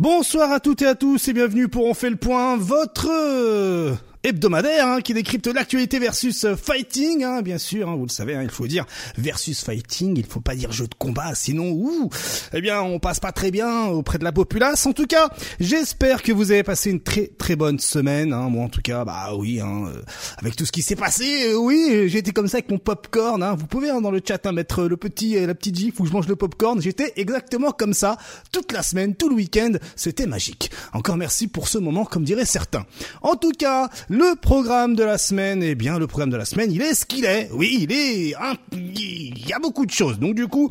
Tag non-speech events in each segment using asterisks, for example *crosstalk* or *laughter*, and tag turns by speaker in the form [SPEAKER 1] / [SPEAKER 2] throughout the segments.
[SPEAKER 1] Bonsoir à toutes et à tous et bienvenue pour On fait le point, votre hebdomadaire hein, qui décrypte l'actualité versus euh, fighting, hein, bien sûr, hein, vous le savez, hein, il faut dire versus fighting, il faut pas dire jeu de combat, sinon, ouh, eh bien, on passe pas très bien auprès de la populace. En tout cas, j'espère que vous avez passé une très très bonne semaine. Hein, moi, en tout cas, bah oui, hein, euh, avec tout ce qui s'est passé, euh, oui, été comme ça avec mon popcorn. Hein, vous pouvez dans le chat mettre le petit la petite gif où je mange le popcorn. J'étais exactement comme ça toute la semaine, tout le week-end. C'était magique. Encore merci pour ce moment, comme diraient certains. En tout cas, le programme de la semaine, eh bien, le programme de la semaine, il est ce qu'il est. Oui, il est, il y a beaucoup de choses. Donc du coup,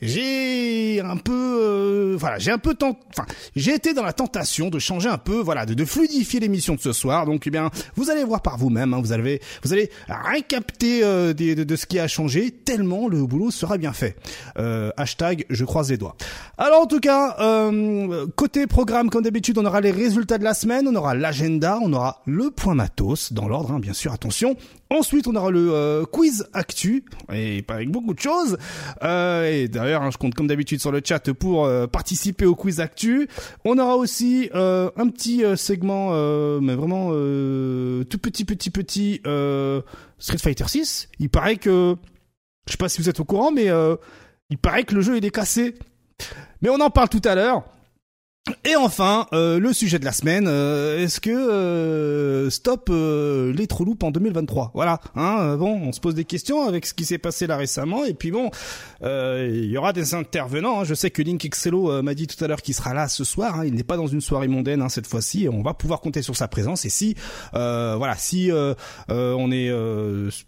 [SPEAKER 1] j'ai un peu, euh, voilà, j'ai un peu tant, enfin, j'ai été dans la tentation de changer un peu, voilà, de, de fluidifier l'émission de ce soir. Donc, eh bien, vous allez voir par vous-même, hein, vous allez, vous allez rien capter euh, de, de, ce qui a changé, tellement le boulot sera bien fait. Euh, hashtag, je croise les doigts. Alors, en tout cas, euh, côté programme, comme d'habitude, on aura les résultats de la semaine, on aura l'agenda, on aura le point matos dans l'ordre, hein, bien sûr, attention. Ensuite, on aura le euh, quiz actu, et avec beaucoup de choses. Euh, et d'ailleurs, hein, je compte comme d'habitude sur le chat pour euh, participer au quiz actu. On aura aussi un petit segment, mais vraiment tout petit, petit, petit, Street Fighter 6. Il paraît que, je sais pas si vous êtes au courant, mais il paraît que le jeu il est cassé. Mais on en parle tout à l'heure. Et enfin, euh, le sujet de la semaine, euh, est-ce que euh, stop les trous en 2023 Voilà, hein, bon, on se pose des questions avec ce qui s'est passé là récemment, et puis bon, il y aura des intervenants. Hein. Je sais que Link Excello m'a dit tout à l'heure qu'il sera là ce soir. Hein. il n'est pas dans une soirée mondaine hein, cette fois-ci. On va pouvoir compter sur sa présence. Et si, voilà, si on est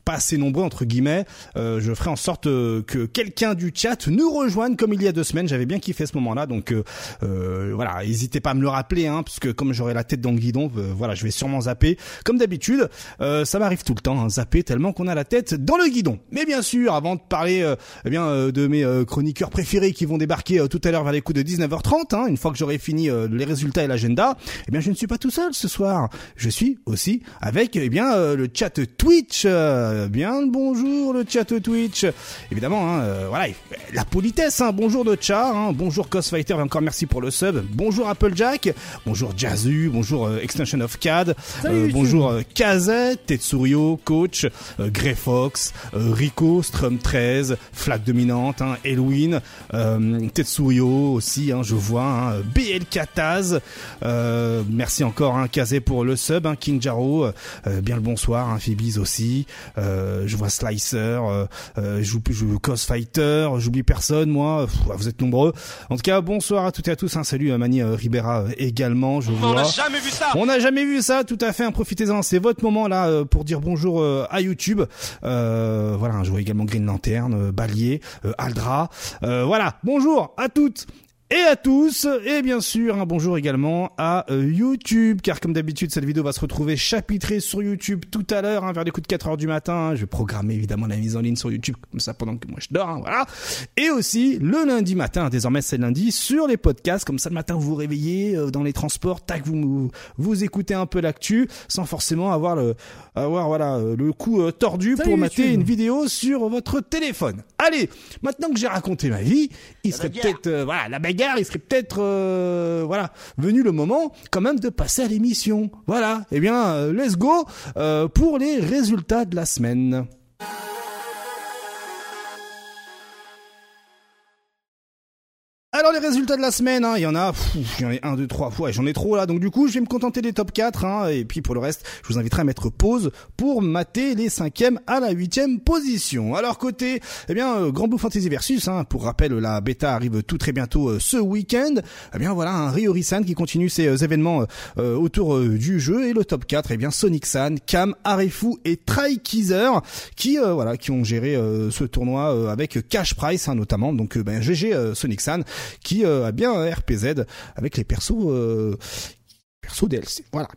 [SPEAKER 1] pas assez nombreux entre guillemets, je ferai en sorte que quelqu'un du chat nous rejoigne comme il y a deux semaines. J'avais bien kiffé ce moment-là, donc voilà voilà, n'hésitez pas à me le rappeler, hein, parce que comme j'aurai la tête dans le guidon, euh, voilà, je vais sûrement zapper. Comme d'habitude, euh, ça m'arrive tout le temps, hein, zapper tellement qu'on a la tête dans le guidon. Mais bien sûr, avant de parler, euh, eh bien, de mes chroniqueurs préférés qui vont débarquer tout à l'heure vers les coups de 19h30, hein, une fois que j'aurai fini les résultats et l'agenda, eh bien, je ne suis pas tout seul ce soir. Je suis aussi avec, eh bien, le chat Twitch. bien bonjour, le chat Twitch. Évidemment, hein, voilà, la politesse. Hein, bonjour de chat, hein, bonjour Cosfighter, encore merci pour le sub bonjour Applejack, bonjour Jazzu, bonjour euh, Extension of CAD, euh, bonjour euh, Kazet, Tetsurio, Coach, Grey Fox, Rico, Strum 13, Flag Dominante, hein, Elwin, Tetsurio aussi, hein, je vois, hein, BL Kataz, merci encore hein, Kazé pour le sub, hein, King Jaro, bien le bonsoir, hein, Phoebes aussi, je vois Slicer, je joue Cos Fighter, j'oublie personne moi, vous êtes nombreux. En tout cas, bonsoir à toutes et à tous, hein, salut Euh, Ribera euh, également, je vois. On n'a
[SPEAKER 2] jamais vu ça.
[SPEAKER 1] On n'a jamais vu ça, tout à fait. Hein, profitez-en, c'est votre moment là euh, pour dire bonjour à YouTube. voilà, je vois également Green Lantern, Balier, Aldra. voilà, bonjour à toutes et à tous, et bien sûr un bonjour également à euh, YouTube, car comme d'habitude cette vidéo va se retrouver chapitrée sur YouTube tout à l'heure, hein, vers les coups de 4 heures du matin, hein. je vais programmer évidemment la mise en ligne sur YouTube, comme ça pendant que moi je dors, hein, voilà, et aussi le lundi matin, désormais c'est lundi, sur les podcasts, comme ça le matin vous vous réveillez euh, dans les transports, tac, vous, vous écoutez un peu l'actu, sans forcément avoir le, avoir voilà, euh, le coup tordu pour mater une vidéo sur votre téléphone. Allez, maintenant que j'ai raconté ma vie, il serait peut-être, voilà, la baguette il serait peut-être euh, voilà venu le moment quand même de passer à l'émission. Voilà, eh bien, euh, let's go euh, pour les résultats de la semaine. Alors les résultats de la semaine, hein, il y en a, il y en a un, deux, trois, fois, j'en ai trop là, donc du coup je vais me contenter des top 4, hein, et puis pour le reste, je vous inviterai à mettre pause pour mater les cinquièmes à la huitième position. Alors côté, eh bien, euh, Grand Blue Fantasy Versus, hein, pour rappel, la bêta arrive tout très bientôt euh, ce week-end, eh bien voilà, un Rio San qui continue ses euh, événements autour du jeu, et le top 4, eh bien Sonic San, Cam, Arefu et Traikizer, qui voilà, qui ont géré ce tournoi avec cash price notamment, donc ben GG Sonic San qui euh, a bien un RPZ avec les persos euh. Voilà.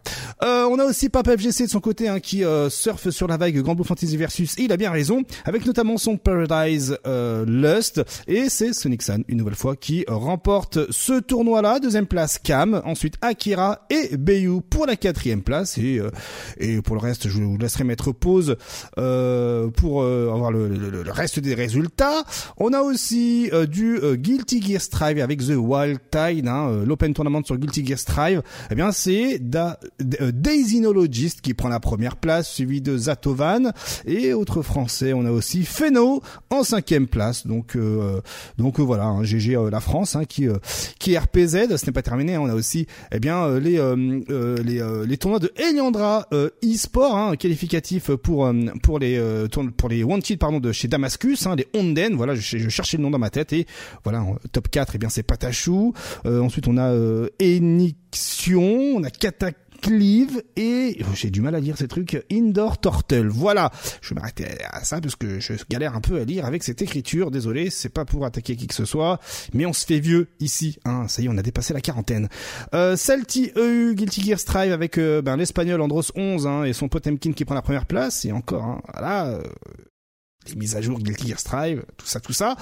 [SPEAKER 1] Euh, on a aussi Papa FGC de son côté hein, qui euh, surfe sur la vague Grand Blue Fantasy Versus et il a bien raison avec notamment son Paradise euh, Lust. Et c'est Sonic San une nouvelle fois qui remporte ce tournoi là deuxième place Cam. Ensuite Akira et Bayu pour la quatrième place. Et euh, et pour le reste je vous laisserai mettre pause euh, pour avoir le, le, le, reste des résultats. On a aussi du Guilty Gear Strive avec The Wild Tide hein, l'Open Tournament sur Guilty Gear Strive. Eh bien c'est da, Daisynologist qui prend la première place, suivi de Zatovan et autre français, on a aussi Feno en cinquième place. Donc euh, donc euh, voilà, hein, GG euh, la France hein, qui qui est RPZ, ce n'est pas terminé. Hein. on a aussi eh bien les les les tournois de Eliandra e-sport hein, qualificatif pour pour les pour les Wanted pardon de chez Damascus, hein, les Onden. Voilà, je, je, cherchais le nom dans ma tête et voilà top 4 eh bien c'est Patachou. ensuite on a Enixion, on a Katak Cleave et j'ai du mal à lire ces trucs Indoor Turtle. Voilà, je vais m'arrêter à ça parce que je galère un peu à lire avec cette écriture. Désolé, c'est pas pour attaquer qui que ce soit, mais on se fait vieux ici. Hein, ça y est, on a dépassé la quarantaine. Euh, Salty EU Guilty Gear Strive avec euh, ben, l'espagnol Andros 11 hein, et son Potemkin qui prend la première place et encore. Hein, voilà. Euh, les mises à jour Guilty Gear Strive, tout ça, tout ça.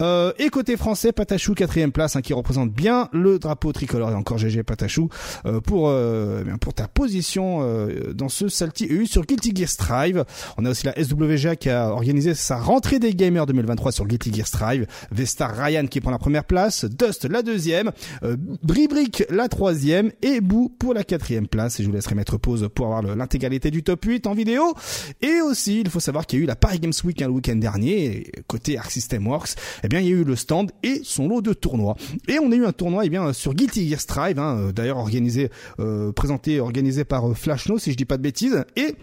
[SPEAKER 1] Euh, et côté français, Patachou quatrième place, hein, qui représente bien le drapeau tricolore. Et encore GG Patachou euh, pour euh, eh pour ta position euh, dans ce Salty EU sur Guilty Gear Strive. On a aussi la SWGA qui a organisé sa rentrée des gamers 2023 sur Guilty Gear Strive. Vestar Ryan qui prend la première place, Dust la deuxième, euh, Bribrick la troisième et Boo pour la quatrième place. Et je vous laisserai mettre pause pour avoir l'intégralité du top 8 en vidéo. Et aussi, il faut savoir qu'il y a eu la Paris Games Week le week-end dernier, côté Arc System Works, eh bien il y a eu le stand et son lot de tournois. Et on a eu un tournoi eh bien sur Guilty Gear Strive, hein, d'ailleurs organisé, euh, présenté, organisé par euh, Flashno si je dis pas de bêtises, et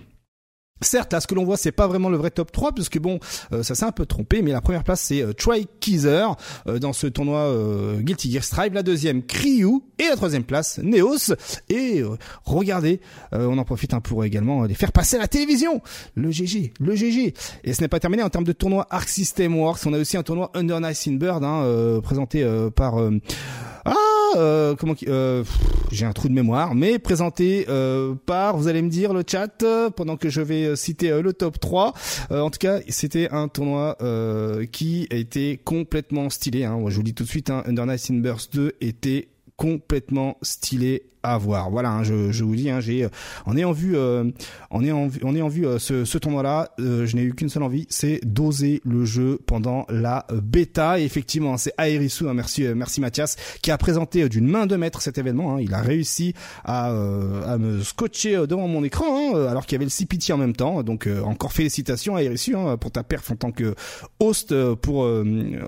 [SPEAKER 1] Certes, là, ce que l'on voit, c'est pas vraiment le vrai top 3, parce que bon, euh, ça s'est un peu trompé, mais la première place, c'est euh, Troy euh, dans ce tournoi euh, Guilty Gear Strive, la deuxième, Kryu, et la troisième place, Neos, et regardez, on en profite hein, pour également les faire passer à la télévision, le GG, le GG, et ce n'est pas terminé en termes de tournoi Arc System Wars, on a aussi un tournoi Under Nice in Bird, hein, présenté par... ah euh, comment euh, j'ai un trou de mémoire, mais présenté euh, par, vous allez me dire le chat pendant que je vais citer le top 3. en tout cas, c'était un tournoi qui a été complètement stylé. Hein. Je vous dis tout de suite, hein, Under Night in Burst 2 était complètement stylé à voir. Voilà, hein, je, je, vous dis, hein, j'ai en ayant vu, euh, en ayant vu, en ayant vu euh, ce, ce tournoi-là, euh, je n'ai eu qu'une seule envie, c'est d'oser le jeu pendant la bêta. Et effectivement, c'est Aerisu, hein, merci, merci Mathias, qui a présenté d'une main de maître cet événement. Hein. il a réussi à, à me scotcher devant mon écran, hein, alors qu'il y avait le CPT en même temps. Donc encore félicitations Aerisu pour ta perf en tant que host pour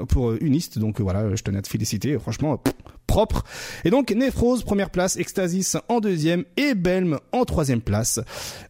[SPEAKER 1] pour Unist. Donc voilà, je tenais à te féliciter. Franchement propre. Et donc Nefrose première place, Ecstasis en deuxième et Belm en troisième place.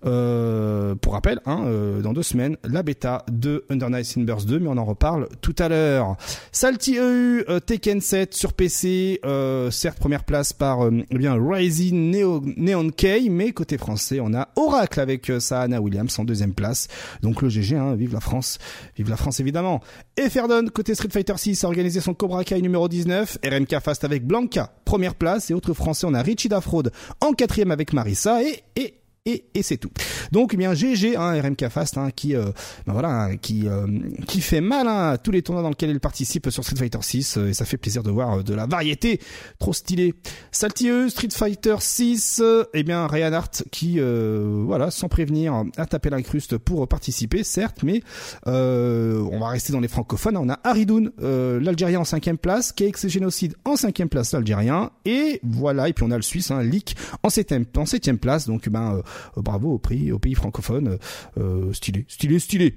[SPEAKER 1] Euh, pour rappel, hein, euh, dans deux semaines, la bêta de Under Night Burst 2, mais on en reparle tout à l'heure. Salty EU, euh, Tekken 7 sur PC, euh, certes première place par eh bien Rising Neo, Neon K, mais côté français, on a Oracle avec Sahana Williams en deuxième place. Donc le GG, hein, vive la France, vive la France évidemment. Et Ferdon, côté Street Fighter 6, a organisé son Cobra Kai numéro 19, RMK Fast avec Blanca, première place, et autre français, on a Richie Dafraude en quatrième avec Marissa, et et, et c'est tout. Donc eh bien GG hein, RMK Fast hein, qui euh, ben voilà hein, qui euh, qui fait mal hein, à tous les tournois dans lesquels il participe sur Street Fighter 6 euh, et ça fait plaisir de voir de la variété trop stylé. Saltieux Street Fighter 6 eh bien Ryan Hart qui voilà sans prévenir a tapé l'incruste pour participer certes mais on va rester dans les francophones on a Haridoun l'Algérien en cinquième place KX Génocide en cinquième place l'Algérien et voilà et puis on a le Suisse hein, Leak en septième en septième place donc ben euh, bravo au pays, au pays francophone, euh, stylé, stylé, stylé.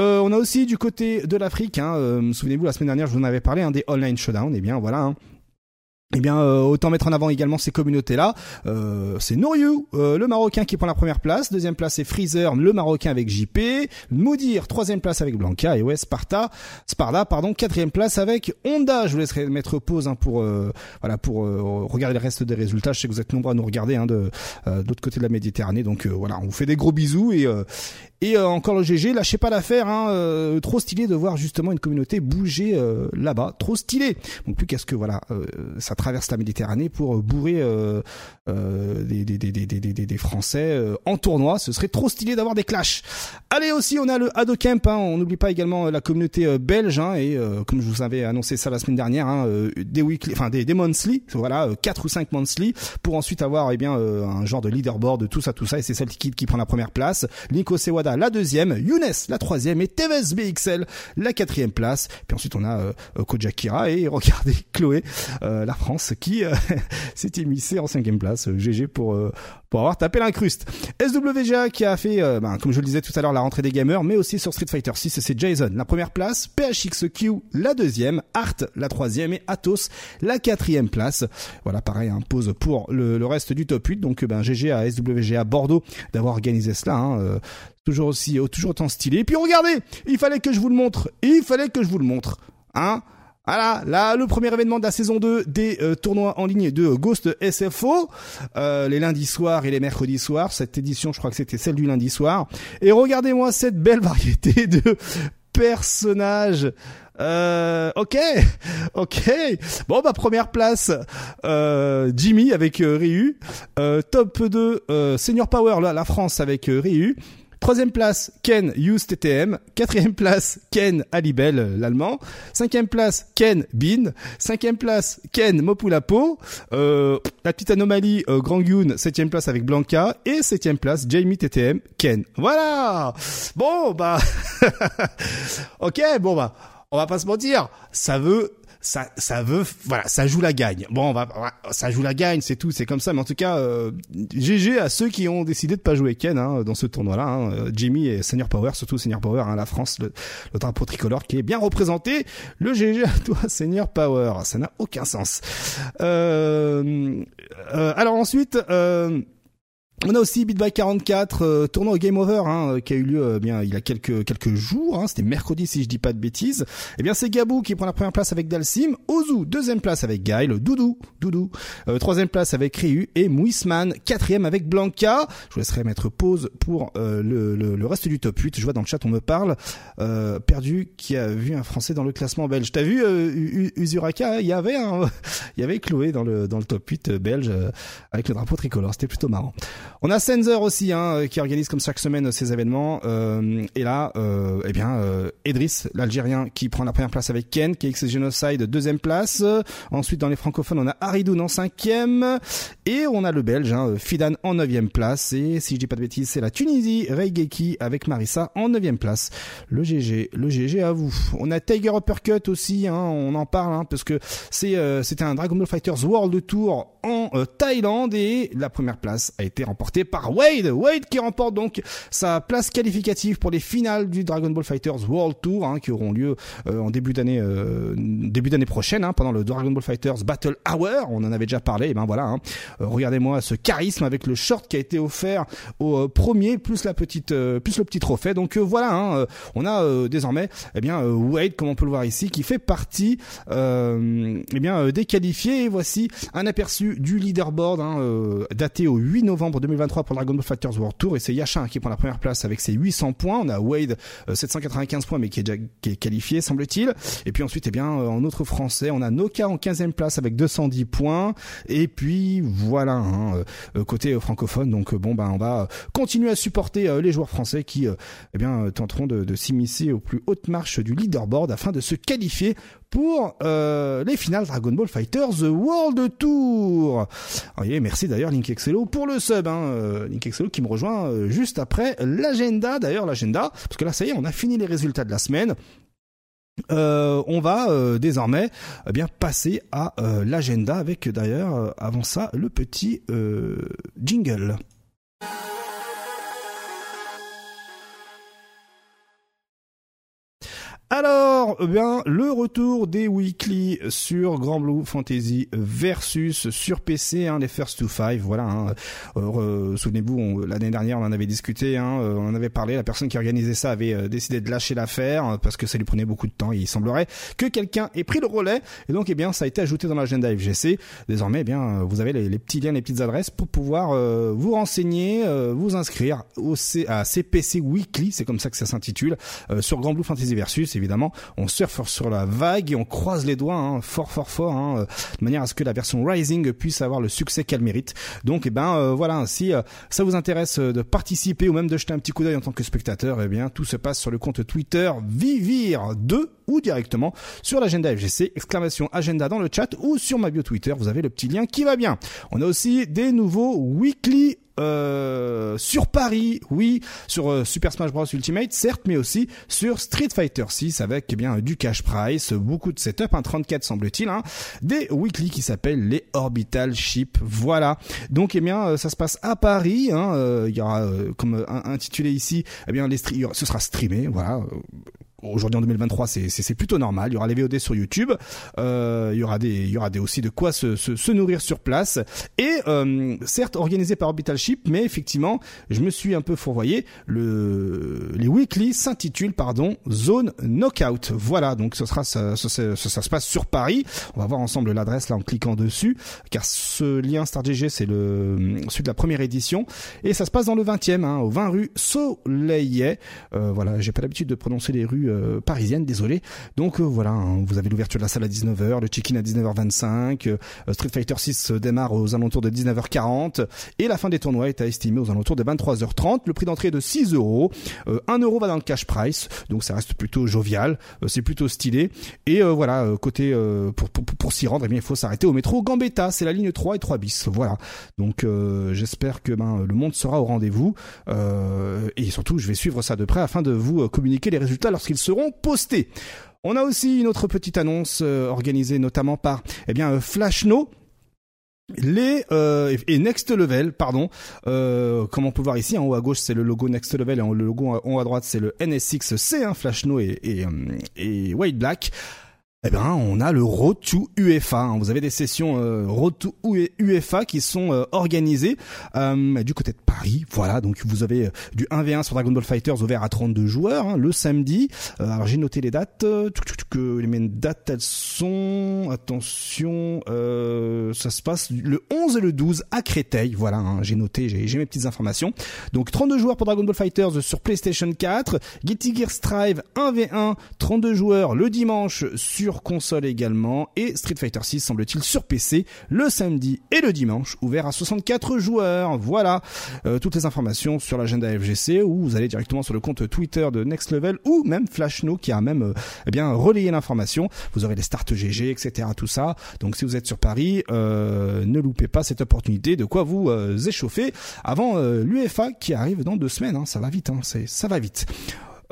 [SPEAKER 1] Euh, on a aussi du côté de l'Afrique, hein, souvenez-vous la semaine dernière je vous en avais parlé, hein, des online showdown, et eh bien voilà. Hein, eh bien, euh, autant mettre en avant également ces communautés-là. Euh, c'est Noriu, euh, le Marocain qui prend la première place. Deuxième place, c'est Freezer, le Marocain avec JP. Moudir, troisième place avec Blanca. Et ouais, Sparta, Sparta, pardon, quatrième place avec Honda. Je vous laisserai mettre pause hein, pour voilà pour regarder le reste des résultats. Je sais que vous êtes nombreux à nous regarder hein, de l'autre côté de la Méditerranée. Donc voilà, on vous fait des gros bisous et et encore le GG, lâchez pas l'affaire. Hein, trop stylé de voir justement une communauté bouger là-bas. Trop stylé. Donc plus qu'à ce que voilà, ça traverse la Méditerranée pour bourrer des, des, des, des, des, des Français en tournoi. Ce serait trop stylé d'avoir des clashs. Allez aussi, on a le Ado Camp. Hein. On n'oublie pas également la communauté belge hein, et comme je vous avais annoncé ça la semaine dernière, hein, des weekly, enfin des, des monthly, voilà, quatre ou cinq monthly pour ensuite avoir eh bien un genre de leaderboard, tout ça, tout ça. Et c'est Celtic qui prend la première place, Linko Sewada la deuxième, Younes la troisième et Tevez BXL la quatrième place. Puis ensuite on a euh, Kojakira et regardez *laughs* Chloé, euh, la France qui euh, *laughs* s'est émissée en cinquième place. GG pour pour avoir tapé l'incruste. SWGA qui a fait, ben, comme je le disais tout à l'heure, la rentrée des gamers, mais aussi sur Street Fighter 6, c'est Jason la première place, PHXQ la deuxième, Art la troisième et Athos la quatrième place. Voilà, pareil, un pause pour le, le, reste du top 8. Donc, ben, GG à SWGA Bordeaux d'avoir organisé cela. Hein, toujours aussi, toujours autant stylé. Et puis regardez, il fallait que je vous le montre. Il fallait que je vous le montre. Hein voilà, là, le premier événement de la saison 2 des euh, tournois en ligne de Ghost SFO, euh, les lundis soirs et les mercredis soirs. Cette édition, je crois que c'était celle du lundi soir. Et regardez-moi cette belle *laughs* variété de personnages. Euh, ok, *laughs* ok. Bon bah première place, euh, Jimmy avec euh, Ryu. Euh, top 2, Senior Power là, la France avec Ryu. Troisième place, Ken Use TTM. Quatrième place, Ken Alibel, l'allemand. Cinquième place, Ken Bin. Cinquième place, Ken Mopulapo. Euh, la petite anomalie, euh, Grand Yoon, septième place avec Blanca. Et septième place, Jamie TTM, Ken. Voilà Bon, bah... *laughs* ok, bon, bah... On va pas se mentir, ça veut ça, ça veut, voilà, ça joue la gagne. Bon, on va, ça joue la gagne, c'est tout, c'est comme ça. Mais en tout cas, euh, GG à ceux qui ont décidé de pas jouer Ken hein, dans ce tournoi-là. Hein, euh, Jimmy et Senior Power, surtout Senior Power, hein, la France, le, le, drapeau tricolore qui est bien représenté. Le GG *laughs* à toi, Senior Power, ça n'a aucun sens. Euh, euh alors ensuite. Euh, on a aussi Beat by 44 euh, tournoi au Game Over hein, euh, qui a eu lieu euh, bien il y a quelques quelques jours. Hein, C'était mercredi si je dis pas de bêtises. Eh bien c'est Gabou qui prend la première place avec Dalsim, Ozu deuxième place avec Guile, Doudou Doudou troisième place avec Ryu et Mouisman quatrième avec Blanca. Je vous laisserai mettre pause pour le, le, reste du top 8. Je vois dans le chat on me parle perdu qui a vu un Français dans le classement belge. T'as vu Uzuraka Il y avait *laughs* il y avait Chloé dans le dans le top 8 belge avec le drapeau tricolore. C'était plutôt marrant. On a Sensor aussi, hein, qui organise comme chaque semaine ces événements. Euh, et là, euh, eh bien, euh, Edris, l'Algérien, qui prend la première place avec Ken, KX Genocide deuxième place. Ensuite, dans les francophones, on a Haridoun en cinquième, et on a le Belge, hein, Fidan en neuvième place. Et si je dis pas de bêtises, c'est la Tunisie, Reigeki avec Marissa en neuvième place. Le GG, le GG à vous. On a Tiger Uppercut aussi, hein, on en parle, hein, parce que c'est c'était un Dragon Ball Fighters World Tour en Thaïlande et la première place a été par Wade. Wade qui remporte donc sa place qualificative pour les finales du Dragon Ball Fighters World Tour hein, qui auront lieu euh, en début d'année euh, début d'année prochaine hein, pendant le Dragon Ball Fighters Battle Hour. On en avait déjà parlé. Et ben voilà. Hein. Euh, regardez-moi ce charisme avec le short qui a été offert au premier plus la petite plus le petit trophée. Donc voilà. Hein, on a désormais eh bien Wade comme on peut le voir ici qui fait partie eh bien des qualifiés. Et voici un aperçu du leaderboard daté au 8 novembre 2023 pour Dragon Ball Fighters World Tour et c'est Yasha qui prend la première place avec ses 800 points. On a Wade 795 euh, points mais qui est déjà qui est qualifié semble-t-il. Et puis ensuite eh bien euh, en autre français on a Noka en 15e place avec 210 points et puis voilà hein, euh, côté francophone donc bon ben on va continuer à supporter les joueurs français qui eh bien tenteront de, de s'immiscer aux plus hautes marches du leaderboard afin de se qualifier pour euh, les finales Dragon Ball Fighters World Tour. voyez, merci d'ailleurs Link Excello pour le sub. Hein, euh, Link Excello qui me rejoint euh, juste après l'agenda. D'ailleurs l'agenda, parce que là ça y est, on a fini les résultats de la semaine. on va désormais eh bien passer à l'agenda avec d'ailleurs avant ça le petit jingle. Alors, eh bien, le retour des weekly sur Grand Blue Fantasy versus sur PC, hein, les First to Five, voilà. Hein. Euh, Souvenez-vous, l'année dernière, on en avait discuté, hein, euh, on en avait parlé. La personne qui organisait ça avait euh, décidé de lâcher l'affaire euh, parce que ça lui prenait beaucoup de temps. il semblerait que quelqu'un ait pris le relais et donc, eh bien, ça a été ajouté dans l'agenda FGC. Désormais, eh bien, vous avez les, petits liens, les petites adresses pour pouvoir vous renseigner, vous inscrire au à CPC Weekly, c'est comme ça que ça s'intitule, sur Grand Blue Fantasy versus évidemment. On surfe sur la vague et on croise les doigts hein, fort fort fort hein, de manière à ce que la version Rising puisse avoir le succès qu'elle mérite. Donc eh ben voilà, si ça vous intéresse de participer ou même de jeter un petit coup d'œil en tant que spectateur, eh bien tout se passe sur le compte Twitter Vivir2 ou directement sur l'agenda FGC, exclamation agenda dans le chat ou sur ma bio Twitter, vous avez le petit lien qui va bien. On a aussi des nouveaux weekly euh, sur Paris, oui, sur euh, Super Smash Bros Ultimate, certes, mais aussi sur Street Fighter 6 avec eh bien du cash price, beaucoup de setup, un 34 semble-t-il, hein, des weekly qui s'appellent les Orbital Ship. Voilà. Donc eh bien euh, ça se passe à Paris. Hein, il y aura comme intitulé ici, eh bien les ce sera streamé. Voilà aujourd'hui en 2023 c'est plutôt normal. Il y aura les VOD sur YouTube. Euh, il y aura des il y aura des aussi de quoi se, se, se nourrir sur place. Et euh, certes organisé par Orbital Ship mais effectivement je me suis un peu fourvoyé. Le les weekly s'intitulent pardon Zone Knockout. Voilà donc ce sera ça, ça, ça, ça, se passe sur Paris. On va voir ensemble l'adresse là en cliquant dessus car ce lien StarGG c'est le celui de la première édition. Et ça se passe dans le 20e hein, au 20 rue Soleillet. Euh, voilà j'ai pas l'habitude de prononcer les rues euh, parisienne, désolé. Donc euh, voilà, hein, vous avez l'ouverture de la salle à 19h, le check-in à 19h25, euh, Street Fighter 6 démarre aux alentours de 19h40 et la fin des tournois est à estimer aux alentours de 23h30. Le prix d'entrée est de 6 euros, 1 euro va dans le cash price, donc ça reste plutôt jovial, c'est plutôt stylé. Et voilà, côté pour, pour, pour s'y rendre, eh bien, il faut s'arrêter au métro Gambetta, c'est la ligne 3 et 3 bis. Voilà. Donc j'espère que ben, le monde sera au rendez-vous et surtout je vais suivre ça de près afin de vous communiquer les résultats lorsqu'ils seront postés. On a aussi une autre petite annonce euh, organisée notamment par eh bien euh, Flashno. Les euh, et Next Level pardon. Comme on peut voir ici en haut à gauche c'est le logo Next Level et en, le logo en haut à droite c'est le NSX-C hein, Flashno et, et White Black eh ben, on a le Road to UFA. Hein. Vous avez des sessions euh, Road to UFA qui sont euh, organisées euh, du côté de Paris. Voilà, donc vous avez du 1v1 sur Dragon Ball Fighters ouvert à 32 joueurs hein, le samedi. alors j'ai noté les dates. Que les mêmes dates elles sont. Attention, ça se passe le 11 et le 12 à Créteil. Voilà, hein, j'ai noté, j'ai mes petites informations. Donc 32 joueurs pour Dragon Ball Fighters sur PlayStation 4. Guilty Gear Strive 1v1, 32 joueurs le dimanche sur console également et Street Fighter 6 semble-t-il sur PC le samedi et le dimanche ouvert à 64 joueurs. Voilà euh, toutes les informations sur l'agenda FGC ou vous allez directement sur le compte Twitter de Next Level ou même Flashno qui a même euh, eh bien relayé l'information. Vous aurez les starts GG etc tout ça. Donc si vous êtes sur Paris, euh, ne loupez pas cette opportunité de quoi vous échauffer avant l'UFA qui arrive dans deux semaines. Hein. Ça va vite, hein. ça va vite.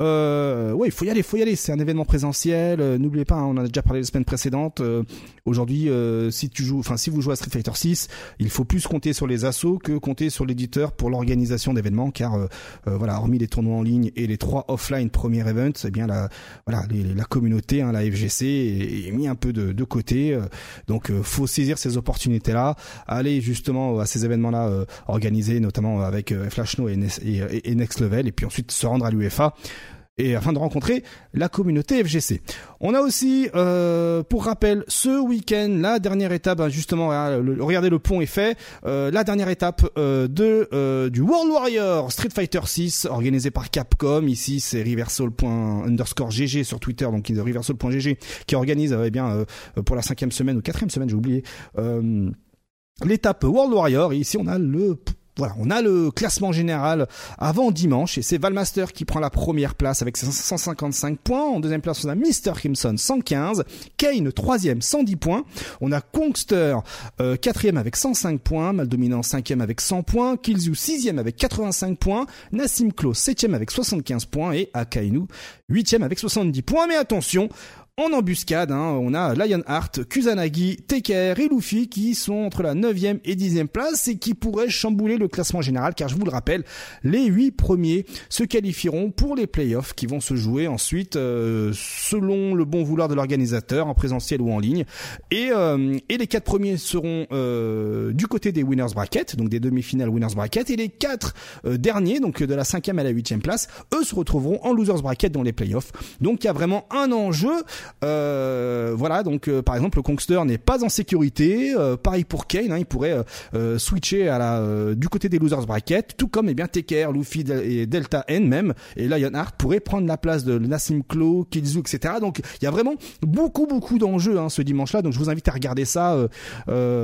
[SPEAKER 1] Euh, ouais, il faut y aller, faut y aller. C'est un événement présentiel. Euh, n'oubliez pas, hein, on en a déjà parlé la semaine précédente. Euh, aujourd'hui, euh, si tu joues, enfin si vous jouez à Street Fighter 6, il faut plus compter sur les assos que compter sur l'éditeur pour l'organisation d'événements, car voilà, hormis les tournois en ligne et les trois offline premier event, eh bien la voilà la communauté, hein, la FGC est, mis un peu de, côté. donc faut saisir ces opportunités là, aller justement à ces événements là organisés, notamment avec Flashno et, et, et Next Level, et puis ensuite se rendre à l'UFA et afin de rencontrer la communauté FGC. On a aussi, euh, pour rappel, ce week-end, la dernière étape, ben, justement, regardez le pont est fait, euh, la dernière étape euh, de du World Warrior Street Fighter 6, organisé par Capcom. Ici, c'est Reversal.underscore GG sur Twitter, donc Reversal.gg, qui organise, eh bien, pour la cinquième semaine ou quatrième semaine, j'ai oublié, l'étape World Warrior. Ici, on a le voilà, on a le classement général avant dimanche et c'est Valmaster qui prend la première place avec 155 points. En deuxième place, on a Mr. Crimson 115, Kane troisième 110 points. On a Kongster euh, quatrième avec 105 points, Maldominant cinquième avec 100 points, Killzoo sixième avec 85 points, Nassim Klo septième avec 75 points et Akainu huitième avec 70 points. Mais attention, en embuscade, hein, on a Lionheart, Kusanagi, TKR et Luffy qui sont entre la 9e et 10e place et qui pourraient chambouler le classement général car je vous le rappelle, les 8 premiers se qualifieront pour les playoffs qui vont se jouer ensuite euh, selon le bon vouloir de l'organisateur en présentiel ou en ligne et, euh, les 4 premiers seront euh, du côté des winners bracket, donc des demi-finales winners bracket et les 4 derniers, donc de la 5e à la 8e place, eux se retrouveront en losers bracket dans les playoffs. Donc il y a vraiment un enjeu voilà, donc par exemple, le Kongster n'est pas en sécurité. pareil pour Kane, hein, il pourrait switcher à la du côté des losers bracket, tout comme eh bien TKR, Luffy et Delta N même, et Lionheart pourrait prendre la place de Nassim Klo, etc. Donc il y a vraiment beaucoup beaucoup d'enjeux hein, ce dimanche-là. Donc je vous invite à regarder ça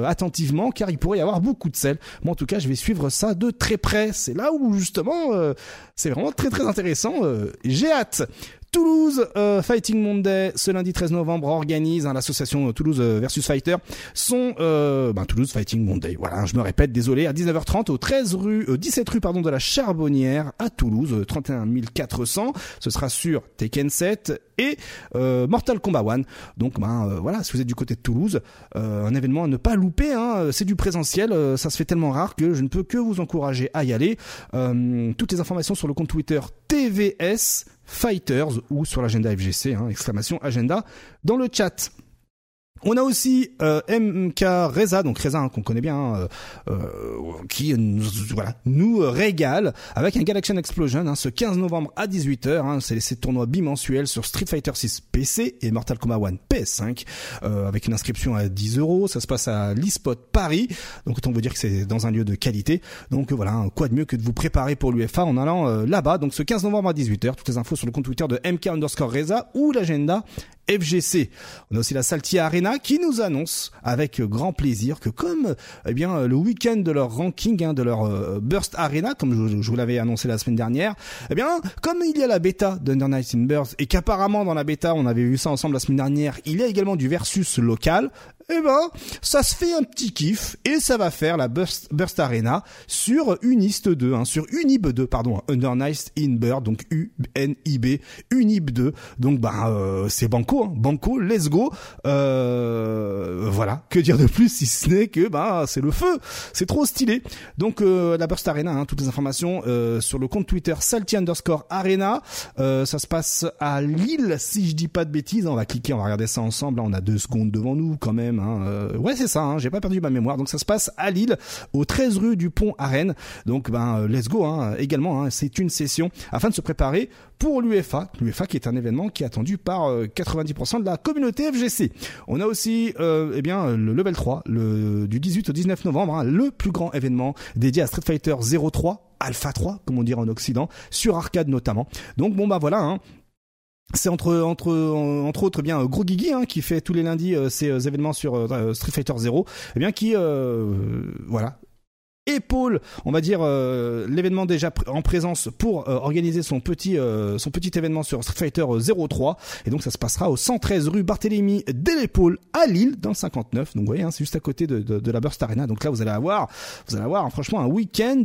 [SPEAKER 1] attentivement, car il pourrait y avoir beaucoup de sel. Moi en tout cas, je vais suivre ça de très près. C'est là où justement, c'est vraiment très très intéressant. J'ai hâte. Toulouse euh, Fighting Monday ce lundi 13 novembre organise hein, l'association Toulouse euh, versus Fighter son euh, ben, Toulouse Fighting Monday. Voilà, je me répète, désolé, à 19h30 au 13 rue 17 rue pardon de la Charbonnière à Toulouse, 31 400. Ce sera sur Tekken 7 et Mortal Kombat 1. Donc ben voilà, si vous êtes du côté de Toulouse, un événement à ne pas louper. Hein, c'est du présentiel, ça se fait tellement rare que je ne peux que vous encourager à y aller. toutes les informations sur le compte Twitter TVS Fighters ou sur l'agenda FGC, hein, exclamation agenda, dans le chat. On a aussi euh, MK Reza, donc Reza hein, qu'on connaît bien, hein, euh, euh, qui nous, voilà, nous régale avec un Galaxian Explosion hein, ce 15 novembre à 18h. Hein, c'est ces tournois bimensuels sur Street Fighter 6 PC et Mortal Kombat 1 PS5 euh, avec une inscription à 10 euros. Ça se passe à l'eSpot Paris, donc on veut dire que c'est dans un lieu de qualité. Donc voilà, quoi de mieux que de vous préparer pour l'UFA en allant là-bas. Donc ce 15 novembre à 18h, toutes les infos sur le compte Twitter de MK underscore Reza ou l'agenda FGC. On a aussi la Salty Arena qui nous annonce avec grand plaisir que comme eh bien le week-end de leur ranking, hein, de leur euh, Burst Arena, comme je, vous l'avais annoncé la semaine dernière, eh bien comme il y a la bêta d'Under Night in Burst et qu'apparemment dans la bêta on avait vu ça ensemble la semaine dernière, il y a également du versus local eh ben, ça se fait un petit kiff et ça va faire la Burst, Arena sur Unist 2, hein, sur Unib 2, pardon, Under Night in Bird, donc U-N-I-B, Unib 2. Donc, bah, euh, c'est banco, hein, banco, let's go. Euh, voilà, que dire de plus si ce n'est que, bah, c'est le feu, c'est trop stylé. Donc, euh, la Burst Arena, hein, toutes les informations sur le compte Twitter salty underscore arena. Ça se passe à Lille, si je dis pas de bêtises. On va cliquer, on va regarder ça ensemble. on a deux secondes devant nous quand même. Hein. Euh, ouais, c'est ça. Hein, J'ai pas perdu ma mémoire. Donc ça se passe à Lille, au 13 rue du Pont à Rennes. Donc ben euh, let's go. Hein, également, c'est une session afin de se préparer pour l'UFA, l'UFA qui est un événement qui est attendu par 90% euh, de la communauté FGC. On a aussi eh bien le level 3 le, du 18 au 19 novembre, le plus grand événement dédié à Street Fighter 03 Alpha 3, comme on dirait en Occident, sur arcade notamment. Donc bon bah voilà, c'est entre entre entre autres eh bien Gros Gigi hein, qui fait tous les lundis euh, ces euh, événements sur euh, Street Fighter 0 eh bien qui voilà épaule, on va dire euh, l'événement déjà en présence pour euh, organiser son petit euh, son petit événement sur Fighter 03 et donc ça se passera au 113 rue Barthélemy de l'épaule à Lille dans le 59. Donc vous voyez, hein, c'est juste à côté de, de, la Burst Arena. Donc là vous allez avoir vous allez avoir franchement un week-end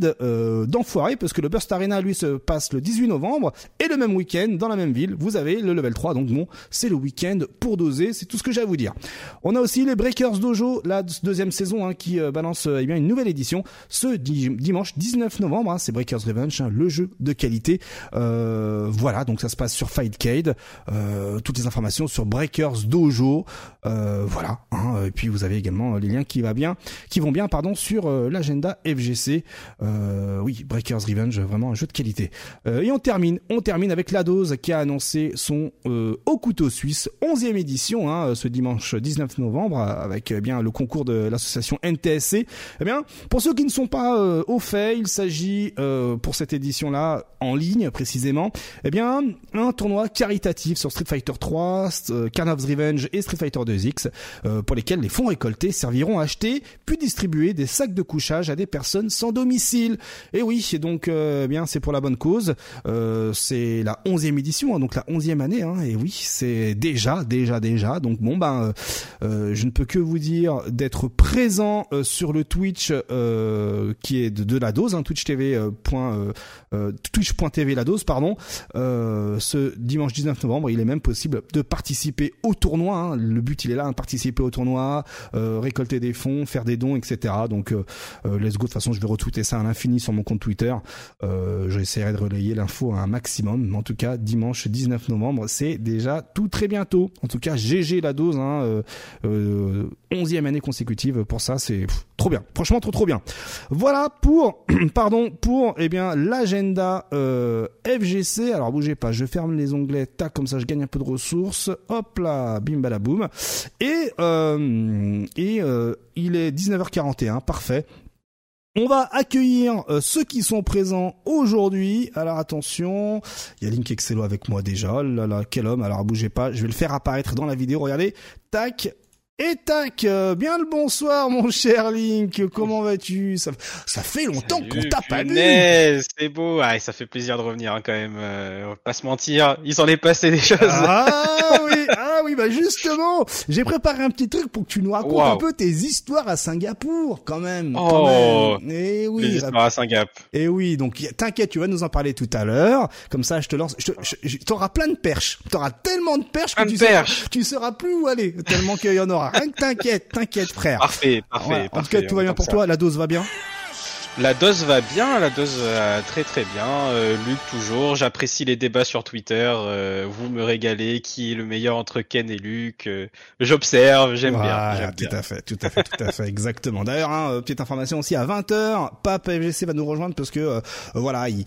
[SPEAKER 1] d'enfoiré parce que le Burst Arena lui se passe le 18 novembre et le même week-end dans la même ville, vous avez le level 3. Donc bon, c'est le week-end pour doser, c'est tout ce que j'ai à vous dire. On a aussi les Breakers Dojo, la deuxième saison hein, qui balance eh bien une nouvelle édition ce dimanche 19 novembre. Hein, c'est Breakers Revenge, hein, le jeu de qualité. Euh, voilà, donc ça se passe sur Fightcade. Euh, toutes les informations sur Breakers Dojo. Euh, voilà. Hein, et puis vous avez également les liens qui va bien, qui vont bien, pardon, sur l'agenda FGC. oui, Breakers Revenge, vraiment un jeu de qualité. et on termine, on termine avec la dose qui a annoncé son au couteau suisse 11e édition hein, ce dimanche 19 novembre avec eh bien le concours de l'association NTSC. Eh bien, pour ceux qui ne sont pas euh, au fait, il s'agit euh, pour cette édition-là en ligne précisément, eh bien un tournoi caritatif sur Street Fighter 3, euh, Carnav's Revenge et Street Fighter 2X, pour lesquels les fonds récoltés serviront à acheter puis distribuer des sacs de couchage à des personnes sans domicile. Et oui, donc eh bien c'est pour la bonne cause. c'est la 11e édition, hein, donc la 11e année. Hein, et oui, c'est déjà, déjà, déjà. Donc bon ben, je ne peux que vous dire d'être présent sur le Twitch. Euh, qui est de, la dose, hein, Twitch TV, euh, euh, Twitch.tv la dose, pardon. ce dimanche 19 novembre, il est même possible de participer au tournoi. Hein. Le but, il est là, hein, participer au tournoi, récolter des fonds, faire des dons, etc. Donc, let's go. De toute façon, je vais retweeter ça à l'infini sur mon compte Twitter. J'essaierai de relayer l'info à un maximum. Mais en tout cas, dimanche 19 novembre, c'est déjà tout très bientôt. En tout cas, GG la dose, hein, 11e année consécutive. Pour ça, c'est trop bien. Franchement, trop trop bien. Voilà pour, *clears throat* pardon, pour eh bien l'agenda euh, FGC. Alors bougez pas, je ferme les onglets, tac comme ça, je gagne un peu de ressources. Hop là, bim balaboum. Et euh, et euh, il est 19h41, parfait. On va accueillir euh, ceux qui sont présents aujourd'hui. Alors attention, il y a Link Excello avec moi déjà. Oh là là, quel homme. Alors bougez pas, je vais le faire apparaître dans la vidéo. Regardez, tac, et tac, euh, bien le bonsoir mon cher Link, comment vas-tu? Ça, ça fait longtemps qu'on t'a pas vu.
[SPEAKER 2] C'est beau, ah, ça fait plaisir de revenir hein, quand même. Euh, on va pas se mentir, il s'en est passé des choses.
[SPEAKER 1] Ah oui, *laughs* oui, bah justement, j'ai préparé un petit truc pour que tu nous racontes un peu tes histoires à Singapour, quand même.
[SPEAKER 2] Oh,
[SPEAKER 1] et eh oui,
[SPEAKER 2] les histoires à Singapour.
[SPEAKER 1] Et eh oui, donc t'inquiète, tu vas nous en parler tout à l'heure. Comme ça, je te lance. T'auras plein de perches. T'auras tellement de perches que tu, Seras, tu sauras plus où aller, tellement qu'il y en aura. Rien que t'inquiète, t'inquiète, frère.
[SPEAKER 2] Parfait, parfait.
[SPEAKER 1] en tout cas, tout va bien pour toi. La dose va bien.
[SPEAKER 2] La dose va bien, la dose va très très bien. Euh, Luc toujours, j'apprécie les débats sur Twitter. Euh, vous me régalez. Qui est le meilleur entre Ken et Luc euh, J'observe, j'aime bien.
[SPEAKER 1] Tout à fait, tout à fait, tout à fait, exactement. D'ailleurs, hein, euh, petite information aussi à 20h, Pape FGC va nous rejoindre parce que voilà, il,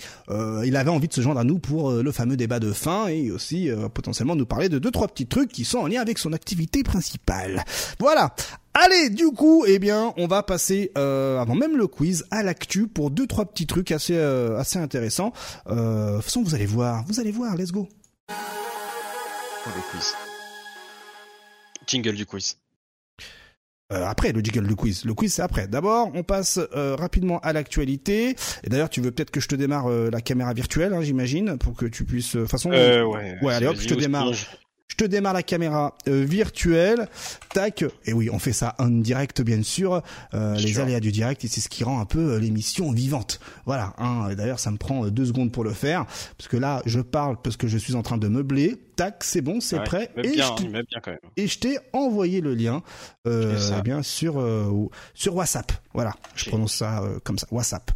[SPEAKER 1] il avait envie de se joindre à nous pour le fameux débat de fin et aussi potentiellement nous parler de deux trois petits trucs qui sont en lien avec son activité principale. Voilà. Allez, du coup, eh bien, on va passer euh, avant même le quiz à l'actu pour deux trois petits trucs assez euh, assez intéressants. Euh, de toute façon, vous allez voir, vous allez voir. Let's go.
[SPEAKER 2] Le quiz. Jingle du quiz.
[SPEAKER 1] Euh, après le jingle du quiz. Le quiz c'est après. D'abord, on passe euh, rapidement à l'actualité. Et d'ailleurs, tu veux peut-être que je te démarre euh, la caméra virtuelle, hein, j'imagine, pour que tu puisses. De façon.
[SPEAKER 2] Euh, ouais.
[SPEAKER 1] Ouais, allez hop, je te démarre je te démarre la caméra euh, virtuelle, tac, et oui, on fait ça en direct bien sûr, euh, les aléas du direct, et c'est ce qui rend un peu euh, l'émission vivante. Voilà, hein, d'ailleurs ça me prend deux secondes pour le faire, parce que là je parle parce que je suis en train de meubler, tac, c'est bon, c'est prêt,
[SPEAKER 2] et, bien, je bien quand même.
[SPEAKER 1] et je t'ai envoyé le lien, eh bien sur, sur WhatsApp, voilà, je prononce ça comme ça, WhatsApp.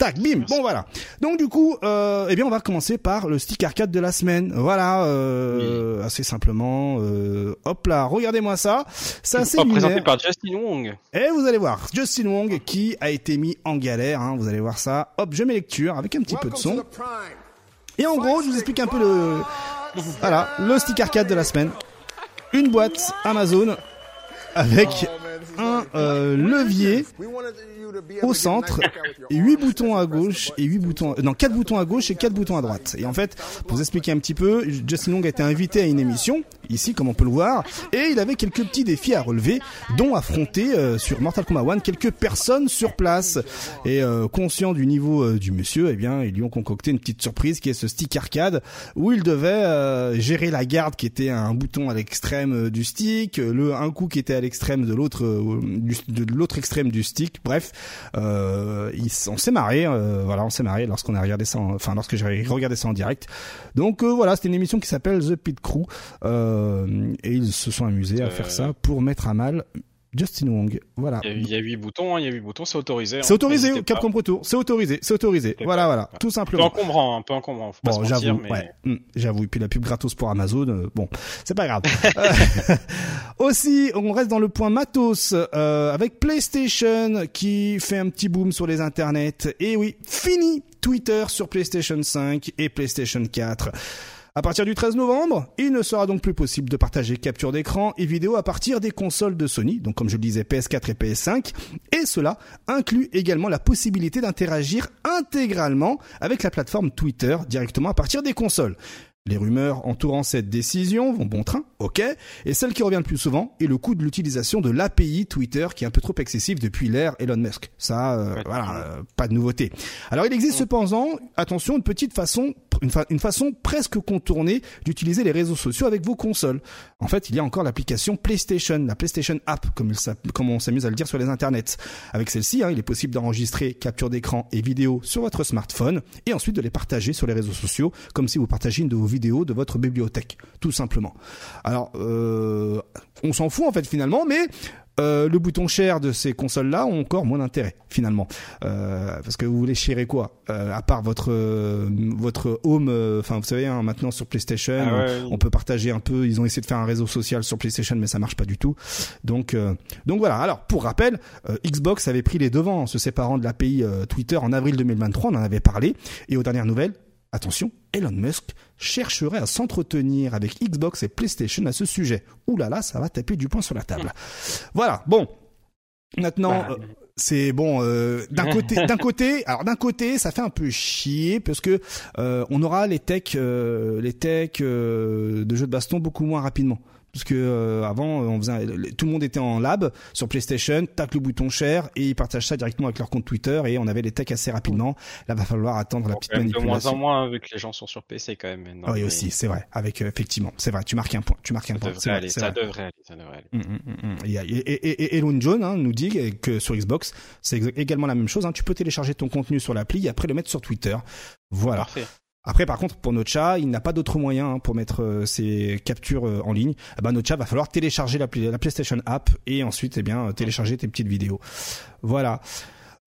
[SPEAKER 1] Tac, bim. Bon voilà. Donc du coup, euh, eh bien on va commencer par le stick arcade de la semaine. Voilà, euh, assez simplement. Euh, hop là, regardez-moi ça. Ça c'est
[SPEAKER 2] présenté par Justin Wong.
[SPEAKER 1] Et vous allez voir, Justin Wong qui a été mis en galère. Hein, vous allez voir ça. Hop, je mets lecture avec un petit peu de son. Et en gros, je vous explique un peu le, voilà, le stick arcade de la semaine. Une boîte Amazon avec oh, un euh, levier au centre, et 8 boutons à gauche et 8 boutons, non, 4 boutons à gauche et 4 boutons à droite. Et en fait, pour vous expliquer un petit peu, Justin Long a été invité à une émission, ici, comme on peut le voir, et il avait quelques petits défis à relever, dont affronter euh, sur Mortal Kombat 1 quelques personnes sur place. Et euh, conscient du niveau euh, du monsieur, eh bien, ils lui ont concocté une petite surprise qui est ce stick arcade, où il devait gérer la garde qui était un bouton à l'extrême du stick, le un coup qui était à l'extrême de l'autre, de l'autre extrême du stick. Bref, euh, on s'est marré, euh, voilà, on s'est marré lorsqu'on a regardé ça, enfin lorsque j'ai regardé ça en direct. Donc euh, voilà, c'était une émission qui s'appelle The Pit Crew euh, et ils se sont amusés à faire ça pour mettre à mal Justin Wong, voilà.
[SPEAKER 2] Il y a huit boutons, hein, il y a huit boutons, c'est autorisé. Hein.
[SPEAKER 1] C'est autorisé, Capcom Pro Tour, c'est autorisé, c'est autorisé. Voilà, voilà, tout simplement.
[SPEAKER 2] Un peu encombrant, un peu encombrant. Faut bon, j'avoue, mais... ouais,
[SPEAKER 1] hmm, j'avoue. Et puis la pub gratos pour Amazon, euh, bon, c'est pas grave. *laughs* *laughs* Aussi, on reste dans le point matos euh, avec PlayStation qui fait un petit boom sur les internets. Et oui, fini Twitter sur PlayStation 5 et PlayStation 4. À partir du 13 novembre, il ne sera donc plus possible de partager capture d'écran et vidéo à partir des consoles de Sony, donc comme je le disais PS4 et PS5, et cela inclut également la possibilité d'interagir intégralement avec la plateforme Twitter directement à partir des consoles. Les rumeurs entourant cette décision vont bon train, ok, et celle qui revient le plus souvent est le coût de l'utilisation de l'API Twitter qui est un peu trop excessif depuis l'ère Elon Musk. Ça, euh, voilà, euh, pas de nouveauté. Alors il existe cependant, attention, une petite façon, une, façon presque contournée d'utiliser les réseaux sociaux avec vos consoles. En fait, il y a encore l'application PlayStation, la PlayStation App, comme, comme on s'amuse à le dire sur les internets. Avec celle-ci, hein, il est possible d'enregistrer capture d'écran et vidéo sur votre smartphone et ensuite de les partager sur les réseaux sociaux, comme si vous partagez une de vos vidéo de votre bibliothèque, tout simplement. Alors, euh, on s'en fout en fait finalement, mais euh, le bouton share de ces consoles-là ont encore moins d'intérêt finalement, euh, parce que vous voulez sharer quoi euh, À part votre votre home, enfin vous savez, hein, maintenant sur PlayStation,
[SPEAKER 2] Ah ouais,
[SPEAKER 1] on peut partager un peu. Ils ont essayé de faire un réseau social sur PlayStation, mais ça marche pas du tout. Donc donc voilà. Alors pour rappel, Xbox avait pris les devants en se séparant de l'API Twitter en avril 2023. On en avait parlé. Et aux dernières nouvelles, attention, Elon Musk chercherait à s'entretenir avec Xbox et PlayStation à ce sujet. Ouh là là, ça va taper du poing sur la table. *laughs* Voilà. Bon. Maintenant,
[SPEAKER 2] Bah,
[SPEAKER 1] euh, c'est bon. euh, d'un *laughs* côté, d'un côté, alors d'un côté, ça fait un peu chier parce que euh, on aura les techs, euh, les techs euh, de jeux de baston beaucoup moins rapidement. Parce que euh, avant, on faisait, tout le monde était en lab sur PlayStation, tac le bouton share et ils partagent ça directement avec leur compte Twitter et on avait les techs assez rapidement. Là, va falloir attendre la petite
[SPEAKER 2] même de moins
[SPEAKER 1] manipulation.
[SPEAKER 2] en moins vu que les gens sont sur PC quand même.
[SPEAKER 1] Ah oui
[SPEAKER 2] mais
[SPEAKER 1] aussi, c'est vrai. Avec euh, effectivement, c'est vrai. Tu marques un point. Tu marques un
[SPEAKER 2] Ça
[SPEAKER 1] point.
[SPEAKER 2] devrait
[SPEAKER 1] vrai,
[SPEAKER 2] aller, ça
[SPEAKER 1] vrai.
[SPEAKER 2] devrait aller, ça devrait aller.
[SPEAKER 1] Mm, mm, mm, mm. Et, et, Elon John hein, nous dit que sur Xbox, c'est également la même chose. hein. Tu peux télécharger ton contenu sur l'appli et après le mettre sur Twitter. Voilà.
[SPEAKER 2] Parfait.
[SPEAKER 1] Après, par contre, pour notre il n'a pas d'autre moyen hein, pour mettre euh, ses captures euh, en ligne. Eh ben, va falloir télécharger la, la PlayStation App et ensuite, eh bien, euh, télécharger tes petites vidéos. Voilà.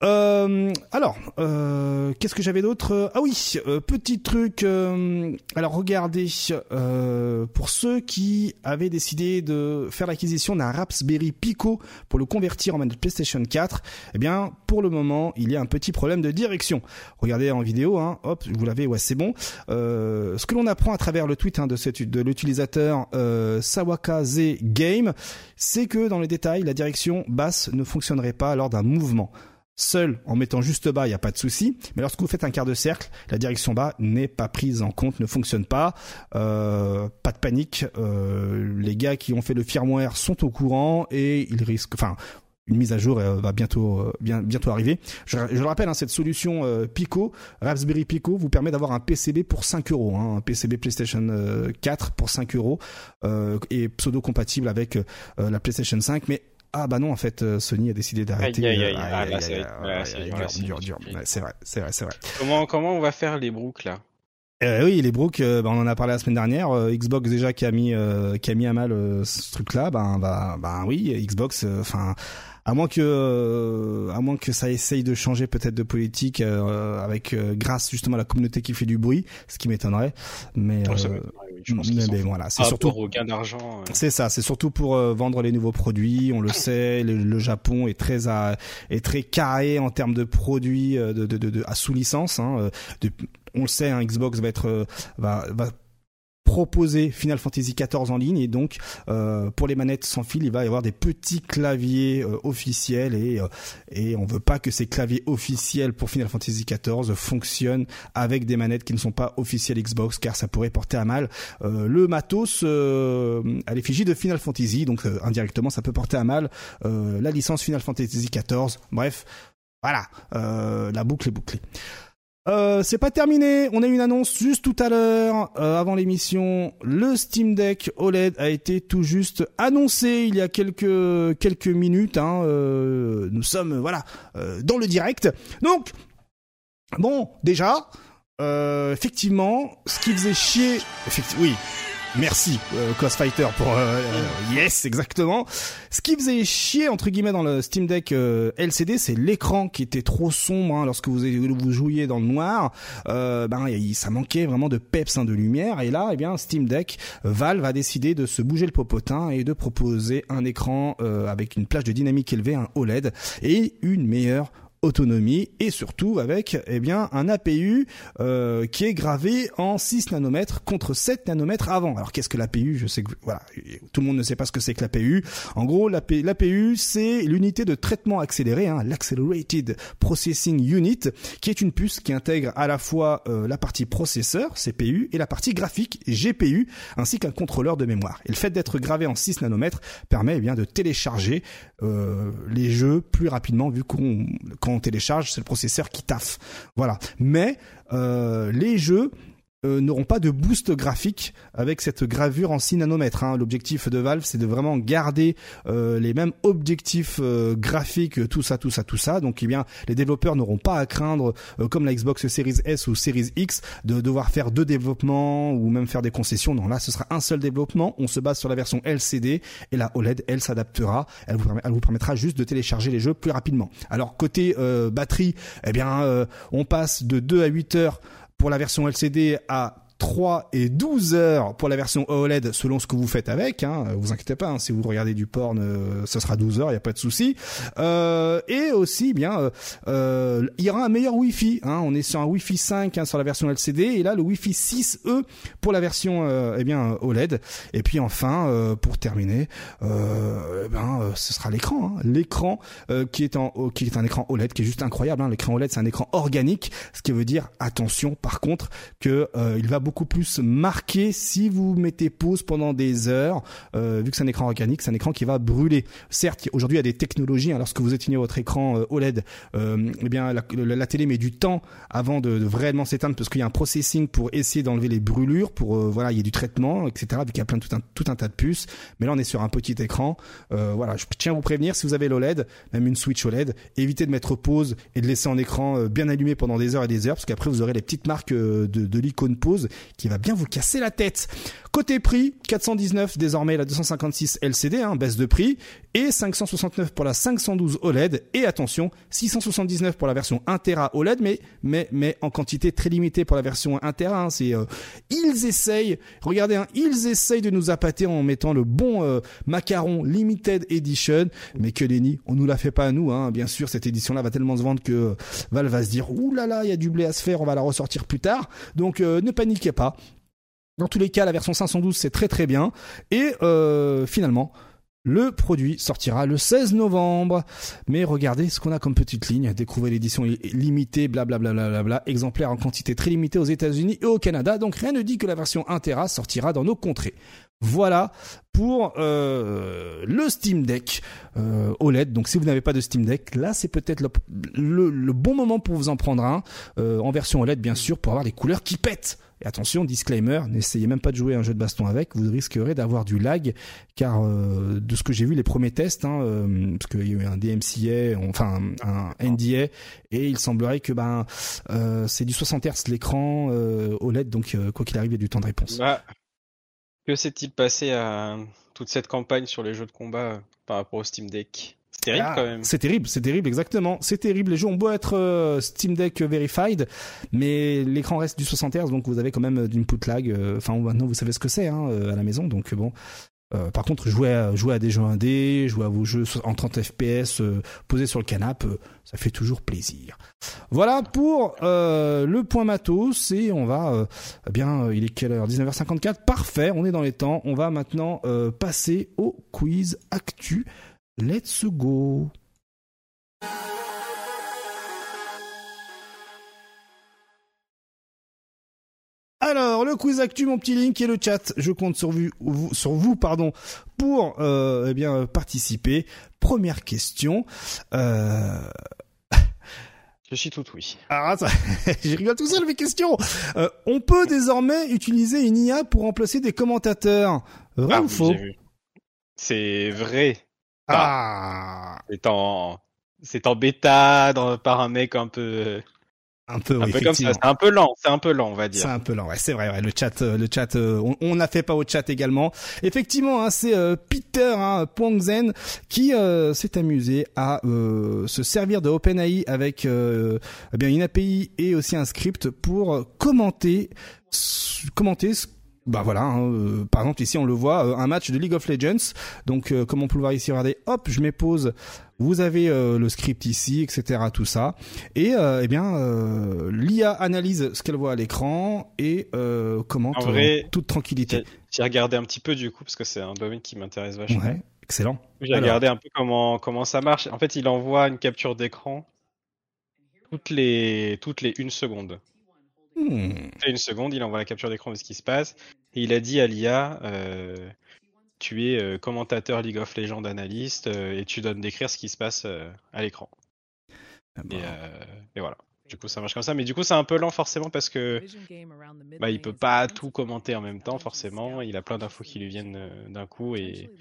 [SPEAKER 1] Euh, alors, euh, qu'est-ce que j'avais d'autre? Ah oui, euh, petit truc. euh, alors, regardez, euh, pour ceux qui avaient décidé de faire l'acquisition d'un Raspberry Pico pour le convertir en manette PlayStation 4, eh bien, pour le moment, il y a un petit problème de direction. Regardez en vidéo, hein, hop, vous l'avez, ouais, c'est bon. Ce que l'on apprend à travers le tweet hein, de, cette- de l'utilisateur Sawakaze Game, c'est que dans les détails, la direction basse ne fonctionnerait pas lors d'un mouvement. Seul, en mettant juste bas, il n'y a pas de souci. Mais lorsque vous faites un quart de cercle, la direction bas n'est pas prise en compte, ne fonctionne pas. Euh, pas de panique. Euh, les gars qui ont fait le firmware sont au courant et ils risquent. Enfin, une mise à jour euh, va bientôt bien, bientôt arriver. Je, le rappelle, hein, cette solution Pico, Raspberry Pico, vous permet d'avoir un PCB pour 5 euros, hein, un PCB PlayStation euh, 4 pour 5 euros et pseudo compatible avec la PlayStation 5, mais ah bah non en fait euh, Sony a décidé d'arrêter.
[SPEAKER 2] Dur,
[SPEAKER 1] dur,
[SPEAKER 2] c'est
[SPEAKER 1] vrai, c'est vrai, c'est vrai.
[SPEAKER 2] Comment comment on va faire les brooks là?
[SPEAKER 1] Euh, oui, les Brooks, euh, bah, on en a parlé la semaine dernière. euh, Xbox déjà qui a mis qui a mis à mal ce truc-là. Ben bah ben oui, Xbox. Enfin, à moins que euh, à moins que ça essaye de changer peut-être de politique euh, avec euh, grâce justement à la communauté qui fait du bruit, ce qui m'étonnerait. Mais,
[SPEAKER 2] Oh, ça
[SPEAKER 1] euh,
[SPEAKER 2] m'étonnerait, oui, Je pense qu'ils
[SPEAKER 1] mais, voilà, c'est surtout
[SPEAKER 2] au gain d'argent. euh,
[SPEAKER 1] c'est ça, c'est surtout pour euh, vendre les nouveaux produits. On le *coughs* sait, le, le Japon est très à, est très carré en termes de produits de, de, de, de- à sous licence. Hein, on le sait, hein, Xbox va être va, va proposer Final Fantasy XIV en ligne. Et donc euh, pour les manettes sans fil il va y avoir des petits claviers euh, officiels. Et euh, et on veut pas que ces claviers officiels pour Final Fantasy XIV fonctionnent avec des manettes qui ne sont pas officielles Xbox car ça pourrait porter à mal euh, le matos euh, à l'effigie de Final Fantasy. Donc indirectement ça peut porter à mal la licence Final Fantasy XIV bref voilà la boucle est bouclée euh, c'est pas terminé. On a eu une annonce juste tout à l'heure, euh, avant l'émission. Le Steam Deck OLED a été tout juste annoncé il y a quelques quelques minutes. Hein, euh, nous sommes voilà euh, dans le direct. Donc bon, déjà, euh, effectivement, ce qui faisait chier, oui. Merci, euh, Fighter pour euh, euh, yes, exactement. Ce qui faisait chier entre guillemets dans le Steam Deck euh, LCD, c'est l'écran qui était trop sombre hein, lorsque vous jouiez dans le noir. Euh, ben ça manquait vraiment de peps, hein, de lumière. Et là, eh bien, Steam Deck, Valve a décidé de se bouger le popotin et de proposer un écran euh, avec une plage de dynamique élevée, un OLED et une meilleure autonomie et surtout avec eh bien un APU euh, qui est gravé en 6 nanomètres contre 7 nanomètres avant. Alors qu'est-ce que l'APU Je sais que voilà, tout le monde ne sait pas ce que c'est que l'APU. En gros, l'AP l'APU c'est l'unité de traitement accéléré, hein, l'Accelerated Processing Unit, qui est une puce qui intègre à la fois euh, la partie processeur CPU et la partie graphique GPU ainsi qu'un contrôleur de mémoire. Et le fait d'être gravé en 6 nanomètres permet eh bien de télécharger euh, les jeux plus rapidement vu qu'on on télécharge c'est le processeur qui taffe. Voilà. Mais euh, les jeux euh, n'auront pas de boost graphique avec cette gravure en 6 nanomètres. Hein. L'objectif de Valve, c'est de vraiment garder euh, les mêmes objectifs euh, graphiques, tout ça, tout ça, tout ça. Donc, eh bien, les développeurs n'auront pas à craindre, comme la Xbox Series S ou Series X, de devoir faire deux développements ou même faire des concessions. Non, là, ce sera un seul développement. On se base sur la version LCD et la OLED, elle s'adaptera. Elle vous, elle vous permettra juste de télécharger les jeux plus rapidement. Alors, côté batterie, eh bien, on passe de 2 à 8 heures pour la version LCD à 3 et 12 heures pour la version OLED selon ce que vous faites avec. Hein. Vous inquiétez pas, hein, si vous regardez du porn, euh, ce sera 12 heures, il y a pas de souci. Euh, et aussi, eh bien, euh, il y aura un meilleur Wi-Fi. Hein. On est sur un Wi-Fi 5 hein, sur la version LCD et là le Wi-Fi 6E pour la version euh, eh bien OLED. Et puis enfin, euh, pour terminer, eh ben, ce sera l'écran, hein. l'écran qui est en qui est un écran OLED qui est juste incroyable. Hein. L'écran OLED c'est un écran organique, ce qui veut dire attention par contre que il va beaucoup beaucoup plus marqué si vous mettez pause pendant des heures, euh, vu que c'est un écran organique, c'est un écran qui va brûler. Certes, aujourd'hui il y a des technologies, hein, lorsque vous éteignez votre écran euh, OLED, euh, eh bien la, télé met du temps avant de, de vraiment s'éteindre parce qu'il y a un processing pour essayer d'enlever les brûlures, pour euh, voilà, il y a du traitement, etc. Vu qu'il y a plein tout un, tout un tas de puces. Mais là on est sur un petit écran. Voilà, je tiens à vous prévenir si vous avez l'OLED, même une Switch OLED, évitez de mettre pause et de laisser en écran bien allumé pendant des heures et des heures, parce qu'après vous aurez les petites marques de, de l'icône pause qui va bien vous casser la tête. Côté prix, 419 désormais la 256 LCD, hein, baisse de prix, et 569 pour la 512 OLED, et attention, 679 pour la version 1 Tera OLED, mais mais mais en quantité très limitée pour la version 1 Tera. Hein, c'est euh, ils essayent, regardez, hein, ils essayent de nous appâter en mettant le bon euh, macaron limited edition, mais que Lenny, on nous la fait pas à nous. Hein, bien sûr, cette édition-là va tellement se vendre que euh, Valve va se dire, ouh là là, il y a du blé à se faire, on va la ressortir plus tard. Donc ne paniquez pas. Dans tous les cas, la version 512 c'est très très bien. Et euh, finalement, le produit sortira le 16 novembre. Mais regardez ce qu'on a comme petite ligne. Découvrez l'édition limitée, blablabla, bla, bla, exemplaire en quantité très limitée aux États-Unis et au Canada. Donc rien ne dit que la version 1 Tera sortira dans nos contrées. Voilà pour euh, le Steam Deck euh, OLED. Donc si vous n'avez pas de Steam Deck, là c'est peut-être le, bon moment pour vous en prendre un euh, en version OLED bien sûr pour avoir des couleurs qui pètent. Attention, disclaimer, n'essayez même pas de jouer un jeu de baston avec, vous risquerez d'avoir du lag, car euh, de ce que j'ai vu les premiers tests, hein, euh, parce qu'il y a eu un DMCA, enfin un, NDA, et il semblerait que ben euh, c'est du 60 Hz l'écran OLED, donc quoi qu'il arrive, il y a du temps de réponse.
[SPEAKER 2] Bah, que s'est-il passé à toute cette campagne sur les jeux de combat par rapport au Steam Deck? Terrible ah, quand même.
[SPEAKER 1] C'est terrible, c'est terrible, exactement. C'est terrible. Les jeux ont beau être euh, Steam Deck verified, mais l'écran reste du 60 Hz, donc vous avez quand même d'une put lag. Euh, enfin, maintenant vous savez ce que c'est hein, euh, à la maison, donc bon. par contre, jouer à, jouer à des jeux indés, jouer à vos jeux en 30 FPS, posés sur le canapé, ça fait toujours plaisir. Voilà pour le point matos et on va eh bien il est quelle heure? 19h54 parfait on est dans les temps on va maintenant passer au quiz actu Let's go Alors, le quiz actu, mon petit link et le chat. Je compte sur vous, sur vous pardon, pour euh, eh bien participer. Première question. Euh... *laughs*
[SPEAKER 2] Je suis tout oui.
[SPEAKER 1] Ah, ça, j'ai rigolé tout seul mes questions. Euh, on peut désormais utiliser une IA pour remplacer des commentateurs. Vrai ah, ou faux?
[SPEAKER 2] C'est vrai.
[SPEAKER 1] Ah.
[SPEAKER 2] C'est en, c'est en bêta dans, par un mec un peu.
[SPEAKER 1] Un peu,
[SPEAKER 2] un peu comme ça. C'est un peu lent. C'est un peu lent, on va dire.
[SPEAKER 1] C'est un peu lent. Ouais, c'est vrai. Ouais, le chat, euh, le chat, euh, on n'a fait pas au chat également. Effectivement, hein, c'est euh, Peter hein, Pongzen qui s'est amusé à se servir de OpenAI avec eh bien une API et aussi un script pour commenter commenter ce bah voilà, hein, euh, par exemple ici on le voit, euh, un match de League of Legends. Donc euh, comme on peut le voir ici, regardez, hop, je mets pause. Vous avez le script ici, etc. Tout ça. Et eh bien, l'IA analyse ce qu'elle voit à l'écran et commente en toute tranquillité.
[SPEAKER 2] J'ai regardé un petit peu du coup parce que c'est un domaine qui m'intéresse vachement.
[SPEAKER 1] Ouais, excellent.
[SPEAKER 2] J'ai regardé un peu comment comment ça marche. En fait, il envoie une capture d'écran toutes les toutes les une seconde.
[SPEAKER 1] Hmm.
[SPEAKER 2] Une seconde, il envoie la capture d'écran de ce qui se passe. Et il a dit à l'IA euh, Tu es euh, commentateur League of Legends analyste euh, et tu donnes d'écrire ce qui se passe à l'écran.
[SPEAKER 1] Ah bah.
[SPEAKER 2] et, voilà. du coup ça marche comme ça. Mais du coup c'est un peu lent forcément parce que bah il peut pas tout commenter en même temps forcément. Il a plein d'infos qui lui viennent d'un coup et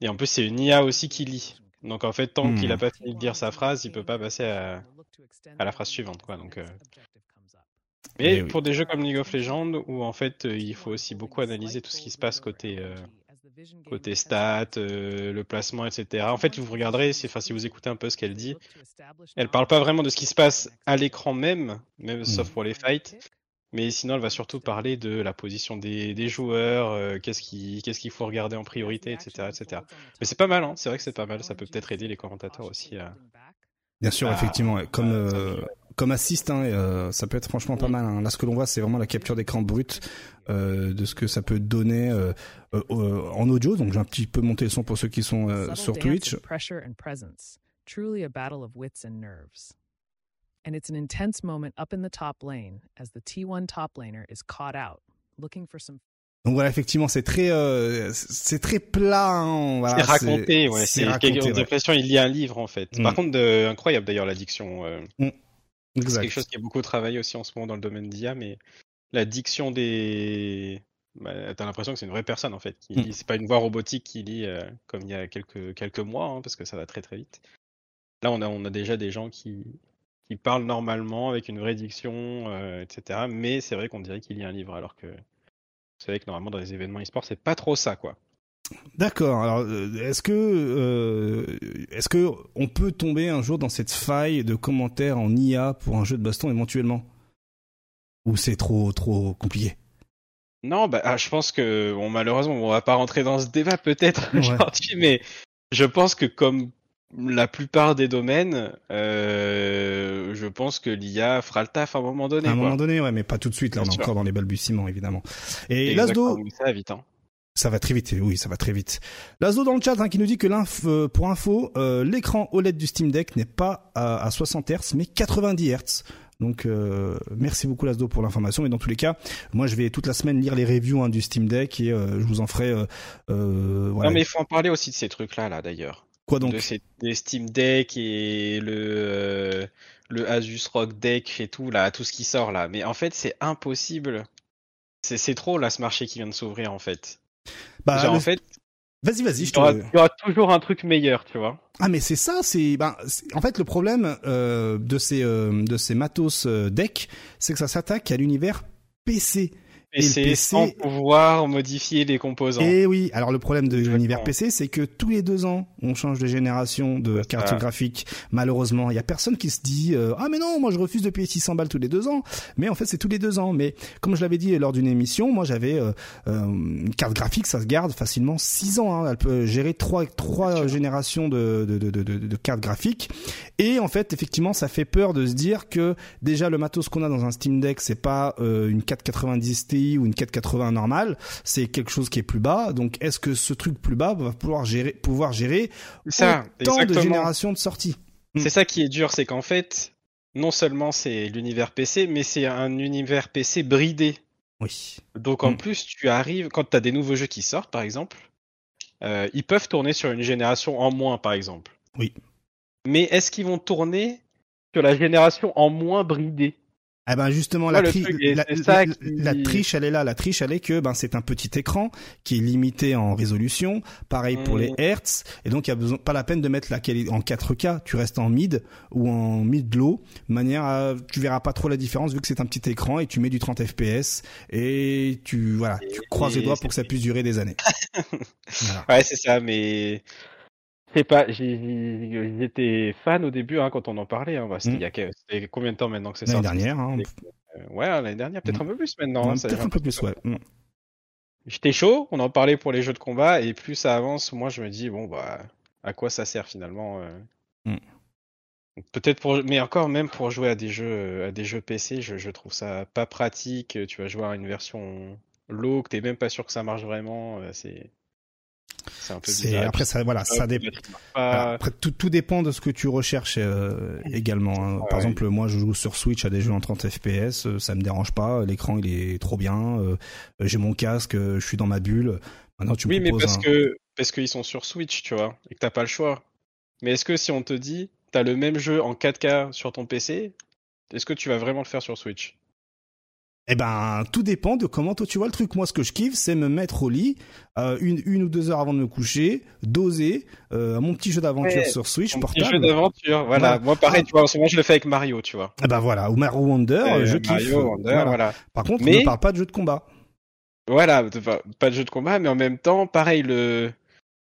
[SPEAKER 2] et en plus c'est une IA aussi qui lit. Donc en fait tant qu'il a
[SPEAKER 1] Hmm.
[SPEAKER 2] pas fini de dire sa phrase, il peut pas passer à, à la phrase suivante quoi. Donc euh, mais
[SPEAKER 1] Eh oui.
[SPEAKER 2] pour des jeux comme League of Legends où en fait euh, il faut aussi beaucoup analyser tout ce qui se passe côté euh, côté stats, euh, le placement, etc. En fait, vous regarderez, si, enfin, si vous écoutez un peu ce qu'elle dit, elle parle pas vraiment de ce qui se passe à l'écran même, même sauf pour les fights, mais sinon elle va surtout parler de la position des, des joueurs, euh, qu'est-ce qui- qu'est-ce qu'il faut regarder en priorité, etc., etc. Mais c'est pas mal, hein,
[SPEAKER 1] comme assist, hein, euh, ça peut être franchement pas
[SPEAKER 2] Mm.
[SPEAKER 1] mal. hein. Là, ce que l'on voit, c'est vraiment la capture d'écran brute euh, de ce que ça peut donner euh, euh, euh, en audio. Donc, j'ai un petit peu monté le son pour ceux qui sont euh, sur Twitch.
[SPEAKER 3] Pressure and presence, truly a battle of wits and nerves. And it's an intense moment up in the top lane as the T1 top laner is caught out, looking for some
[SPEAKER 1] Donc voilà, effectivement, c'est très euh, c'est très plat. hein, voilà,
[SPEAKER 2] c'est raconté, ouais.
[SPEAKER 1] c'est
[SPEAKER 2] a
[SPEAKER 1] ouais.
[SPEAKER 2] il lit un livre en fait.
[SPEAKER 1] Mm.
[SPEAKER 2] Par contre, de- incroyable d'ailleurs la diction. euh, C'est quelque chose qui est beaucoup travaillé aussi en ce moment dans le domaine d'IA, mais la diction des. Bah, T'as l'impression que c'est une vraie personne en fait qui
[SPEAKER 1] Mm.
[SPEAKER 2] C'est pas une voix robotique qui lit euh, comme il y a quelques, quelques mois, hein, parce que ça va très très vite. Là, on a, on a déjà des gens qui, qui parlent normalement avec une vraie diction, euh, etc. Mais c'est vrai qu'on dirait qu'il lit un livre, alors que vous savez que normalement dans les événements e-sport, c'est pas trop ça, quoi.
[SPEAKER 1] D'accord. Alors, euh, est-ce que euh, est-ce que on peut tomber un jour dans cette faille de commentaires en IA pour un jeu de baston éventuellement? Ou c'est trop trop compliqué?
[SPEAKER 2] Non, bah, ah, je pense que bon, malheureusement, on va pas rentrer dans ce débat peut-être
[SPEAKER 1] Ouais.
[SPEAKER 2] aujourd'hui, mais je pense que comme la plupart des domaines, euh, je pense que l'IA fera le taf à un moment donné.
[SPEAKER 1] À un
[SPEAKER 2] quoi.
[SPEAKER 1] moment donné, ouais, mais pas tout de suite. Là,
[SPEAKER 2] Bien
[SPEAKER 1] on est
[SPEAKER 2] sûr.
[SPEAKER 1] encore dans les balbutiements, évidemment. Et Lasdo,
[SPEAKER 2] ça vite. Hein.
[SPEAKER 1] Ça va très vite. Oui, ça va très vite. Lasdo dans le chat hein, qui nous dit que euh, pour info, euh, l'écran OLED du Steam Deck n'est pas à, à 60 Hz, mais 90 Hz. Donc euh, merci beaucoup Lasdo pour l'information. Mais dans tous les cas, moi je vais toute la semaine lire les reviews hein, du Steam Deck et euh, je vous en ferai. Voilà.
[SPEAKER 2] Non, mais il faut en parler aussi de ces trucs-là, là, d'ailleurs.
[SPEAKER 1] Quoi donc
[SPEAKER 2] de ces des Steam Deck et le le Asus ROG Deck et tout là, tout ce qui sort là. Mais en fait, c'est impossible. C'est trop là ce marché qui vient de s'ouvrir en fait.
[SPEAKER 1] Bah,
[SPEAKER 2] Genre,
[SPEAKER 1] le-
[SPEAKER 2] en fait,
[SPEAKER 1] Vas-y, vas-y.
[SPEAKER 2] il
[SPEAKER 1] Je
[SPEAKER 2] y, aura,
[SPEAKER 1] te...
[SPEAKER 2] il y aura toujours un truc meilleur, tu vois.
[SPEAKER 1] Ah mais c'est ça, c'est ben en fait le problème euh, de ces euh, de ces matos euh, deck, c'est que ça s'attaque à l'univers PC.
[SPEAKER 2] Et,
[SPEAKER 1] Et le
[SPEAKER 2] c'est
[SPEAKER 1] PC
[SPEAKER 2] sans pouvoir modifier les composants.
[SPEAKER 1] Et oui, alors le problème de l'univers PC, c'est que tous les deux ans, on change de génération de carte graphique. Malheureusement, il y a personne qui se dit euh, ah mais non, moi je refuse de payer 600 balles tous les deux ans. Mais en fait, c'est tous les deux ans. Mais comme je l'avais dit lors d'une émission, moi j'avais euh, euh, une carte graphique, ça se garde facilement 6 ans. Hein. Elle peut gérer trois trois générations de de, de, de, de de cartes graphiques. Et en fait, effectivement, ça fait peur de se dire que déjà le matos qu'on a dans un Steam Deck, c'est pas euh, une 490 Ti ou une 480 normale, c'est quelque chose qui est plus bas. Donc, est-ce que ce truc plus bas va pouvoir gérer, pouvoir gérer
[SPEAKER 2] C'est ça,
[SPEAKER 1] autant de générations de sorties?
[SPEAKER 2] C'est ça qui est dur, c'est qu'en fait, non seulement c'est l'univers PC, mais c'est un univers PC bridé.
[SPEAKER 1] Oui.
[SPEAKER 2] Donc en
[SPEAKER 1] Mm.
[SPEAKER 2] plus, tu arrives, quand tu as des nouveaux jeux qui sortent, par exemple, euh, ils peuvent tourner sur une génération en moins, par exemple.
[SPEAKER 1] Oui.
[SPEAKER 2] Mais est-ce qu'ils vont tourner sur la génération en moins bridée?
[SPEAKER 1] Eh ben justement, la, tri-
[SPEAKER 2] qui-
[SPEAKER 1] triche, elle est là. La triche, elle est que ben c'est un petit écran qui est limité en résolution. Pareil pour les hertz. Et donc, il y a besoin, pas la peine de mettre la qualité en 4K. Tu restes en mid ou en mid low, de manière à, tu verras pas trop la différence vu que c'est un petit écran et tu mets du 30 FPS et tu voilà, tu croises les doigts pour que ça puisse durer des années. Voilà. *laughs*
[SPEAKER 2] Ouais, c'est ça, mais c'est pas. J'étais fan au début hein, quand on en parlait. Hein. Bah, c'était
[SPEAKER 1] Mm.
[SPEAKER 2] il y a combien de temps maintenant que c'est
[SPEAKER 1] L'année
[SPEAKER 2] sorti?
[SPEAKER 1] dernière, hein,
[SPEAKER 2] Euh, Ouais, l'année dernière, peut-être
[SPEAKER 1] Mm.
[SPEAKER 2] un peu plus maintenant. hein,
[SPEAKER 1] peut-être un peu plus, ouais. Mm.
[SPEAKER 2] J'étais chaud, on en parlait pour les jeux de combat, et plus ça avance, moi je me dis, bon, bah, à quoi ça sert finalement euh. Peut-être pour, mais encore même pour jouer à des jeux, euh, à des jeux PC, je, je trouve ça pas pratique. Tu vas jouer à une version low, que t'es même pas sûr que ça marche vraiment, c'est un peu bizarre.
[SPEAKER 1] après ça, voilà, ça dépend.
[SPEAKER 2] dépend.
[SPEAKER 1] Alors, après, tout, tout dépend de ce que tu recherches euh, également. hein. Par
[SPEAKER 2] ouais.
[SPEAKER 1] exemple, moi, je joue sur Switch à des jeux en 30 FPS, euh, ça me dérange pas. L'écran, il est trop bien. euh, J'ai mon casque, euh, je suis dans ma bulle. Maintenant, tu me
[SPEAKER 2] Oui, mais parce
[SPEAKER 1] un-
[SPEAKER 2] que parce qu'ils sont sur Switch, tu vois, et que t'as pas le choix. Mais est-ce que si on te dit, t'as le même jeu en 4K sur ton PC, Est-ce que tu vas vraiment le faire sur Switch?
[SPEAKER 1] Eh ben, tout dépend de comment toi tu vois le truc. Moi, ce que je kiffe, c'est me mettre au lit euh, une, une ou deux heures avant de me coucher, doser euh, mon petit jeu d'aventure
[SPEAKER 2] Ouais,
[SPEAKER 1] sur Switch
[SPEAKER 2] Mon petit
[SPEAKER 1] portable.
[SPEAKER 2] jeu d'aventure, voilà. Moi, pareil, tu vois, en ce moment, je le fais avec Mario, tu vois.
[SPEAKER 1] Ah bah voilà, ou Mario Wonder,
[SPEAKER 2] Euh,
[SPEAKER 1] je kiffe.
[SPEAKER 2] Mario, Wonder,
[SPEAKER 1] Voilà.
[SPEAKER 2] voilà.
[SPEAKER 1] Par contre, on
[SPEAKER 2] Mais-
[SPEAKER 1] ne parle pas de jeu de combat.
[SPEAKER 2] Voilà, pas, pas de jeu de combat, mais en même temps, pareil, le,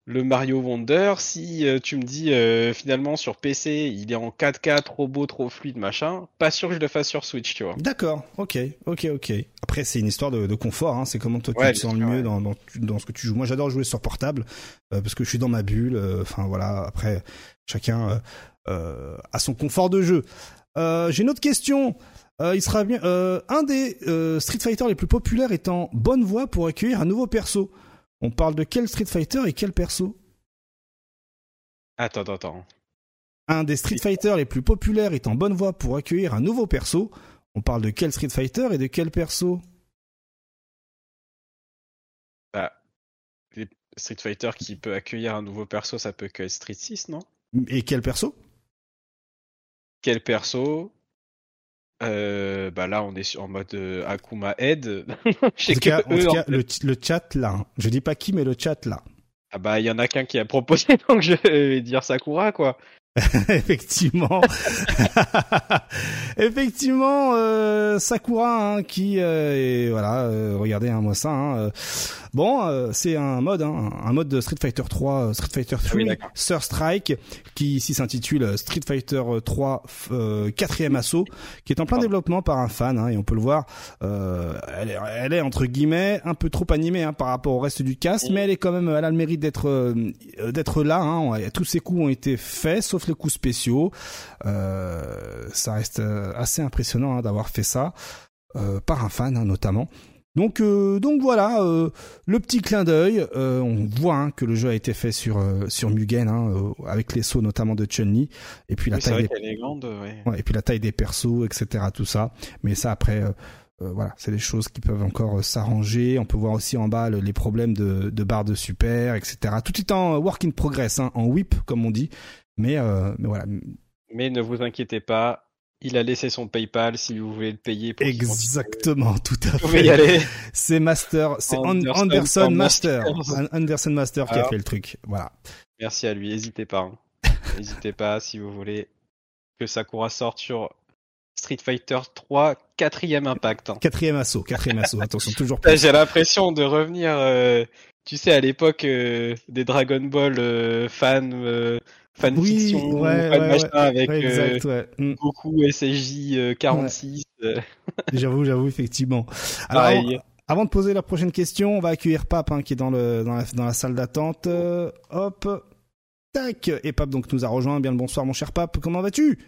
[SPEAKER 2] le Mario Wonder, si euh, tu me dis euh, finalement sur PC, il est en 4K, trop beau, trop fluide, machin, pas sûr que je le fasse sur Switch, tu vois.
[SPEAKER 1] D'accord, ok, ok, ok. Après, c'est une histoire de, de confort, hein. c'est comment toi tu te sens le mieux
[SPEAKER 2] ouais.
[SPEAKER 1] dans, dans, dans ce que tu joues. Moi, j'adore jouer sur portable euh, parce que je suis dans ma bulle. Enfin voilà, après, chacun a son confort de jeu. J'ai une autre question. Euh, il sera bien. euh, un des euh, Street Fighter les plus populaires est en bonne voie pour accueillir un nouveau perso. On parle de quel Street Fighter et quel perso?
[SPEAKER 2] Attends, attends, attends.
[SPEAKER 1] Un des Street Fighter les plus populaires est en bonne voie pour accueillir un nouveau perso. On parle de quel Street Fighter et de quel perso?
[SPEAKER 2] Bah, les Street Fighter qui peut accueillir un nouveau perso, ça peut que être Street 6, non?
[SPEAKER 1] Et quel perso?
[SPEAKER 2] Quel perso? Euh, bah là on est sur, en mode euh, Akuma. *laughs* Je
[SPEAKER 1] En tout cas, en
[SPEAKER 2] eux,
[SPEAKER 1] tout
[SPEAKER 2] en
[SPEAKER 1] cas,
[SPEAKER 2] fait-
[SPEAKER 1] le, le chat là. hein. Je dis pas qui, mais le chat là.
[SPEAKER 2] Ah bah il y en a qu'un qui a proposé *laughs* donc je vais dire Sakura quoi. *laughs*
[SPEAKER 1] Effectivement. *laughs* Effectivement, euh, Sakura hein, qui euh, est- voilà, euh, regardez hein, moi ça. hein, euh, bon, euh, c'est un mode, hein, un mode de Street Fighter 3, euh, Street Fighter 3,
[SPEAKER 2] Ah oui,
[SPEAKER 1] Strike, qui ici s'intitule Street Fighter 3 euh, quatrième assaut, qui est en plein développement par un fan, hein, et on peut le voir. euh, elle, est, elle est entre guillemets un peu trop animée hein, par rapport au reste du cast,
[SPEAKER 2] Mm.
[SPEAKER 1] mais elle est quand même, elle a le mérite d'être d'être là. Hein, tous ses coups ont été faits, sauf les coups spéciaux. Euh, ça reste euh, assez impressionnant hein, d'avoir fait ça euh, par un fan hein, notamment. Donc, euh, donc voilà, euh, le petit clin d'œil. euh, on voit hein, que le jeu a été fait sur sur Mugen, hein, avec les sauts notamment de Chun Li, et puis la
[SPEAKER 2] Oui,
[SPEAKER 1] taille des
[SPEAKER 2] qu'elle est grande, ouais.
[SPEAKER 1] Ouais, et puis la taille des persos, etc. Tout ça. Mais ça après, euh, voilà, c'est des choses qui peuvent encore euh, s'arranger. On peut voir aussi en bas le- les problèmes de, de barres de super, etc. Tout est en work in progress, hein, en whip comme on dit. Mais, euh, mais voilà,
[SPEAKER 2] Mais ne vous inquiétez pas, il a laissé son PayPal si vous voulez le payer pour
[SPEAKER 1] exactement, tout à
[SPEAKER 2] Vous pouvez y
[SPEAKER 1] fait.
[SPEAKER 2] aller.
[SPEAKER 1] C'est Master, c'est An-
[SPEAKER 2] Anderson
[SPEAKER 1] Master, Anderson Master qui a fait le truc. Voilà.
[SPEAKER 2] Merci à lui, n'hésitez pas. hein. *laughs* N'hésitez pas si vous voulez que Sakura sorte sur Street Fighter 3 quatrième impact. hein.
[SPEAKER 1] Quatrième assaut, quatrième assaut. Attention, toujours *laughs* plus.
[SPEAKER 2] J'ai l'impression de revenir, euh, tu sais, à l'époque euh, des Dragon Ball euh, fan, euh, fanfiction,
[SPEAKER 1] Oui, ouais,
[SPEAKER 2] fan
[SPEAKER 1] ouais,
[SPEAKER 2] machin, avec
[SPEAKER 1] Ouais,
[SPEAKER 2] euh,
[SPEAKER 1] exact, ouais. Mm.
[SPEAKER 2] Goku SSJ euh, 46. euh, *laughs*
[SPEAKER 1] J'avoue, j'avoue, effectivement. Alors,
[SPEAKER 2] pareil.
[SPEAKER 1] Avant de poser la prochaine question, on va accueillir Pape hein, qui est dans, le, dans, la, dans la salle d'attente. Euh, hop, tac. Et Pape donc nous a rejoint. Bien le bonsoir mon cher Pape, comment vas-tu?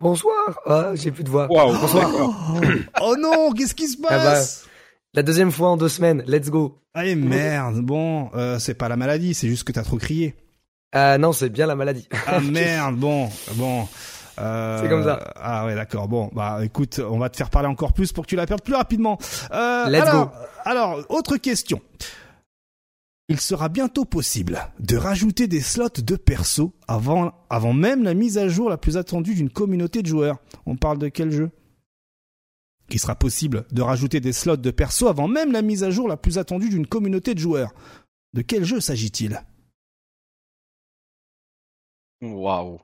[SPEAKER 4] Bonsoir. Ah, j'ai plus de voix.
[SPEAKER 2] Waouh,
[SPEAKER 4] Bonsoir. *coughs*
[SPEAKER 1] Oh non, qu'est-ce qui se
[SPEAKER 4] bah.
[SPEAKER 1] passe?
[SPEAKER 4] La deuxième fois en deux semaines. Let's go.
[SPEAKER 1] Allez merde, bon, euh, c'est pas la maladie, c'est juste que t'as trop crié.
[SPEAKER 4] Ah non, c'est bien la maladie.
[SPEAKER 1] Ah *laughs* merde, bon, bon. Euh,
[SPEAKER 4] C'est comme ça.
[SPEAKER 1] Ah ouais, d'accord. Bon, bah écoute, on va te faire parler encore plus pour que tu la perdes plus rapidement. Euh,
[SPEAKER 4] Let's
[SPEAKER 1] alors,
[SPEAKER 4] go.
[SPEAKER 1] alors, autre question. Il sera bientôt possible de rajouter des slots de perso avant, avant même la mise à jour la plus attendue d'une communauté de joueurs. On parle de quel jeu? Il sera possible de rajouter des slots de perso avant même la mise à jour la plus attendue d'une communauté de joueurs. De quel jeu s'agit-il?
[SPEAKER 2] Waouh.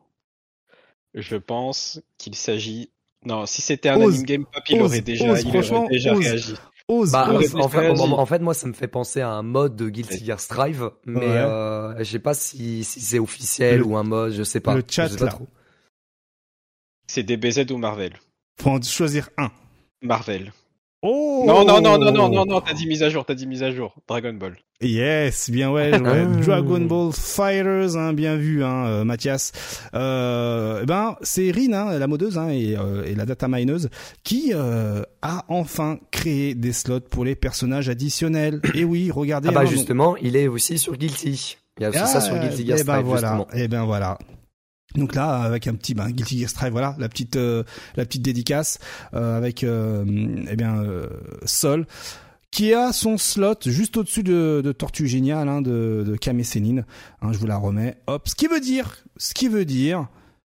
[SPEAKER 2] Je pense qu'il s'agit. Non, si c'était un
[SPEAKER 1] Ose,
[SPEAKER 2] anime game pop, il
[SPEAKER 1] ose,
[SPEAKER 2] aurait déjà,
[SPEAKER 1] ose,
[SPEAKER 2] il aurait
[SPEAKER 1] franchement,
[SPEAKER 2] déjà
[SPEAKER 1] ose.
[SPEAKER 2] réagi.
[SPEAKER 1] Ose,
[SPEAKER 4] Bah, en, fait,
[SPEAKER 2] vas-y.
[SPEAKER 4] en- en fait, moi, ça me fait penser à un mode de Guilty Gear Strive, mais
[SPEAKER 1] Ouais.
[SPEAKER 4] euh, je sais pas si, si c'est officiel
[SPEAKER 1] Le-
[SPEAKER 4] ou un mode, je sais pas.
[SPEAKER 1] le chat.
[SPEAKER 2] C'est DBZ ou Marvel?
[SPEAKER 1] Faut en choisir un.
[SPEAKER 2] Marvel.
[SPEAKER 1] Oh
[SPEAKER 2] Non, non, non, non, non, non, non, t'as dit mise à jour, t'as dit mise à jour. Dragon Ball.
[SPEAKER 1] Yes, bien ouais, ouais.
[SPEAKER 4] Ah.
[SPEAKER 1] Dragon Ball Fighters, hein, bien vu, hein, euh, Mathias. Euh, eh ben, c'est Rin, hein, la modeuse hein, et, euh, et la data mineuse, qui euh, a enfin créé des slots pour les personnages additionnels. *coughs* et oui, regardez.
[SPEAKER 4] Ah bah
[SPEAKER 1] hein,
[SPEAKER 4] justement, il est aussi sur Guilty. Il y a aussi ça sur Guilty Gear
[SPEAKER 1] et ben
[SPEAKER 4] Strive,
[SPEAKER 1] voilà,
[SPEAKER 4] justement.
[SPEAKER 1] et ben voilà. Donc là, avec un petit ben, Guilty Gear voilà, la petite euh, la petite dédicace euh, avec euh, eh bien euh, Sol qui a son slot juste au-dessus de, de Tortue Géniale hein, de, de Kame Sennin. Hein, je vous la remets. Hop, ce qui veut dire, ce qui veut dire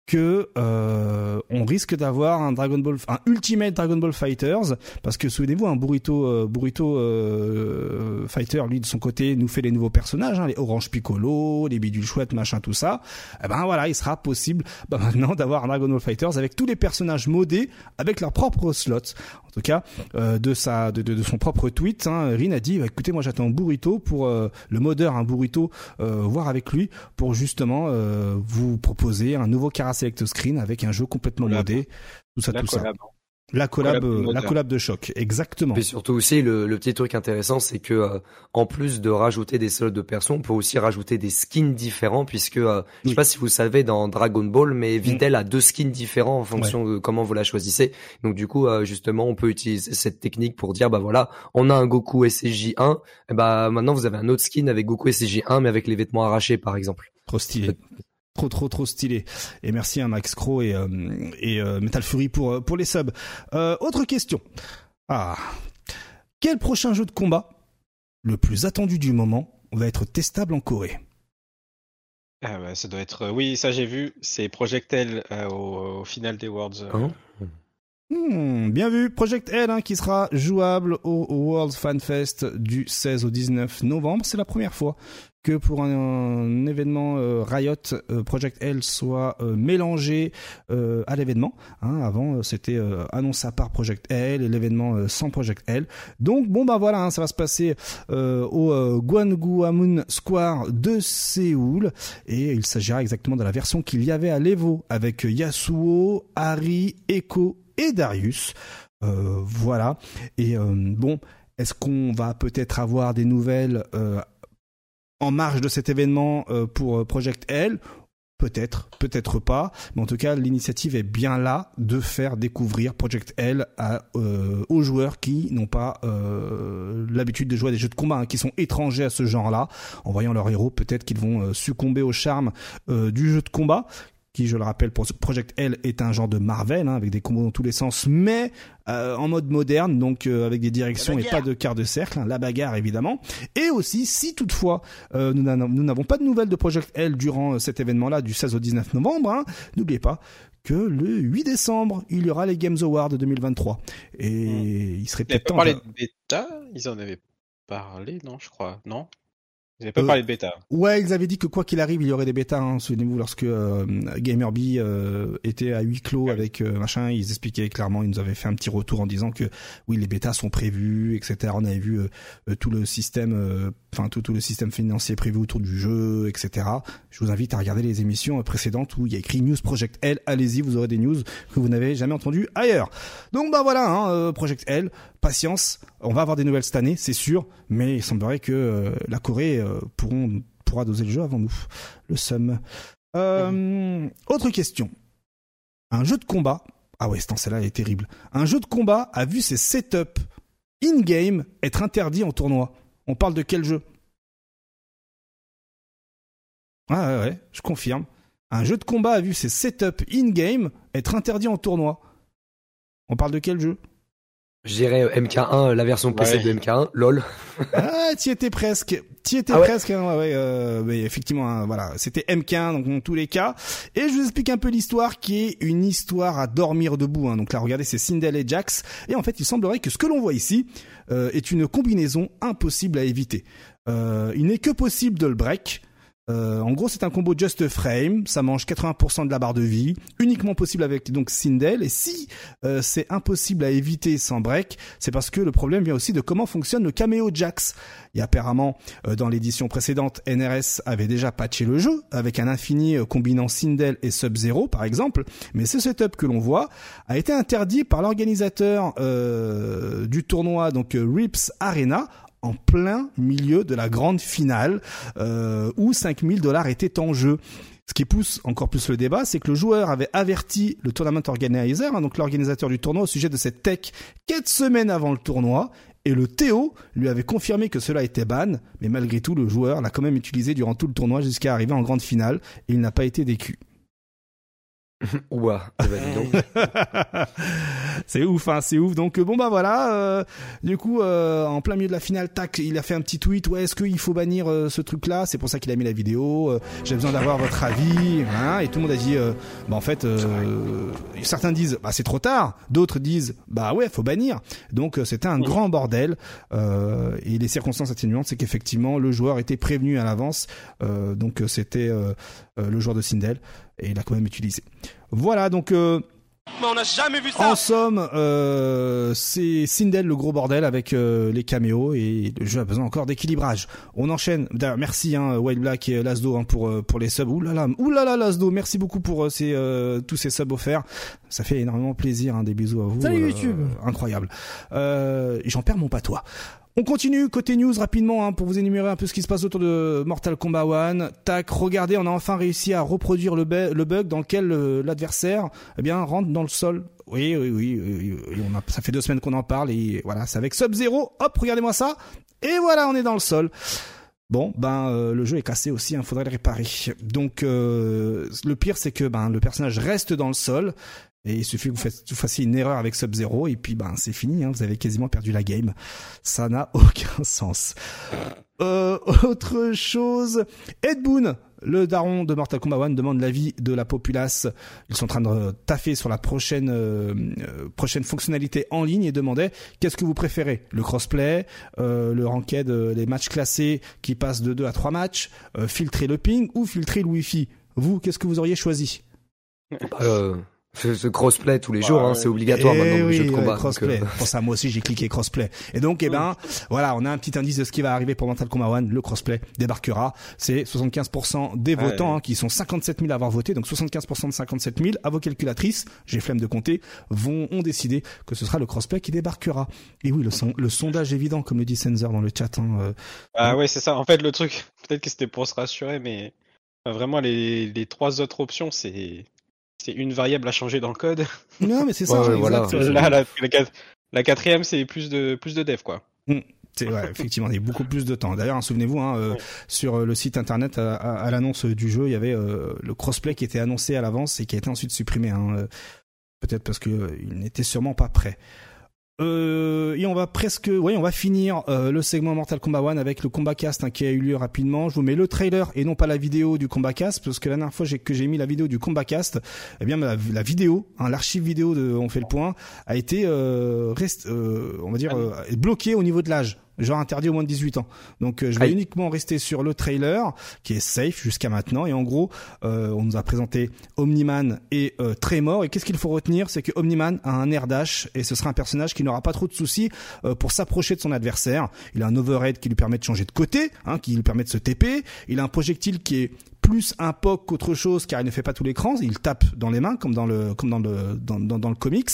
[SPEAKER 1] que euh, on risque d'avoir un Dragon Ball, un Ultimate Dragon Ball Fighters, parce que souvenez-vous, un Burrito, euh, Burrito euh, Fighter, lui de son côté, nous fait les nouveaux personnages, hein, les Orange Piccolo, les Bidule Chouette, machin, tout ça. Eh ben voilà, il sera possible bah, maintenant d'avoir un Dragon Ball Fighters avec tous les personnages modés, avec leurs propres slots. En tout cas, euh, de sa, de, de, de, son propre tweet, hein, Rin a dit, bah, écoutez, moi j'attends Burrito pour euh, le modeur, un Burrito, voir avec lui pour justement vous proposer un nouveau caractère select screen avec un jeu complètement modé, tout ça, tout ça. La collab, la collab de choc, exactement.
[SPEAKER 4] Et surtout aussi le, le petit truc intéressant, c'est que euh, en plus de rajouter des slots de perso, on peut aussi rajouter des skins différents, puisque euh, je sais pas si vous savez dans Dragon Ball, mais mm. Videl a deux skins différents en fonction de comment vous la choisissez. Donc du coup, euh, justement, on peut utiliser cette technique pour dire bah voilà, on a un Goku SCJ1, et bah maintenant vous avez un autre skin avec Goku SCJ1, mais avec les vêtements arrachés par exemple.
[SPEAKER 1] Trop stylé. Trop trop trop stylé. Et merci à Max Crow et, euh, et euh, Metal Fury pour, euh, pour les subs. autre question. Ah. Quel prochain jeu de combat, le plus attendu du moment, va être testable en Corée?
[SPEAKER 2] Ah bah, ça doit être. Oui, ça j'ai vu. C'est Projectel au, final des Worlds.
[SPEAKER 1] Hein? Hmm, bien vu, Project L hein, qui sera jouable au, au World Fan Fest du 16 au 19 novembre. C'est la première fois que pour un, événement euh, Riot, euh, Project L soit euh, mélangé à l'événement. Hein, avant, c'était annoncé à part Project L et l'événement sans Project L. Donc bon bah voilà, hein, ça va se passer au Gwanguamun Square de Séoul et il s'agira exactement de la version qu'il y avait à l'Evo avec Yasuo, Harry, Echo et Darius. voilà. Et bon, est-ce qu'on va peut-être avoir des nouvelles en marge de cet événement euh, pour euh, Project L Peut-être, peut-être pas, mais en tout cas, l'initiative est bien là de faire découvrir Project L euh, aux joueurs qui n'ont pas l'habitude de jouer à des jeux de combat, hein, qui sont étrangers à ce genre-là. En voyant leurs héros, peut-être qu'ils vont succomber au charme du jeu de combat qui, je le rappelle, pour Project L est un genre de Marvel, hein, avec des combos dans tous les sens, mais euh, en mode moderne, donc euh, avec des directions et pas de quart de cercle, hein, la bagarre évidemment. Et aussi, si toutefois euh, nous n'avons pas de nouvelles de Project L durant cet événement-là du 16 au 19 novembre, hein, n'oubliez pas que le 8 décembre, il y aura les Games Awards 2023. Et hmm. il serait peut-être temps...
[SPEAKER 2] parlé de bêta Ils en avaient parlé, non, je crois, non? Vous n'avez pas parlé de bêta.
[SPEAKER 1] Ouais, ils avaient dit que quoi qu'il arrive, il y aurait des bêtas. Hein. Souvenez-vous, lorsque euh, Gamerby euh, était à huis clos avec euh, machin, ils expliquaient clairement, ils nous avaient fait un petit retour en disant que oui, les bêtas sont prévus, etc. On avait vu tout le système, enfin tout, tout le système financier prévu autour du jeu, etc. Je vous invite à regarder les émissions précédentes où il y a écrit News Project L. Allez-y, vous aurez des news que vous n'avez jamais entendues ailleurs. Donc bah voilà, hein, Project L patience, on va avoir des nouvelles cette année, c'est sûr, mais il semblerait que euh, la Corée euh, pourront, pourra doser le jeu avant nous. Le sum. Euh, autre question. Un jeu de combat. Ah ouais, celle-là est terrible. Un jeu de combat a vu ses setups in-game être interdits en tournoi. On parle de quel jeu? Ah ouais, ouais, je confirme. Un jeu de combat a vu ses setups in-game être interdits en tournoi. On parle de quel jeu?
[SPEAKER 4] Je dirais euh, MK1, euh, la version PC de MK1, lol. *laughs*
[SPEAKER 1] ah, t'y étais presque. T'y étais ah presque. Hein, ouais, euh, mais effectivement, hein, voilà, c'était MK1 donc dans tous les cas. Et je vous explique un peu l'histoire, qui est une histoire à dormir debout. Hein. Donc là, regardez, c'est Sindel et Jax. Et en fait, il semblerait que ce que l'on voit ici euh, est une combinaison impossible à éviter. Euh, il n'est que possible de le break. Euh, en gros, c'est un combo just frame, ça mange 80% de la barre de vie, uniquement possible avec donc Sindel. Et si euh, c'est impossible à éviter sans break, c'est parce que le problème vient aussi de comment fonctionne le caméo Jax. Et apparemment, euh, dans l'édition précédente, NRS avait déjà patché le jeu avec un infini combinant Sindel et Sub-Zero par exemple. Mais ce setup que l'on voit a été interdit par l'organisateur du tournoi, donc Rips Arena, en plein milieu de la grande finale euh, où 5000 dollars étaient en jeu. Ce qui pousse encore plus le débat, c'est que le joueur avait averti le tournament organizer, hein, donc l'organisateur du tournoi, au sujet de cette tech quatre semaines avant le tournoi, et le Théo lui avait confirmé que cela était ban, mais malgré tout, le joueur l'a quand même utilisé durant tout le tournoi jusqu'à arriver en grande finale, et il n'a pas été décu. *laughs*
[SPEAKER 4] Ouah, eh ben, dis donc. *laughs*
[SPEAKER 1] c'est ouf, hein, c'est ouf. Donc bon bah voilà. euh, du coup, euh, en plein milieu de la finale, tac, il a fait un petit tweet. Ouais, est-ce qu'il faut bannir euh, ce truc-là? C'est pour ça qu'il a mis la vidéo. euh, J'ai besoin d'avoir votre avis. hein. et tout le monde a dit, euh, bah en fait, euh, certains disent, bah c'est trop tard. D'autres disent, bah ouais, faut bannir. Donc euh, c'était un grand bordel. Euh, et les circonstances atténuantes, c'est qu'effectivement le joueur était prévenu à l'avance. Euh, donc euh, c'était euh, euh, le joueur de Sindel et il a quand même utilisé. Voilà, donc. Euh,
[SPEAKER 5] Mais on n'a jamais vu ça
[SPEAKER 1] en somme, euh, c'est Sindel le gros bordel avec euh, les caméos et le jeu a besoin encore d'équilibrage. On enchaîne. D'ailleurs, merci hein, White Black et Lasdo hein, pour pour les subs. Ouh là là, ouh là là Lasdo, merci beaucoup pour euh, ces euh, tous ces subs offerts. Ça fait énormément plaisir. Hein, des bisous à vous.
[SPEAKER 6] Salut
[SPEAKER 1] Euh,
[SPEAKER 6] YouTube.
[SPEAKER 1] incroyable. Euh, J'en perds mon patois. On continue côté news rapidement hein, pour vous énumérer un peu ce qui se passe autour de Mortal Kombat 1. Tac, regardez, on a enfin réussi à reproduire le, le bug dans lequel euh, l'adversaire eh bien rentre dans le sol. Oui, oui, oui, oui, oui, on a, ça fait deux semaines qu'on en parle et voilà, c'est avec Sub Zero. Hop, regardez-moi ça. Et voilà, on est dans le sol. Bon, ben euh, le jeu est cassé aussi, il faudrait le réparer. Donc euh, le pire c'est que ben le personnage reste dans le sol et il suffit que vous, fassiez une erreur avec Sub Zero et puis ben c'est fini, hein, vous avez quasiment perdu la game. Ça n'a *laughs* aucun sens. Euh, autre chose, Ed Boon, le daron de Mortal Kombat 1 demande l'avis de la populace. Ils sont en train de taffer sur la prochaine euh, prochaine fonctionnalité en ligne et demandait qu'est-ce que vous préférez? Le crossplay, euh, le ranked, euh, les matchs classés qui passent de 2 à 3 matchs, euh, filtrer le ping ou filtrer le wifi? Vous, qu'est-ce que vous auriez choisi?
[SPEAKER 4] Euh, ce, crossplay tous les jours, hein, c'est obligatoire
[SPEAKER 1] Eh
[SPEAKER 4] maintenant le
[SPEAKER 1] oui,
[SPEAKER 4] jeu de combat.
[SPEAKER 1] crossplay.
[SPEAKER 4] euh,
[SPEAKER 1] Pour ça, moi aussi, j'ai cliqué crossplay. Et donc, eh ben, voilà, on a un petit indice de ce qui va arriver pour Mortal Kombat 1. Le crossplay débarquera. C'est 75% des
[SPEAKER 2] Ouais.
[SPEAKER 1] votants, hein, qui sont 57 000 à avoir voté. Donc, 75% de 57 000 à vos calculatrices, j'ai flemme de compter, vont, ont décidé que ce sera le crossplay qui débarquera. Et oui, le, son- le sondage évident, comme le dit Sensor dans le chat, hein, euh,
[SPEAKER 2] Ah ouais, c'est ça. En fait, le truc, peut-être que c'était pour se rassurer, mais euh, vraiment, les, les trois autres options, c'est c'est une variable à changer dans le code. *laughs*
[SPEAKER 1] Non, mais c'est ça,
[SPEAKER 4] Ouais, ouais,
[SPEAKER 1] exact.
[SPEAKER 4] voilà.
[SPEAKER 2] Là, la, la, quat- la quatrième, c'est plus de, plus de dev, quoi.
[SPEAKER 1] C'est ouais, effectivement, il y a beaucoup plus de temps. D'ailleurs, hein, souvenez-vous, hein, euh,
[SPEAKER 2] Ouais.
[SPEAKER 1] sur euh, le site internet à, à- à l'annonce du jeu, il y avait euh, le crossplay qui était annoncé à l'avance et qui a été ensuite supprimé. Hein, euh, Peut-être parce que euh, il n'était sûrement pas prêt. Euh, et on va presque, oui, on va finir euh, le segment Mortal Kombat 1 avec le combat cast hein, qui a eu lieu rapidement. Je vous mets le trailer et non pas la vidéo du combat cast parce que la dernière fois que j'ai mis la vidéo du combat cast, eh bien la, la vidéo, hein, l'archive vidéo de On fait le point a été, euh, reste, euh, on va dire, euh, bloquée au niveau de l'âge. Genre interdit au moins de 18 ans. Donc euh, je vais uniquement rester sur le trailer qui est safe jusqu'à maintenant. Et en gros, euh, on nous a présenté Omniman et euh, Tremor. Et qu'est-ce qu'il faut retenir? C'est que Omniman a un air dash et ce sera un personnage qui n'aura pas trop de soucis euh, pour s'approcher de son adversaire. Il a un overhead qui lui permet de changer de côté, hein, qui lui permet de se TP. Il a un projectile qui est plus un POC qu'autre chose car il ne fait pas tout l'écran, il tape dans les mains comme dans le comme dans le dans, dans, dans le comics.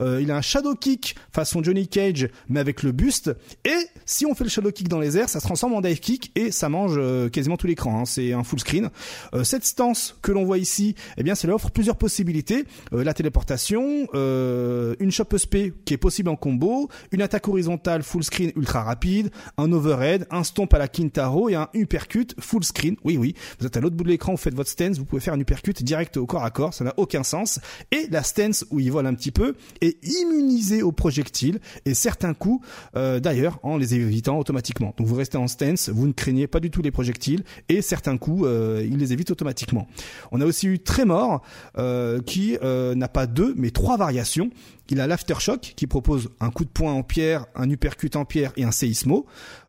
[SPEAKER 1] Euh, il a un shadow kick façon Johnny Cage mais avec le buste et si on fait le shadow kick dans les airs, ça se transforme en dive kick et ça mange euh, quasiment tout l'écran, hein. c'est un full screen. Euh, cette stance que l'on voit ici, eh bien, ça lui offre plusieurs possibilités. Euh, la téléportation, euh, une chop SP qui est possible en combo, une attaque horizontale full screen ultra rapide, un overhead, un stomp à la Kintaro et un uppercut full screen. Oui, oui, vous êtes bout de l'écran, vous faites votre stance, vous pouvez faire un uppercut direct au corps à corps, ça n'a aucun sens. Et la stance où il vole un petit peu est immunisée aux projectiles et certains coups, euh, d'ailleurs, en les évitant automatiquement. Donc vous restez en stance, vous ne craignez pas du tout les projectiles et certains coups, euh, il les évite automatiquement. On a aussi eu Tremor euh, qui n'a pas deux mais trois variations. Il a l'Aftershock qui propose un coup de poing en pierre, un uppercut en pierre et un séismo.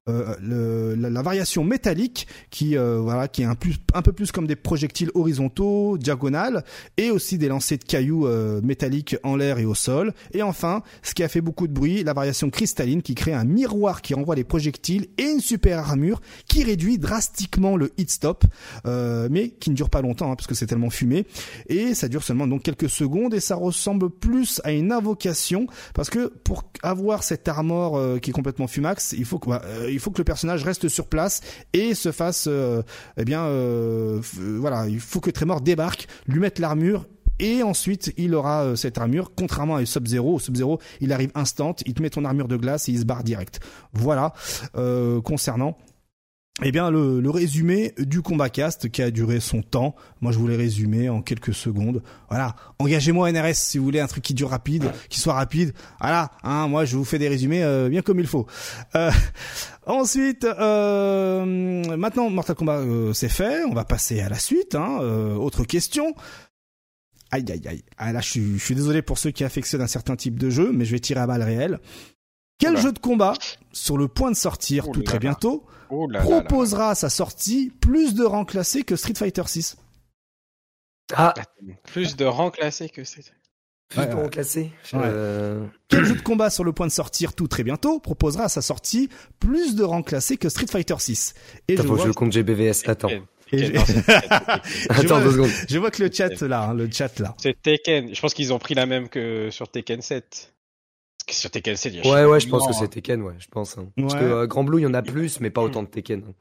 [SPEAKER 1] Euh, la, variation métallique qui euh, voilà qui est un, peu plus comme des projectiles horizontaux, diagonales et aussi des lancers de cailloux euh, métalliques en l'air et au sol. Et enfin, ce qui a fait beaucoup de bruit, la variation cristalline qui crée un miroir qui renvoie les projectiles et une super armure qui réduit drastiquement le hit stop, mais qui ne dure pas longtemps hein, parce que c'est tellement fumé et ça dure seulement donc quelques secondes et ça ressemble plus à une parce que pour avoir cette armor euh, qui est complètement fumax, il faut que bah, euh, faut que le personnage reste sur place et se fasse euh, eh bien euh, voilà, il faut que Tremor débarque, lui mette l'armure et ensuite, il aura cette armure, contrairement à Sub-Zero. Sub-Zero, il arrive instant, il te met ton armure de glace et il se barre direct. Voilà, concernant eh bien, le, le, résumé du combat cast qui a duré son temps. Moi, je voulais résumer en quelques secondes. Voilà. Engagez-moi NRS si vous voulez un truc qui dure rapide, qui soit rapide. Voilà. Hein, moi, je vous fais des résumés euh, bien comme il faut. Euh, ensuite, euh, maintenant, Mortal Kombat, euh, c'est fait. On va passer à la suite. Hein. Euh, autre question. Aïe, aïe, aïe. Ah, là, je suis, je suis désolé pour ceux qui affectionnent un certain type de jeu, mais je vais tirer à balles réelles. Quel
[SPEAKER 2] Oula.
[SPEAKER 1] jeu de combat, sur le point de sortir
[SPEAKER 2] Oh
[SPEAKER 1] tout très bientôt,
[SPEAKER 2] Oh
[SPEAKER 1] proposera à sa sortie plus de rangs classés que Street Fighter 6
[SPEAKER 4] Ah,
[SPEAKER 2] Plus de rangs classés que c'est.
[SPEAKER 4] plus
[SPEAKER 1] Ouais,
[SPEAKER 4] de
[SPEAKER 1] ouais.
[SPEAKER 4] rangs classés.
[SPEAKER 1] Ouais.
[SPEAKER 4] Euh,
[SPEAKER 1] Quel jeu de combat sur le point de sortir tout très bientôt proposera à sa sortie plus de rangs classés que Street Fighter 6 Et
[SPEAKER 4] Attends,
[SPEAKER 1] je
[SPEAKER 4] faut que
[SPEAKER 1] vois,
[SPEAKER 4] je compte GBVS. Attends.
[SPEAKER 2] Tekken. Tekken. *laughs*
[SPEAKER 4] Attends
[SPEAKER 1] vois-
[SPEAKER 4] deux secondes.
[SPEAKER 1] je vois que le chat là, hein, le chat là.
[SPEAKER 2] C'est Tekken. Je pense qu'ils ont pris la même que sur Tekken 7. Sur Tekken 7, il y a
[SPEAKER 4] Ouais, ouais, je pense que c'est Tekken, ouais, je pense. hein. Parce que euh, Grand Blue, il y en a plus, mais pas autant de Tekken. hein.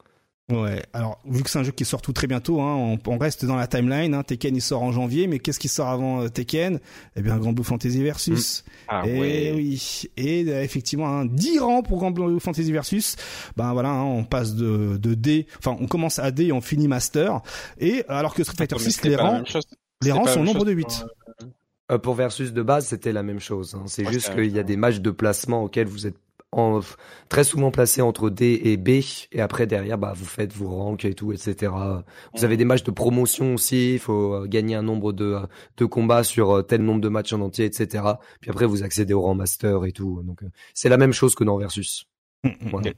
[SPEAKER 1] Ouais. Alors vu que c'est un jeu qui sort tout très bientôt, hein, on, on reste dans la timeline. Hein, Tekken il sort en janvier, mais qu'est-ce qui sort avant euh, Tekken? Eh bien Grand Blue Fantasy Versus.
[SPEAKER 2] Ah
[SPEAKER 1] et
[SPEAKER 2] ouais.
[SPEAKER 1] oui. Et euh, effectivement, hein, 10 rangs pour Grand Blue Fantasy Versus. Ben voilà, hein, on passe de, de D, enfin on commence à D et on finit Master. Et alors que Street Fighter
[SPEAKER 2] Mais
[SPEAKER 1] 6,
[SPEAKER 2] c'était
[SPEAKER 1] les rangs, les rangs sont au nombre de
[SPEAKER 2] chose
[SPEAKER 1] 8.
[SPEAKER 2] pour,
[SPEAKER 4] Euh, pour Versus de base, c'était la même chose. hein. C'est juste qu'il y a des matchs de placement auxquels vous êtes en, très souvent placés entre D et B, et après derrière, bah, vous faites vos ranks et tout, etc. Vous avez des matchs de promotion aussi, il faut euh, gagner un nombre de, euh, de combats sur euh, tel nombre de matchs en entier, etc. Puis après, vous accédez au rang master et tout. Donc, euh, c'est la même chose que dans Versus. Voilà.
[SPEAKER 1] mm.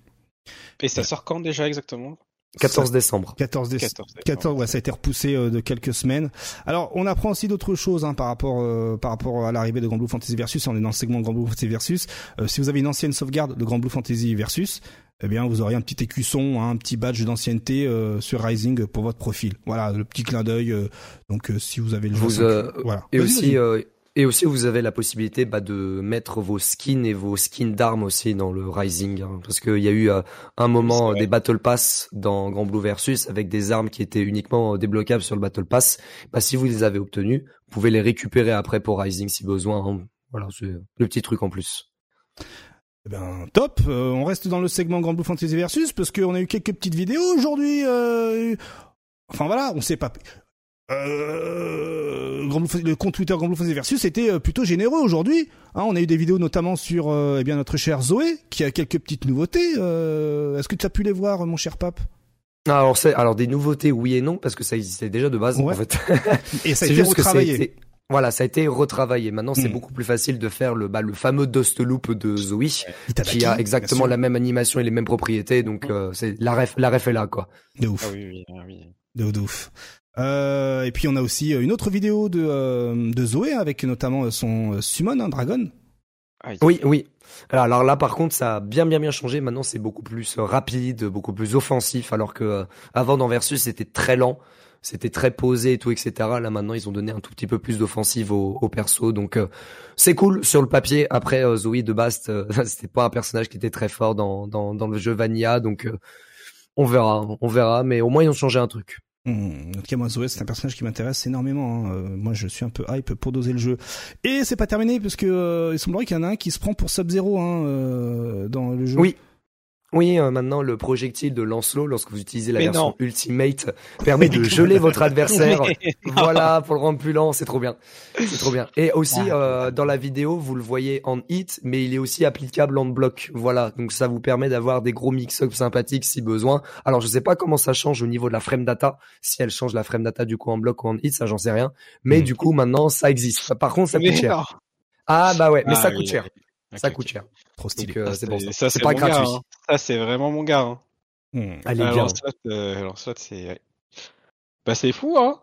[SPEAKER 2] Et ça sort quand déjà exactement?
[SPEAKER 4] 14 décembre.
[SPEAKER 1] 14 décembre.
[SPEAKER 2] 14. d'accord.
[SPEAKER 1] 14, ouais, ça a été repoussé euh, de quelques semaines. Alors, on apprend aussi d'autres choses hein, par rapport euh, par rapport à l'arrivée de Grand Blue Fantasy Versus. On est dans le segment Grand Blue Fantasy Versus. Euh, si vous avez une ancienne sauvegarde de Grand Blue Fantasy Versus, eh bien, vous aurez un petit écusson, hein, un petit badge d'ancienneté euh, sur Rising pour votre profil. Voilà, le petit clin d'œil. euh, donc, euh, si vous avez le jeu,
[SPEAKER 4] Vous, euh,
[SPEAKER 1] voilà.
[SPEAKER 4] Et aussi, euh, et aussi, vous avez la possibilité bah, de mettre vos skins et vos skins d'armes aussi dans le Rising, hein, parce qu'il y a eu euh, un moment des Battle Pass dans Grand Blue Versus avec des armes qui étaient uniquement euh, débloquables sur le Battle Pass. Bah, si vous les avez obtenues, vous pouvez les récupérer après pour Rising si besoin. hein. Voilà, c'est le petit truc en plus.
[SPEAKER 1] Eh ben, top. Euh, on reste dans le segment Grand Blue Fantasy Versus parce qu'on a eu quelques petites vidéos aujourd'hui. euh, Enfin voilà, on sait pas. Euh... Le compte Twitter Grand Blue Fantasy Versus était euh, plutôt généreux aujourd'hui. Hein, on a eu des vidéos notamment sur euh, eh bien notre cher Zoé qui a quelques petites nouveautés. Euh, Est-ce que tu as pu les voir, mon cher pape?
[SPEAKER 4] Ah, Alors, c'est, alors des nouveautés, oui et non, parce que ça existait déjà de base.
[SPEAKER 1] Ouais.
[SPEAKER 4] En fait. *laughs*
[SPEAKER 1] Et ça a
[SPEAKER 4] C'est
[SPEAKER 1] été
[SPEAKER 4] juste que ça a
[SPEAKER 1] retravaillé.
[SPEAKER 4] été- Voilà, ça a été retravaillé. Maintenant, c'est
[SPEAKER 1] Hmm.
[SPEAKER 4] beaucoup plus facile de faire le, bah, le fameux Dust Loop de Zoe.
[SPEAKER 1] Itadaki,
[SPEAKER 4] qui a exactement la même animation et les mêmes propriétés, donc euh, c'est la ref, la ref est là quoi.
[SPEAKER 1] De ouf.
[SPEAKER 2] Ah oui, oui, ah oui.
[SPEAKER 1] De, de ouf. Euh, et puis on a aussi euh, une autre vidéo de, euh, de Zoé avec notamment euh, son euh, Summon, hein, Dragon.
[SPEAKER 4] Oui, oui. Alors, alors là, par contre, ça a bien, bien, bien changé. Maintenant, c'est beaucoup plus rapide, beaucoup plus offensif, alors que euh, avant dans Versus, c'était très lent, c'était très posé et tout, etc. Là, maintenant, ils ont donné un tout petit peu plus d'offensive au, au perso, donc euh, c'est cool sur le papier. Après, euh, Zoe de Bast, euh, *laughs* c'était pas un personnage qui était très fort dans dans, dans le jeu Vanilla, donc euh, on verra, on verra. Mais au moins, ils ont changé un truc.
[SPEAKER 1] Hmm, en tout cas, moi, c'est un personnage qui m'intéresse énormément. hein. Euh, moi, je suis un peu hype pour doser le jeu. Et c'est pas terminé, parce que euh, il semblerait qu'il y en a un qui se prend pour Sub-Zero hein, euh, dans le jeu.
[SPEAKER 4] Oui. Oui, euh, maintenant le projectile de Lancelot, lorsque vous utilisez la
[SPEAKER 2] Mais
[SPEAKER 4] version
[SPEAKER 2] non.
[SPEAKER 4] Ultimate, permet de *laughs* geler votre adversaire. voilà, pour le rendre plus lent, c'est trop bien. C'est trop bien. Et aussi, euh, dans la vidéo, vous le voyez en hit, mais il est aussi applicable en bloc. Voilà, donc ça vous permet d'avoir des gros mix-up sympathiques si besoin. Alors, je sais pas comment ça change au niveau de la frame data, si elle change la frame data du coup en bloc ou en hit, ça j'en sais rien. Mais
[SPEAKER 1] Mm.
[SPEAKER 4] du coup, maintenant, ça existe. Par contre, ça coûte cher. Ah bah ouais, mais
[SPEAKER 2] Ah
[SPEAKER 4] ça
[SPEAKER 2] oui,
[SPEAKER 4] coûte cher. Ça coûte cher.
[SPEAKER 1] Trop stylé.
[SPEAKER 4] Donc euh,
[SPEAKER 2] Ça,
[SPEAKER 4] c'est bon. ça. pas
[SPEAKER 2] gars,
[SPEAKER 4] gratuit.
[SPEAKER 2] hein. Ça, c'est vraiment mon gars. Hein.
[SPEAKER 1] Hmm.
[SPEAKER 4] Allez,
[SPEAKER 2] Ah,
[SPEAKER 4] bien.
[SPEAKER 2] Lancelot, euh, Lancelot, c'est... ouais. Bah, c'est fou, hein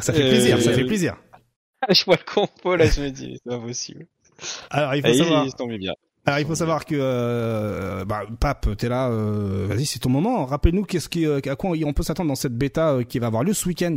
[SPEAKER 1] Ça fait
[SPEAKER 2] Euh,
[SPEAKER 1] plaisir, ça
[SPEAKER 2] euh,
[SPEAKER 1] fait plaisir. *laughs*
[SPEAKER 2] Je vois le compo, là, je me dis, c'est impossible.
[SPEAKER 1] Alors, il faut
[SPEAKER 2] Ah,
[SPEAKER 1] savoir.
[SPEAKER 2] il bien.
[SPEAKER 1] Alors, il faut savoir que, euh, bah, Pape, t'es là. Euh, Vas-y, c'est ton moment. Rappelle-nous qu'est-ce qui, euh, à quoi on peut s'attendre dans cette bêta euh, qui va avoir lieu ce week-end?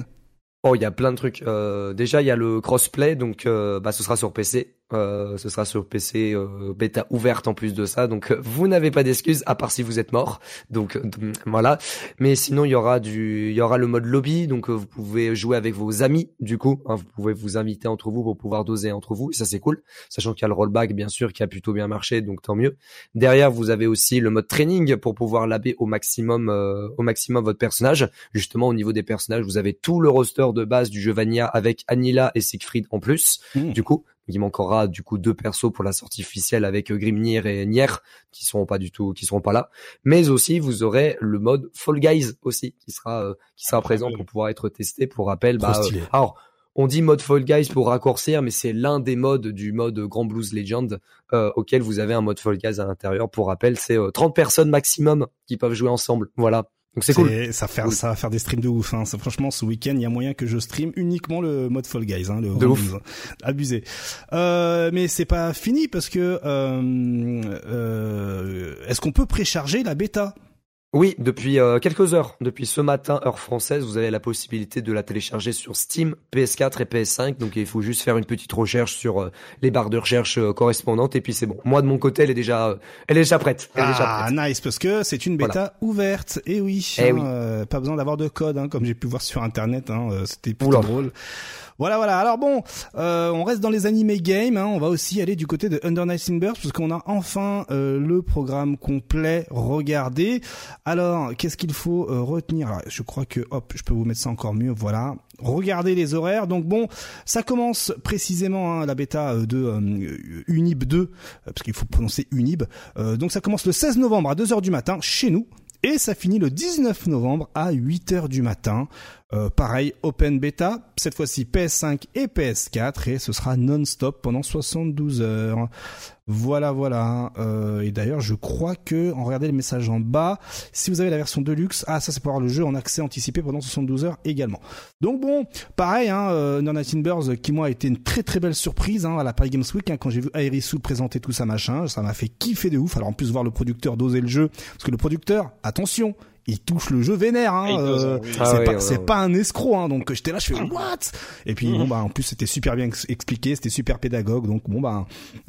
[SPEAKER 4] Oh, il y a plein de trucs. Euh, déjà, il y a le crossplay, donc euh, bah, ce sera sur PC. Euh, ce sera sur PC euh, bêta ouverte en plus de ça, donc euh, vous n'avez pas d'excuses à part si vous êtes mort. Donc voilà. Mais sinon il y aura du, il y aura le mode lobby, donc vous pouvez jouer avec vos amis du coup. Hein, vous pouvez vous inviter entre vous pour pouvoir doser entre vous, et ça c'est cool. Sachant qu'il y a le rollback bien sûr qui a plutôt bien marché, donc tant mieux. Derrière vous avez aussi le mode training pour pouvoir laber au maximum, au maximum votre personnage. Justement au niveau des personnages, vous avez tout le roster de base du jeu Vanilla avec Anila et Siegfried en plus. Mmh. Du coup il manquera du coup deux persos pour la sortie officielle avec euh, Grimnir et Nier qui seront pas du tout, qui seront pas là. Mais aussi vous aurez le mode Fall Guys aussi qui sera euh, qui sera présent pour pouvoir être testé. Pour rappel, bah, euh, alors on dit mode Fall Guys pour raccourcir, mais c'est l'un des modes du mode Grand Blues Legend auquel vous avez un mode Fall Guys à l'intérieur. Pour rappel, c'est 30 personnes maximum qui peuvent jouer ensemble. Voilà. Donc c'est cool.
[SPEAKER 1] Ça, faire, ça va faire des streams de ouf. Hein. franchement, ce week-end, il y a moyen que je stream uniquement le mode Fall Guys. Hein, le
[SPEAKER 4] de ouf.
[SPEAKER 1] Abusé. Euh, mais c'est pas fini parce que euh, euh, est-ce qu'on peut précharger la bêta?
[SPEAKER 4] Oui, depuis euh, quelques heures, depuis ce matin, heure française, vous avez la possibilité de la télécharger sur Steam, PS4 et PS5. Donc il faut juste faire une petite recherche sur euh, les barres de recherche euh, correspondantes et puis c'est bon. Moi de mon côté, elle est déjà, elle est déjà prête. Elle
[SPEAKER 1] ah, nice, parce que c'est une bêta ouverte. Et oui, eh hein, pas besoin d'avoir de code, hein, comme j'ai pu voir sur internet. Hein, C'était plutôt drôle. Voilà, voilà. Alors bon, euh, on reste dans les animés games. Hein. On va aussi aller du côté de Under Night Burst parce qu'on a enfin euh, le programme complet regardé. Alors, qu'est-ce qu'il faut euh, retenir? Je crois que, hop, je peux vous mettre ça encore mieux. Voilà. Regardez les horaires. Donc bon, ça commence précisément hein, la bêta de Unib 2, parce qu'il faut prononcer Unib. donc ça commence le 16 novembre à 2h du matin chez nous. Et ça finit le 19 novembre à 8h du matin. Euh, pareil, Open Beta, cette fois-ci PS5 et PS4, et ce sera non-stop pendant 72 heures. Voilà, voilà. Euh, et d'ailleurs, je crois que, en regardant les messages en bas, si vous avez la version Deluxe, ah ça c'est pour avoir le jeu en accès anticipé pendant 72 heures également. Donc bon, pareil, hein, euh, Birds, qui moi a été une très très belle surprise hein, à la Paris Games Week, hein, quand j'ai vu Aerisu présenter tout ça machin, ça m'a fait kiffer de ouf. Alors en plus voir le producteur doser le jeu, parce que le producteur, attention, il touche le jeu vénère. Hein, euh, ah c'est pas, un escroc. Hein, donc j'étais là, je fais what? Et puis bon bah en plus c'était super bien expliqué, c'était super pédagogue. Donc bon bah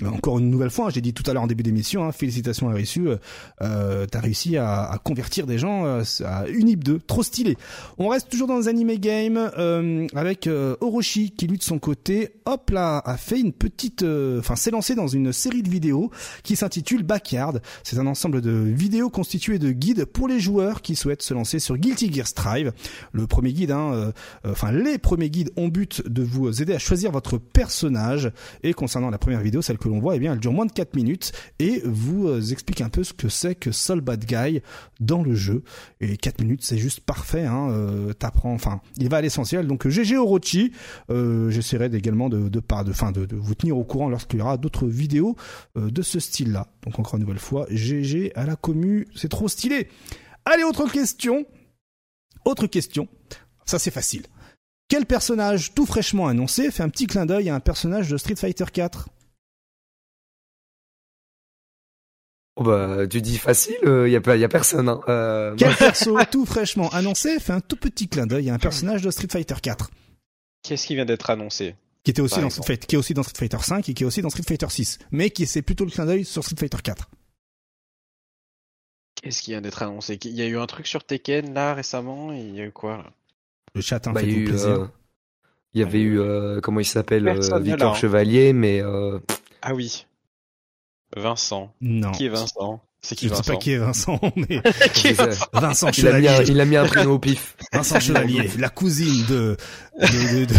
[SPEAKER 1] encore une nouvelle fois, hein, j'ai dit tout à l'heure en début d'émission, hein, félicitations à Rissu, euh, euh, t'as réussi à, à, convertir des gens euh, à Unip 2, trop stylé. On reste toujours dans les anime games euh, avec Orochi qui lui de son côté, hop là, a fait une petite, enfin s'est lancé dans une série de vidéos qui s'intitule Backyard. C'est un ensemble de vidéos constituées de guides pour les joueurs qui souhaitent se lancer sur Guilty Gear Strive. Le premier guide, hein, euh, euh, enfin les premiers guides ont but de vous aider à choisir votre personnage. Et concernant la première vidéo, celle que l'on voit, eh bien, elle dure moins de 4 minutes et vous euh, explique un peu ce que c'est que Soul Bad Guy dans le jeu. Et 4 minutes, c'est juste parfait. Hein, T'apprends, enfin, il va à l'essentiel. Donc GG Orochi, j'essaierai également de, de, de, vous tenir au courant lorsqu'il y aura d'autres vidéos de ce style-là. Donc encore une nouvelle fois, GG à la commu, c'est trop stylé. Allez, autre question. Autre question. Ça, c'est facile. Quel personnage tout fraîchement annoncé fait un petit clin d'œil à un personnage de Street Fighter 4
[SPEAKER 4] Oh bah, tu dis facile, il euh, y a pas, y a personne. Hein. Euh,
[SPEAKER 1] Quel perso *laughs* tout fraîchement annoncé fait un tout petit clin d'œil à un personnage de Street Fighter 4
[SPEAKER 2] Qu'est-ce qui vient d'être annoncé?
[SPEAKER 1] Qui était aussi dans Street qui est aussi dans Street Fighter 5 et qui est aussi dans Street Fighter 6, mais qui c'est plutôt le clin d'œil sur Street Fighter 4.
[SPEAKER 2] Qu'est-ce qui vient d'être annoncé? Il y a eu un truc sur Tekken là récemment et il y a eu quoi là?
[SPEAKER 1] Le chat, hein, bah, fait plaisir. Euh,
[SPEAKER 4] il y avait eu, euh, comment il s'appelle, euh, Victor Chevalier, mais...
[SPEAKER 2] Ah oui. Vincent.
[SPEAKER 1] Non.
[SPEAKER 2] Qui est Vincent?
[SPEAKER 1] C'est qui Je sais pas qui est Vincent, *laughs* mais *laughs*
[SPEAKER 2] Vincent,
[SPEAKER 1] Vincent Chevalier.
[SPEAKER 4] Il a, mis un, il a mis un prénom au pif. *laughs*
[SPEAKER 1] Vincent Chevalier, la cousine de. de, de, de...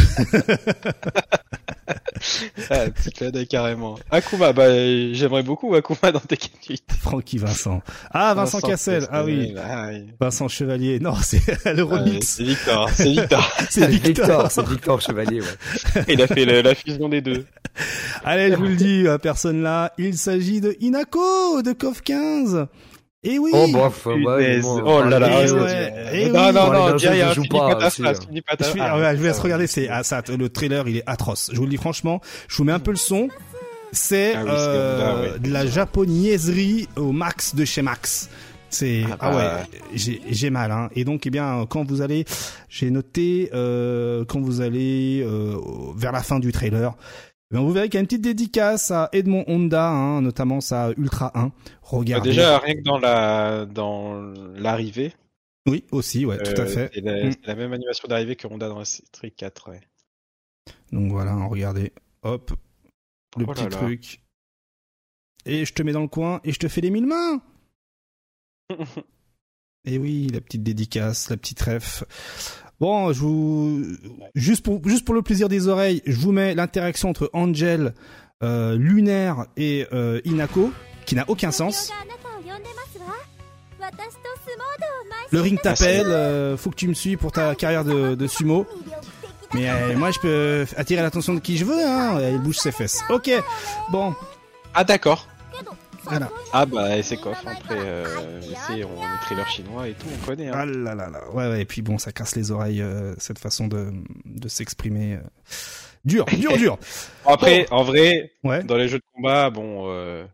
[SPEAKER 2] ah, petit carrément. Akuma, bah j'aimerais beaucoup Akuma dans Tekken 8.
[SPEAKER 1] Francky Vincent. Ah Vincent, Cassel. Ah oui. Ah, oui. Vincent Chevalier. Non, c'est le ah, remix.
[SPEAKER 2] c'est Victor. C'est Victor.
[SPEAKER 1] c'est Victor.
[SPEAKER 4] C'est Victor Chevalier. Ouais.
[SPEAKER 2] Il a fait la fusion des deux.
[SPEAKER 1] Allez, je vous le dis, personne là. Il s'agit de Inako de KOF 15. Et oui.
[SPEAKER 4] Oh bof, ouais,
[SPEAKER 2] oh là là.
[SPEAKER 1] Et ouais.
[SPEAKER 2] Et non, non, non, non,
[SPEAKER 1] je
[SPEAKER 2] joue pas. Je
[SPEAKER 1] vais laisse regarder, c'est ah, ça, le trailer, il est atroce. Je vous le dis franchement, je vous mets un peu le son. C'est ah euh, de la japonaiserie au max de chez Max. C'est ah, ah, ouais, bah. j'ai mal hein. Et donc eh bien quand vous allez, j'ai noté euh, quand vous allez euh, vers la fin du trailer, Ben, vous verrez qu'il y a une petite dédicace à Edmond Honda, hein, notamment sa Ultra 1.
[SPEAKER 2] Bah,
[SPEAKER 1] Regardez.
[SPEAKER 2] déjà, rien que dans la dans l'arrivée,
[SPEAKER 1] Oui, aussi, ouais, tout à
[SPEAKER 2] euh,
[SPEAKER 1] fait.
[SPEAKER 2] C'est la,
[SPEAKER 1] Mm.
[SPEAKER 2] c'est la même animation d'arrivée que Honda dans la Street 4. Ouais.
[SPEAKER 1] Donc voilà, hein, regardez. Hop, le
[SPEAKER 2] Oh
[SPEAKER 1] petit
[SPEAKER 2] là là.
[SPEAKER 1] truc. Et je te mets dans le coin et je te fais les mille mains. *laughs* Et oui, la petite dédicace, la petite ref. Bon, je vous juste pour juste pour le plaisir des oreilles, je vous mets l'interaction entre Angel, euh, Lunaire et euh, Inako, qui n'a aucun sens. Le ring t'appelle, euh, faut que tu me suis pour ta carrière de, de sumo. Mais euh, moi, je peux attirer l'attention de qui je veux, hein. Il bouge ses fesses. Ok, bon,
[SPEAKER 2] Ah d'accord.
[SPEAKER 1] Voilà.
[SPEAKER 2] Ah bah c'est quoi Après, euh, c'est on les trailers chinois et tout, on connaît. Hein.
[SPEAKER 1] Ah là là là. Ouais, ouais. Et puis bon, ça casse les oreilles, euh, cette façon de, de s'exprimer. euh. Dur, dur, *laughs* dur.
[SPEAKER 2] Après, en vrai,
[SPEAKER 1] Ouais.
[SPEAKER 2] dans les jeux de combat, bon, euh,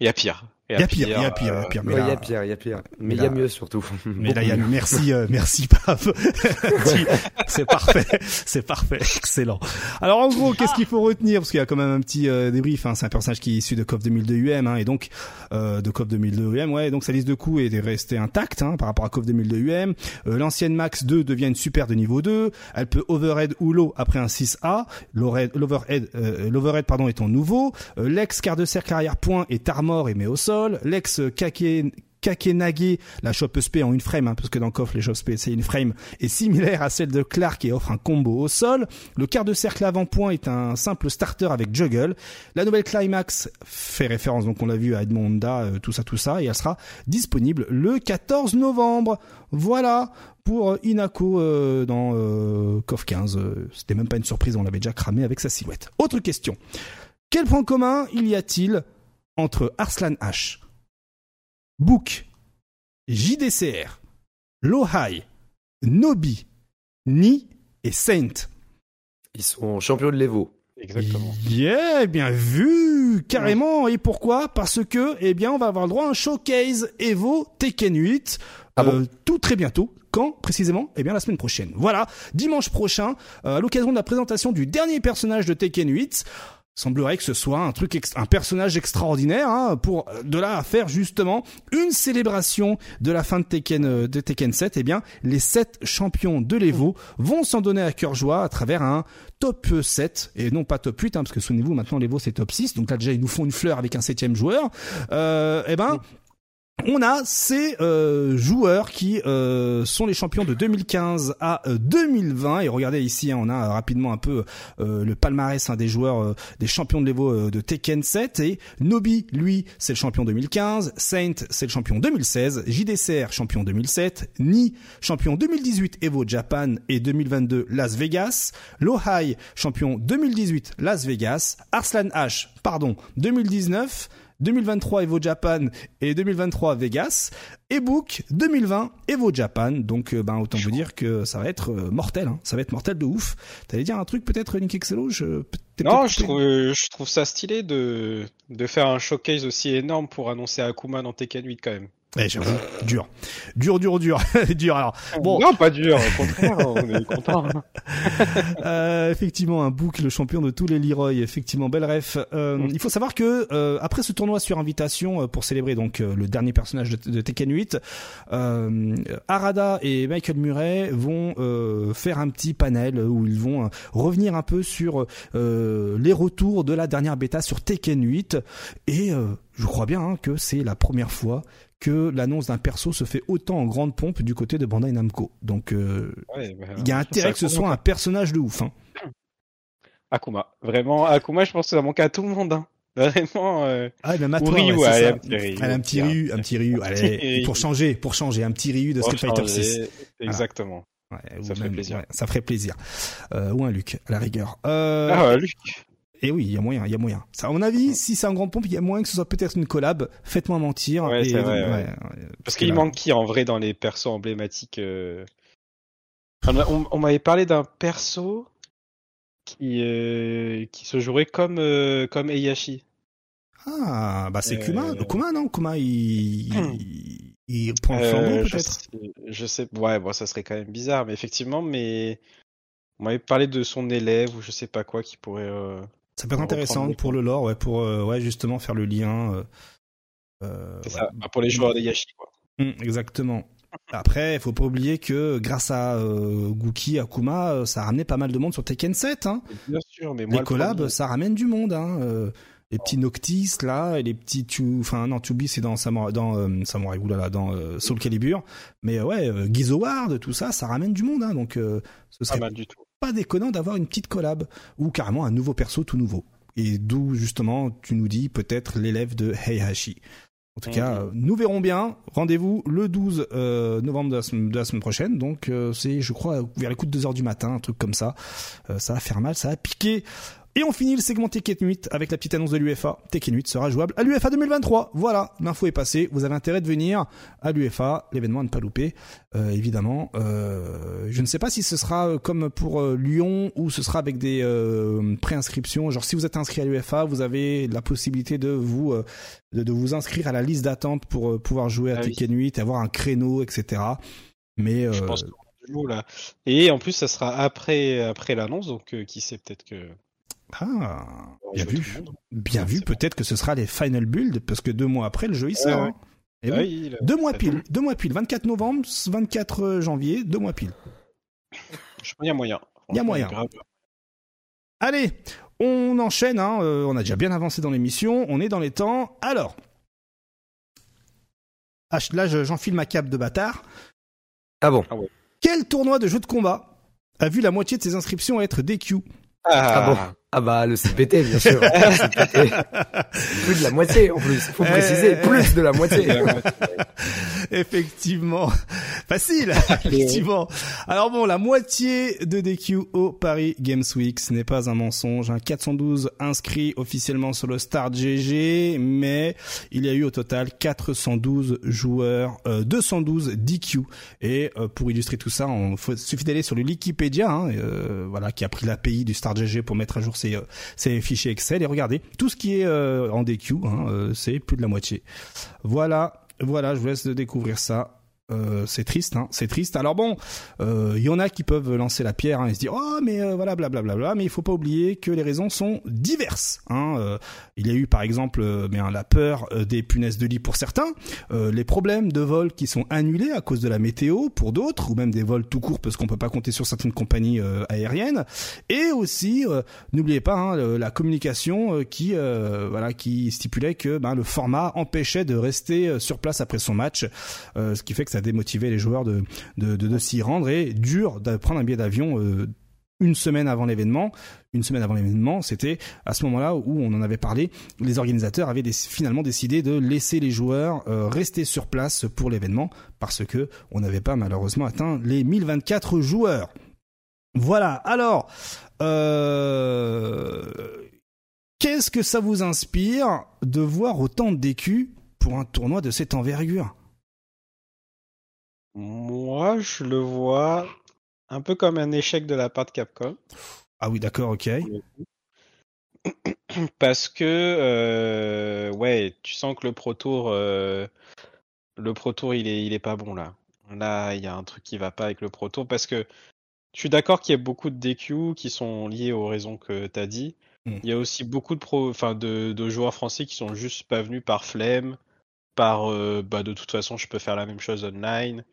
[SPEAKER 2] il y a pire.
[SPEAKER 1] Il y a pire, il y a pire, il y a pire. Mais
[SPEAKER 4] il y a pire, il y a pire.
[SPEAKER 1] mais
[SPEAKER 4] il y a mieux surtout.
[SPEAKER 1] mais là, il y a *laughs* merci, euh, merci, Paf. Tu- *laughs* c'est parfait, c'est parfait, excellent. Alors, en gros, qu'est-ce qu'il faut retenir? Parce qu'il y a quand même un petit euh, débrief. Hein. C'est un personnage qui est issu de KOF 2002 UM, hein, et donc euh, de KOF 2002 UM, ouais. Donc sa liste de coups est restée intacte hein, par rapport à KOF 2002 UM. Euh, L'ancienne Max 2 devient une super de niveau 2. Elle peut overhead ou low après un 6A. L'overhead, l'overhead, euh, l'overhead, pardon, étant nouveau. Euh, L'ex quart de cercle arrière point est armor et met au sol. L'ex Kake Kakenage, la shop SP en une frame, hein, parce que dans KOF, les shop SP, c'est une frame, est similaire à celle de Clark et offre un combo au sol. Le quart de cercle avant-point est un simple starter avec juggle. La nouvelle Climax fait référence, donc on l'a vu à Edmond Honda, euh, tout ça, tout ça, et elle sera disponible le 14 novembre. Voilà pour euh, Inako euh, dans euh, KOF 15. Euh, C'était même pas une surprise, on l'avait déjà cramé avec sa silhouette. Autre question. Quel point commun y a-t-il entre Arslan H, Book, JDCR, Lohai, Nobi, Ni et Saint
[SPEAKER 4] Ils sont champions de l'Evo.
[SPEAKER 2] Exactement.
[SPEAKER 1] Yeah, bien vu, carrément. Et pourquoi? Parce que, eh bien, on va avoir le droit à un showcase Evo Tekken 8
[SPEAKER 4] Ah bon?
[SPEAKER 1] euh, tout très bientôt. Quand précisément? Eh bien la semaine prochaine. Voilà, dimanche prochain, euh, à l'occasion de la présentation du dernier personnage de Tekken 8. Semblerait que ce soit un truc, un personnage extraordinaire hein, pour euh, de là à faire justement une célébration de la fin de Tekken euh, de Tekken 7. Eh bien, les sept champions de l'Evo vont s'en donner à cœur joie à travers un top 7 et non pas top 8 hein, parce que souvenez-vous maintenant l'Evo c'est top 6 donc là déjà ils nous font une fleur avec un septième joueur euh, eh ben on a ces euh, joueurs qui euh, sont les champions de 2015 à euh, 2020 et regardez ici hein, on a euh, rapidement un peu euh, le palmarès hein, des joueurs euh, des champions de l'Evo euh, de Tekken 7 et Nobi lui c'est le champion 2015 Saint c'est le champion 2016 JDCR champion 2007 Ni champion 2018 Evo Japan. Et 2022 Las Vegas. Lohai champion 2018 Las Vegas. Arslan H pardon 2019 2023 Evo Japan et 2023 Vegas, et Book 2020 Evo Japan. Donc, euh, ben, autant vous dire que ça va être euh, mortel, hein. ça va être mortel de ouf. T'allais dire un truc peut-être, Nick Excello? Je...
[SPEAKER 2] Non, je trouve, je trouve ça stylé de, de faire un showcase aussi énorme pour annoncer Akuma dans Tekken 8 quand même.
[SPEAKER 1] Ouais, j'avoue, dur, dur, dur, dur, *laughs* dur. Alors, bon,
[SPEAKER 2] Non, pas dur, au contraire, on est *laughs* content.
[SPEAKER 1] Euh, effectivement, un book, le champion de tous les Leroy. Effectivement, belle ref. Euh,
[SPEAKER 2] Mm.
[SPEAKER 1] Il faut savoir que euh, après ce tournoi sur invitation euh, pour célébrer donc euh, le dernier personnage de, de Tekken 8, euh, Arada et Michael Murray vont euh, faire un petit panel où ils vont euh, revenir un peu sur euh, les retours de la dernière bêta sur Tekken 8 et euh, je crois bien hein, que c'est la première fois que l'annonce d'un perso se fait autant en grande pompe du côté de Bandai Namco. Donc euh,
[SPEAKER 2] Ouais, bah,
[SPEAKER 1] il y a intérêt que ce soit un personnage de ouf. Hein. *clears throat*
[SPEAKER 2] Akuma. Vraiment, Akuma, je pense que ça manque à tout le monde. Hein. *laughs* Vraiment. euh,
[SPEAKER 1] Ah, même à toi,
[SPEAKER 2] Ryu,
[SPEAKER 1] ouais,
[SPEAKER 2] un petit Ryu.
[SPEAKER 1] Allez, un petit Ryu, un petit Ryu. *laughs* Allez, pour changer, pour changer, un petit Ryu de Street Fighter
[SPEAKER 2] changer.
[SPEAKER 1] 6.
[SPEAKER 2] Exactement.
[SPEAKER 1] Ouais,
[SPEAKER 2] Ça ferait plaisir.
[SPEAKER 1] ça ferait plaisir. Euh, ou un Luc, à la rigueur. Euh,
[SPEAKER 2] Ah, Luc.
[SPEAKER 1] Et oui, il y a moyen, il y a moyen. Ça, à mon avis, si c'est en grande pompe, il y a moyen que ce soit peut-être une collab. Faites-moi mentir.
[SPEAKER 2] Ouais,
[SPEAKER 1] et,
[SPEAKER 2] c'est vrai, ouais.
[SPEAKER 1] ouais,
[SPEAKER 2] Parce qu'il manque qui en vrai dans les persos emblématiques euh... On, a- on- on m'avait parlé d'un perso qui euh, qui se jouerait comme euh, comme Heihachi.
[SPEAKER 1] Ah, bah c'est
[SPEAKER 2] Euh,
[SPEAKER 1] Kuma. Kuma, non? Kuma, il, il, il prend le flambeau peut-être?
[SPEAKER 2] je sais, ouais, bon, ça serait quand même bizarre, mais effectivement, mais on m'avait parlé de son élève ou je sais pas quoi qui pourrait.
[SPEAKER 1] Ça peut être intéressant pour le lore, ouais, pour euh, ouais justement faire le lien. euh, euh,
[SPEAKER 2] C'est
[SPEAKER 1] ouais.
[SPEAKER 2] ça, bah, pour les joueurs des Yashi, quoi.
[SPEAKER 1] Mm, exactement. Après, il faut pas oublier que grâce à euh, Gookie, Akuma, ça a ramené pas mal de monde sur Tekken 7. Hein.
[SPEAKER 2] Bien sûr, mais moi,
[SPEAKER 1] Les
[SPEAKER 2] le
[SPEAKER 1] collabs,
[SPEAKER 2] premier-
[SPEAKER 1] ça ramène du monde. Hein. euh, les petits Noctis là, et les petits tu, enfin non, Tubi c'est dans Samurai, dans euh, Samurai, oulala, dans euh, Soul Calibur. Mais ouais, euh, Gizoward, tout ça, ça ramène du monde. Hein. Donc, euh, ce
[SPEAKER 2] pas
[SPEAKER 1] serait
[SPEAKER 2] mal du tout.
[SPEAKER 1] Pas déconnant d'avoir une petite collab ou carrément un nouveau perso tout nouveau. Et d'où justement tu nous dis peut-être l'élève de Heihachi. En tout cas, nous verrons bien. Rendez-vous le 12 euh, novembre de la, semaine, de la semaine prochaine. Donc euh, c'est, je crois, vers les coups de 2 heures du matin, un truc comme ça. Euh, ça va faire mal, ça va piquer. Et on finit le segment Tekken 8 avec la petite annonce de l'UFA. Tekken 8 sera jouable à l'UFA 2023. Voilà, l'info est passée. Vous avez intérêt de venir à l'UFA, l'événement à ne pas louper. Euh, évidemment, euh, je ne sais pas si ce sera euh, comme pour euh, Lyon ou ce sera avec des préinscriptions. Genre, si vous êtes inscrit à l'UFA, vous avez la possibilité de vous de, de vous inscrire à la liste d'attente pour pouvoir jouer à
[SPEAKER 2] Ah oui.
[SPEAKER 1] Tekken 8, avoir un créneau, etc. Mais
[SPEAKER 2] Je pense là. Et en plus, ça sera après, après l'annonce, donc qui sait, peut-être que.
[SPEAKER 1] Ah, bien vu, bien vu. Peut-être que ce sera les final builds parce que deux mois après le jeu il sort.
[SPEAKER 2] ouais. Ah
[SPEAKER 1] oui.
[SPEAKER 2] oui, là,
[SPEAKER 1] Deux mois pile, deux mois pile, 24 novembre, 24 janvier, deux mois pile.
[SPEAKER 2] Je pense qu'il y a moyen.
[SPEAKER 1] Il y a moyen. Allez, on enchaîne, hein, euh, on a déjà bien avancé dans l'émission, on est dans les temps. Alors, Ah, là je- j'enfile ma cape de bâtard.
[SPEAKER 4] Ah bon
[SPEAKER 1] Quel tournoi de jeux de combat a vu la moitié de ses inscriptions être DQ
[SPEAKER 4] Ah bon Ah bah le CPT bien sûr. CPT. *laughs* Plus de la moitié en plus. Faut préciser,
[SPEAKER 1] Eh.
[SPEAKER 4] plus de la moitié. *laughs*
[SPEAKER 1] Effectivement. Facile, *laughs* effectivement. Alors bon, la moitié de DQ au Paris Games Week, ce n'est pas un mensonge. Hein. 412 inscrits officiellement sur le Start GG, mais il y a eu au total 412 joueurs, euh, 212 DQ. Et euh, pour illustrer tout ça, on faut, suffit d'aller sur le Wikipédia, hein, euh, voilà, qui a pris l'API du Start GG pour mettre à jour ses, euh, ses fichiers Excel. Et regardez, tout ce qui est euh, en DQ, hein, euh, c'est plus de la moitié. Voilà, voilà, je vous laisse découvrir ça. Euh, c'est triste, hein, c'est triste. Alors bon, euh, il y en a qui peuvent lancer la pierre hein, et se dire oh mais euh, voilà blablabla, mais il faut pas oublier que les raisons sont diverses. Hein. Euh, il y a eu par exemple euh, bien la peur euh, des punaises de lit pour certains, euh, les problèmes de vol qui sont annulés à cause de la météo pour d'autres, ou même des vols tout courts parce qu'on peut pas compter sur certaines compagnies euh, aériennes, et aussi euh, n'oubliez pas hein, la communication euh, qui euh, voilà qui stipulait que ben, le format empêchait de rester euh, sur place après son match, euh, ce qui fait que ça démotivait les joueurs de s'y rendre et dur de prendre un billet d'avion euh, une semaine avant l'événement. Une semaine avant l'événement, c'était à ce moment-là où on en avait parlé. Les organisateurs avaient finalement décidé de laisser les joueurs euh, rester sur place pour l'événement parce que on n'avait pas malheureusement atteint les 1024 joueurs. Voilà. Alors, euh, qu'est-ce que ça vous inspire de voir autant DQ pour un tournoi de cette envergure?
[SPEAKER 2] Moi, je le vois un peu comme un échec de la part de Capcom.
[SPEAKER 1] Ah oui, d'accord, ok. *clears throat*
[SPEAKER 2] Parce que, euh, ouais, tu sens que le Pro Tour, euh, le Pro Tour, il est, il est pas bon là. Là, il y a un truc qui va pas avec le Pro Tour parce que je suis d'accord qu'il y a beaucoup de DQ qui sont liés aux raisons que tu as dit.
[SPEAKER 1] Mm.
[SPEAKER 2] Il y a aussi beaucoup de pro, enfin, de, de joueurs français qui sont juste pas venus par flemme, par, euh, bah, de toute façon, je peux faire la même chose online.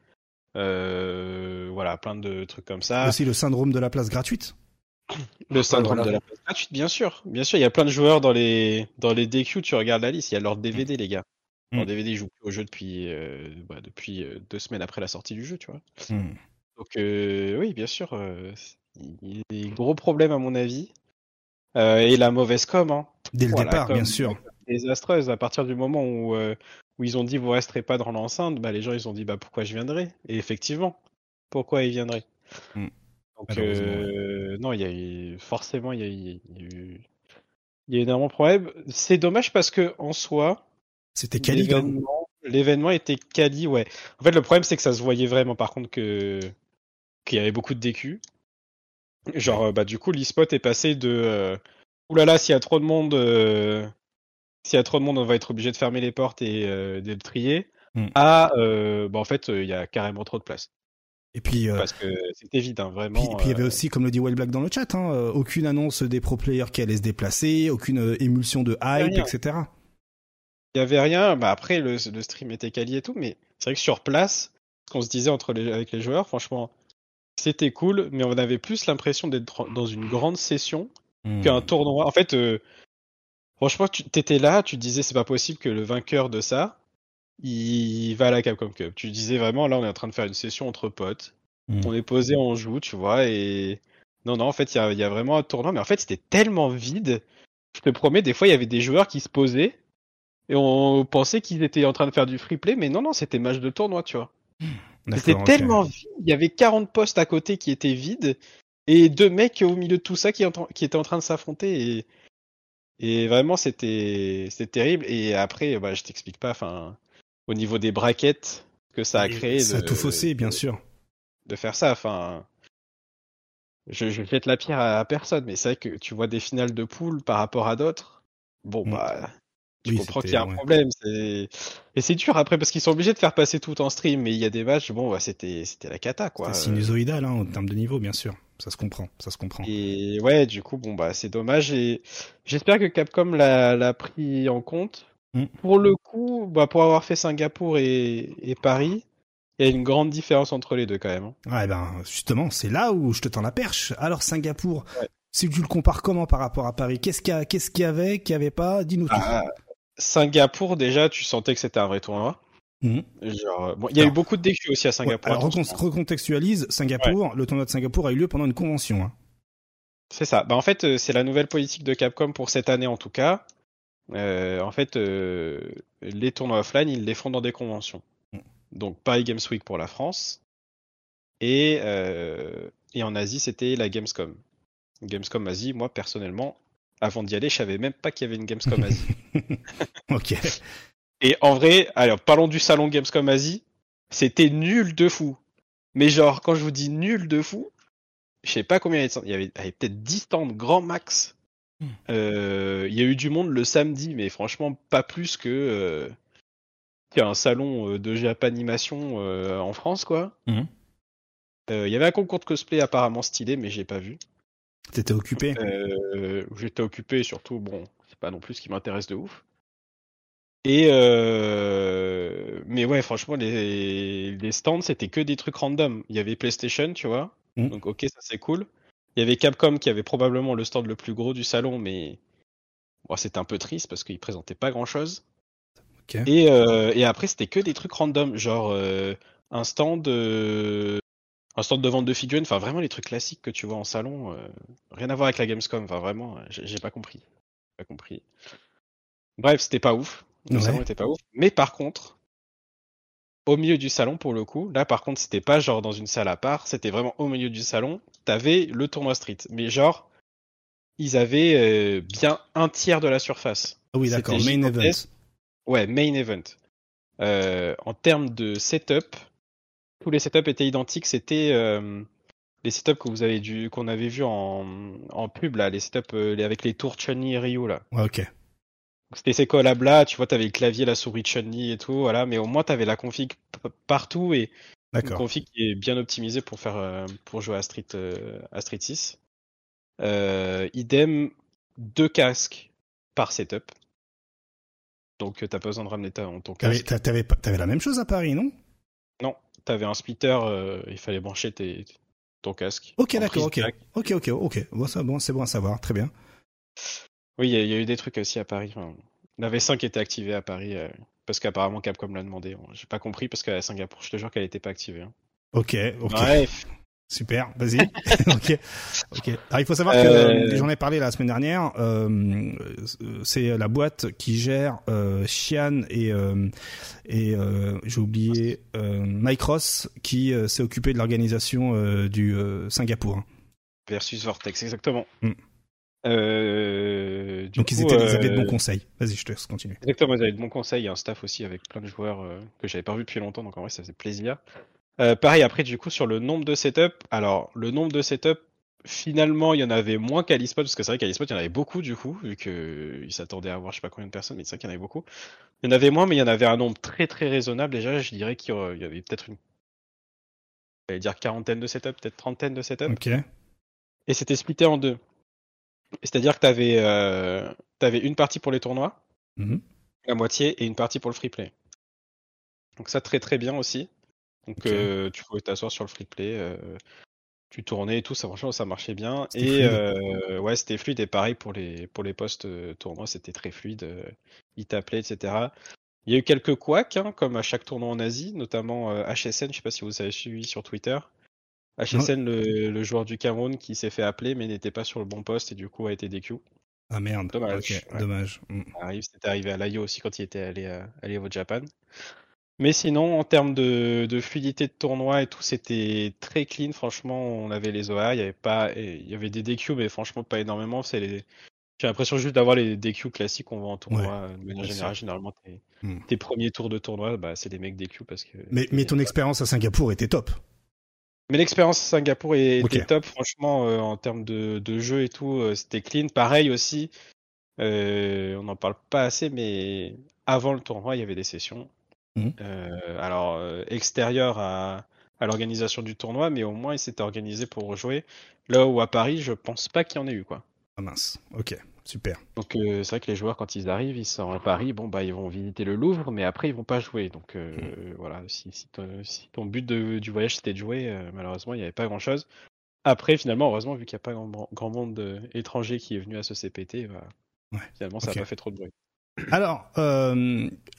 [SPEAKER 2] Euh, voilà, plein de trucs comme ça.
[SPEAKER 1] Aussi le syndrome de la place gratuite.
[SPEAKER 2] Le syndrome
[SPEAKER 4] voilà.
[SPEAKER 2] de la place gratuite, bien sûr. Bien sûr, il y a plein de joueurs dans les dans les DQ, tu regardes la liste, il y a leur DVD, les gars. Leur
[SPEAKER 1] Mm.
[SPEAKER 2] DVD, ils jouent plus au jeu depuis euh, bah, depuis euh, deux semaines après la sortie du jeu, tu vois.
[SPEAKER 1] Hmm.
[SPEAKER 2] Donc euh, oui, bien sûr, euh, il y a des gros problèmes à mon avis. Euh, et la mauvaise com, hein.
[SPEAKER 1] Dès le
[SPEAKER 2] Voilà,
[SPEAKER 1] départ,
[SPEAKER 2] comme-
[SPEAKER 1] bien sûr.
[SPEAKER 2] désastreuse. À partir du moment où, euh, où ils ont dit vous resterez pas dans l'enceinte, bah, les gens ils ont dit bah pourquoi je viendrais Et effectivement, pourquoi ils viendraient?
[SPEAKER 1] Mm.
[SPEAKER 2] Donc euh, non, il y a eu forcément il y a, eu- il y a eu il y a eu énormément de problèmes. C'est dommage parce que en soi,
[SPEAKER 1] C'était même.
[SPEAKER 2] l'événement était quali, ouais. En fait, le problème c'est que ça se voyait vraiment par contre que qu'il y avait beaucoup de DQ. Genre, euh, bah, du coup, l'e-spot est passé de euh, oulala, s'il y a trop de monde, euh, s'il y a trop de monde, on va être obligé de fermer les portes et euh, de le trier,
[SPEAKER 1] Mm.
[SPEAKER 2] à euh, bah, en fait, euh, il y a carrément trop de place.
[SPEAKER 1] Et puis,
[SPEAKER 2] parce que c'était vide, hein, vraiment.
[SPEAKER 1] puis, puis il y avait aussi, comme le dit Well Black dans le chat, hein, aucune annonce des pro players qui allaient se déplacer, aucune émulsion de hype, etc.
[SPEAKER 2] Il y avait rien. Bah après, le, le stream était quali et tout, mais c'est vrai que sur place, ce qu'on se disait entre les, avec les joueurs, franchement, c'était cool, mais on avait plus l'impression d'être dans une grande session
[SPEAKER 1] Hmm.
[SPEAKER 2] qu'un tournoi. En fait, euh, franchement, tu t'étais là, tu disais c'est pas possible que le vainqueur de ça, il va à la Capcom Cup. Tu disais vraiment là, on est en train de faire une session entre potes.
[SPEAKER 1] Mm.
[SPEAKER 2] On est posé, on joue, tu vois, et non, non, en fait, il y a, il y a vraiment un tournoi, mais en fait, c'était tellement vide. Je te promets, des fois, il y avait des joueurs qui se posaient et on pensait qu'ils étaient en train de faire du free play, mais non, non, c'était match de tournoi, tu vois. C'était
[SPEAKER 1] D'accord, ok.
[SPEAKER 2] tellement vide. Il y avait 40 postes à côté qui étaient vides et deux mecs au milieu de tout ça qui, qui étaient en train de s'affronter. Et, et vraiment, c'était c'était terrible. Et après, bah, je t'explique pas, enfin, au niveau des braquettes que ça a
[SPEAKER 1] Et
[SPEAKER 2] créé.
[SPEAKER 1] Ça a tout faussé, bien sûr.
[SPEAKER 2] de faire ça. Enfin, je, je jette la pierre à, personne, mais c'est vrai que tu vois des finales de poule par rapport à d'autres. Bon,
[SPEAKER 1] Mm.
[SPEAKER 2] bah, tu
[SPEAKER 1] Oui,
[SPEAKER 2] comprends
[SPEAKER 1] c'était-
[SPEAKER 2] qu'il y a un
[SPEAKER 1] ouais.
[SPEAKER 2] problème. C'est... Et c'est dur après parce qu'ils sont obligés de faire passer tout en stream, mais il y a des matchs, bon, bah, c'était, c'était la cata, quoi.
[SPEAKER 1] C'est sinusoïdal, hein, en termes de niveau, bien sûr. Ça se comprend, ça se comprend.
[SPEAKER 2] Et ouais, du coup, bon, bah, c'est dommage. Et j'espère que Capcom l'a, pris en compte.
[SPEAKER 1] Mm.
[SPEAKER 2] Pour le coup, bah, pour avoir fait Singapour et, et Paris, il y a une grande différence entre les deux quand même. hein.
[SPEAKER 1] Ouais, ben, justement, c'est là où je te tends la perche. Alors, Singapour,
[SPEAKER 2] Ouais.
[SPEAKER 1] si tu le compares comment par rapport à Paris? Qu'est-ce qu'il y, qu'est-ce qu'il y avait, qu'il n'y avait pas? Dis-nous tout.
[SPEAKER 2] Ah, Singapour, déjà, tu sentais que c'était un vrai tournoi.
[SPEAKER 1] Mhm.
[SPEAKER 2] Genre, bon, il y a
[SPEAKER 1] Alors-
[SPEAKER 2] eu beaucoup de déçus aussi à
[SPEAKER 1] Ouais,
[SPEAKER 2] Singapour.
[SPEAKER 1] alors,
[SPEAKER 2] attention.
[SPEAKER 1] recon- recontextualise, Singapour, le tournoi de Singapour a eu lieu pendant une convention. Hein.
[SPEAKER 2] C'est ça. Bah, en fait, euh, c'est la nouvelle politique de Capcom pour cette année en tout cas. Euh, en fait, euh, les tournois offline, ils les font dans des conventions.
[SPEAKER 1] Mm.
[SPEAKER 2] Donc Paris Games Week pour la France. Et, euh, et en Asie, c'était la Gamescom. Gamescom Asie, moi personnellement, avant d'y aller, je savais même pas qu'il y avait une Gamescom Asie. *laughs*
[SPEAKER 1] ok.
[SPEAKER 2] Et en vrai, alors parlons du salon Gamescom Asie, c'était nul de fou. Mais genre, quand je vous dis nul de fou, je sais pas combien il y avait de stands. Il y avait, peut-être 10 stands grand max.
[SPEAKER 1] Hmm.
[SPEAKER 2] Euh, il y a eu du monde le samedi, mais franchement pas plus que euh, qu'il y a un salon euh, de Japanimation euh, en France, quoi.
[SPEAKER 1] Mhm.
[SPEAKER 2] Euh, il y avait un concours de cosplay apparemment stylé, mais j'ai pas vu.
[SPEAKER 1] T'étais occupé.
[SPEAKER 2] Euh, J'étais occupé, surtout, bon, c'est pas non plus ce qui m'intéresse de ouf. Et euh... mais ouais, franchement, les, les stands c'était que des trucs random. Il y avait PlayStation, tu vois,
[SPEAKER 1] Mm.
[SPEAKER 2] donc ok, ça c'est cool. Il y avait Capcom qui avait probablement le stand le plus gros du salon, mais bon, c'était un peu triste parce qu'il présentait pas grand chose. Et, euh, et après, c'était que des trucs random, genre euh, un stand, euh, un stand de vente de figurines, enfin vraiment les trucs classiques que tu vois en salon, euh, rien à voir avec la Gamescom, enfin vraiment, j'ai j'ai pas compris, pas compris. Bref, c'était pas ouf, le
[SPEAKER 1] Ouais.
[SPEAKER 2] salon était pas ouf. Mais par contre, au milieu du salon pour le coup, là par contre c'était pas genre dans une salle à part, c'était vraiment au milieu du salon. T'avais le tournoi street, mais genre ils avaient euh, bien un tiers de la surface.
[SPEAKER 1] Ah oui, d'accord. Main event.
[SPEAKER 2] Ouais, main event. Euh, en termes de setup, tous les setups étaient identiques. C'était euh, les setups que vous avez dû, qu'on avait vu en, en pub là, les setups avec les tours Chun-Li et Ryu là.
[SPEAKER 1] Ouais, ok.
[SPEAKER 2] C'était ces collabs là, tu vois, t'avais le clavier, la souris de Chun-Li et tout, voilà. Mais au moins t'avais la config partout et une config qui est bien optimisée pour faire euh, pour jouer à Street euh, à Street 6. Euh, idem, deux casques par setup. Donc t'as pas besoin de ramener ta, ton casque.
[SPEAKER 1] t'a- t'avais, t'avais la même chose à Paris, non?
[SPEAKER 2] Non, t'avais un splitter, il fallait brancher tes, ton casque.
[SPEAKER 1] Ok, d'accord, ok. Ok, ok, ok. Bon, ça, bon, c'est bon à savoir. Très bien.
[SPEAKER 2] Oui, il y, a- il y a eu des trucs aussi à Paris. Enfin, il y en avait 5 qui étaient activés à Paris, euh, parce qu'apparemment Capcom l'a demandé. J'ai pas compris, parce qu'à Singapour, je te jure qu'elle était pas activée. hein.
[SPEAKER 1] Ok, ok.
[SPEAKER 2] Bref,
[SPEAKER 1] Super, vas-y. *laughs* *laughs* ok, ok. Alors il faut savoir que
[SPEAKER 2] Euh,
[SPEAKER 1] j'en ai parlé la semaine dernière. euh, c'est la boîte qui gère euh, Xian et euh, et euh, j'ai oublié euh, Micros qui euh, s'est occupé de l'organisation euh, du euh, Singapour. hein.
[SPEAKER 2] versus Vortex, exactement.
[SPEAKER 1] Mm.
[SPEAKER 2] Euh,
[SPEAKER 1] Donc ils étaient, ils avaient de
[SPEAKER 2] euh,
[SPEAKER 1] bons conseils. Vas-y, je te laisse continuer.
[SPEAKER 2] Exactement, ils avaient de bons conseils, il y a un staff aussi avec plein de joueurs euh, que j'avais pas vu depuis longtemps, donc en vrai ça faisait plaisir. Euh, pareil après du coup sur le nombre de setups, alors le nombre de setups, finalement il y en avait moins qu'à l'eSpot, parce que c'est vrai qu'à l'eSpot il y en avait beaucoup du coup, vu qu'ils s'attendaient à avoir je sais pas combien de personnes, mais c'est vrai qu'il y en avait beaucoup. Il y en avait moins, mais il y en avait un nombre très très raisonnable déjà, je dirais qu'il y avait peut-être une j'allais dire quarantaine de setups, peut-être trentaine de setups.
[SPEAKER 1] Ok.
[SPEAKER 2] Et c'était splitté en deux. C'est-à-dire que tu avais, avais une partie pour les tournois,
[SPEAKER 1] Mhm.
[SPEAKER 2] la moitié, et une partie pour le free play. Donc ça très très bien aussi. Donc euh, tu pouvais t'asseoir sur le free play, euh, tu tournais et tout, ça franchement ça marchait bien. Et euh, ouais c'était fluide et pareil pour les pour les postes euh, tournois c'était très fluide. euh, ils t'appelaient etc. Il y a eu quelques couacs hein, comme à chaque tournoi en Asie, notamment euh, HSN, je sais pas si vous avez suivi sur Twitter. HSN, le, le joueur du Cameroun qui s'est fait appeler mais n'était pas sur le bon poste et du coup a été DQ.
[SPEAKER 1] Ah merde.
[SPEAKER 2] Dommage,
[SPEAKER 1] Ok,
[SPEAKER 2] ouais.
[SPEAKER 1] Dommage. Mm.
[SPEAKER 2] Arrive, c'était arrivé à l'AIO aussi quand il était allé, euh, allé au Japan. Mais sinon, en termes de, de fluidité de tournoi et tout, c'était très clean. Franchement, on avait les OA, il y avait pas, il y avait des DQ, mais franchement pas énormément. C'est les, j'ai l'impression juste d'avoir les DQ classiques qu'on voit en tournoi
[SPEAKER 1] Ouais,
[SPEAKER 2] euh, de manière générale.
[SPEAKER 1] sûr.
[SPEAKER 2] Généralement, tes,
[SPEAKER 1] Hmm.
[SPEAKER 2] tes premiers tours de tournoi, bah, c'est des mecs DQ parce que.
[SPEAKER 1] Mais, mais ton expérience à Singapour était top.
[SPEAKER 2] Mais l'expérience à Singapour est- était top, franchement, euh, en termes de, de jeu et tout, euh, c'était clean. Pareil aussi, euh, on n'en parle pas assez, mais avant le tournoi, il y avait des sessions.
[SPEAKER 1] Mhm.
[SPEAKER 2] Alors, extérieures à, à l'organisation du tournoi, mais au moins, ils s'étaient organisés pour jouer. Là où à Paris, je pense pas qu'il y en ait eu, quoi.
[SPEAKER 1] Ah mince. Ok. Super.
[SPEAKER 2] Donc, euh, c'est vrai que les joueurs, quand ils arrivent, ils sont à Paris, bon, bah, ils vont visiter le Louvre, mais après, ils vont pas jouer. Donc, euh, voilà, si, si, ton, si ton but de- du voyage c'était de jouer, euh, malheureusement, il n'y avait pas grand chose. Après, finalement, heureusement, vu qu'il n'y a pas grand, grand monde étranger qui est venu à ce CPT, bah,
[SPEAKER 1] Ouais,
[SPEAKER 2] finalement, ça n'a pas fait trop de bruit. *clears throat*
[SPEAKER 1] Alors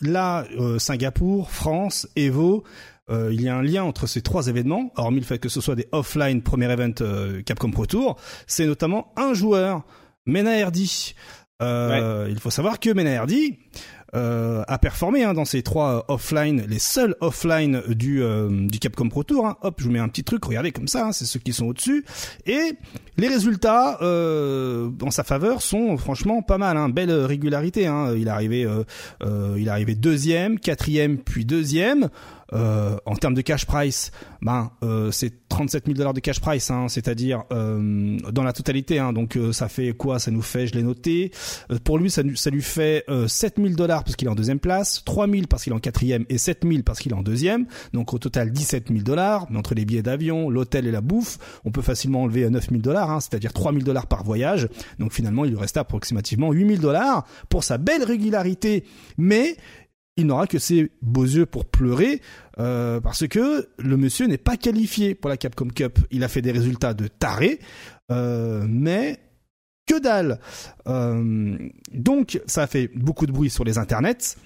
[SPEAKER 1] là, Singapour, France, Evo, euh, il y a un lien entre ces trois événements, hormis le fait que ce soit des offline premier event euh, Capcom Pro Tour, c'est notamment un joueur, Mena Erdi. Euh, Il faut savoir que Mena Erdi euh, a performé hein, dans ces trois offline, les seuls offline du, euh, du Capcom Pro Tour. hein. Hop, je vous mets un petit truc, regardez comme ça, hein, c'est ceux qui sont au-dessus. Et les résultats euh, en sa faveur sont franchement pas mal, hein. belle régularité. Hein. Il est arrivé, euh, il est arrivé deuxième, quatrième, puis deuxième. Euh, en termes de cash price, ben euh, c'est 37 000 dollars de cash price, hein, c'est-à-dire euh, dans la totalité. Hein, donc ça fait quoi? Ça nous fait, je l'ai noté. pour lui, ça, lui- ça lui fait euh, 7 000 dollars parce qu'il est en deuxième place, 3 000 parce qu'il est en quatrième et 7 000 parce qu'il est en deuxième. Donc au total 17 000 dollars. Mais entre les billets d'avion, l'hôtel et la bouffe, on peut facilement enlever 9 000 dollars, hein, c'est-à-dire 3 000 dollars par voyage. Donc finalement, il lui restait approximativement 8 000 dollars pour sa belle régularité. Mais il n'aura que ses beaux yeux pour pleurer euh, parce que le monsieur n'est pas qualifié pour la Capcom Cup. Il a fait des résultats de taré, euh, mais que dalle. Euh, donc ça a fait beaucoup de bruit sur les internets.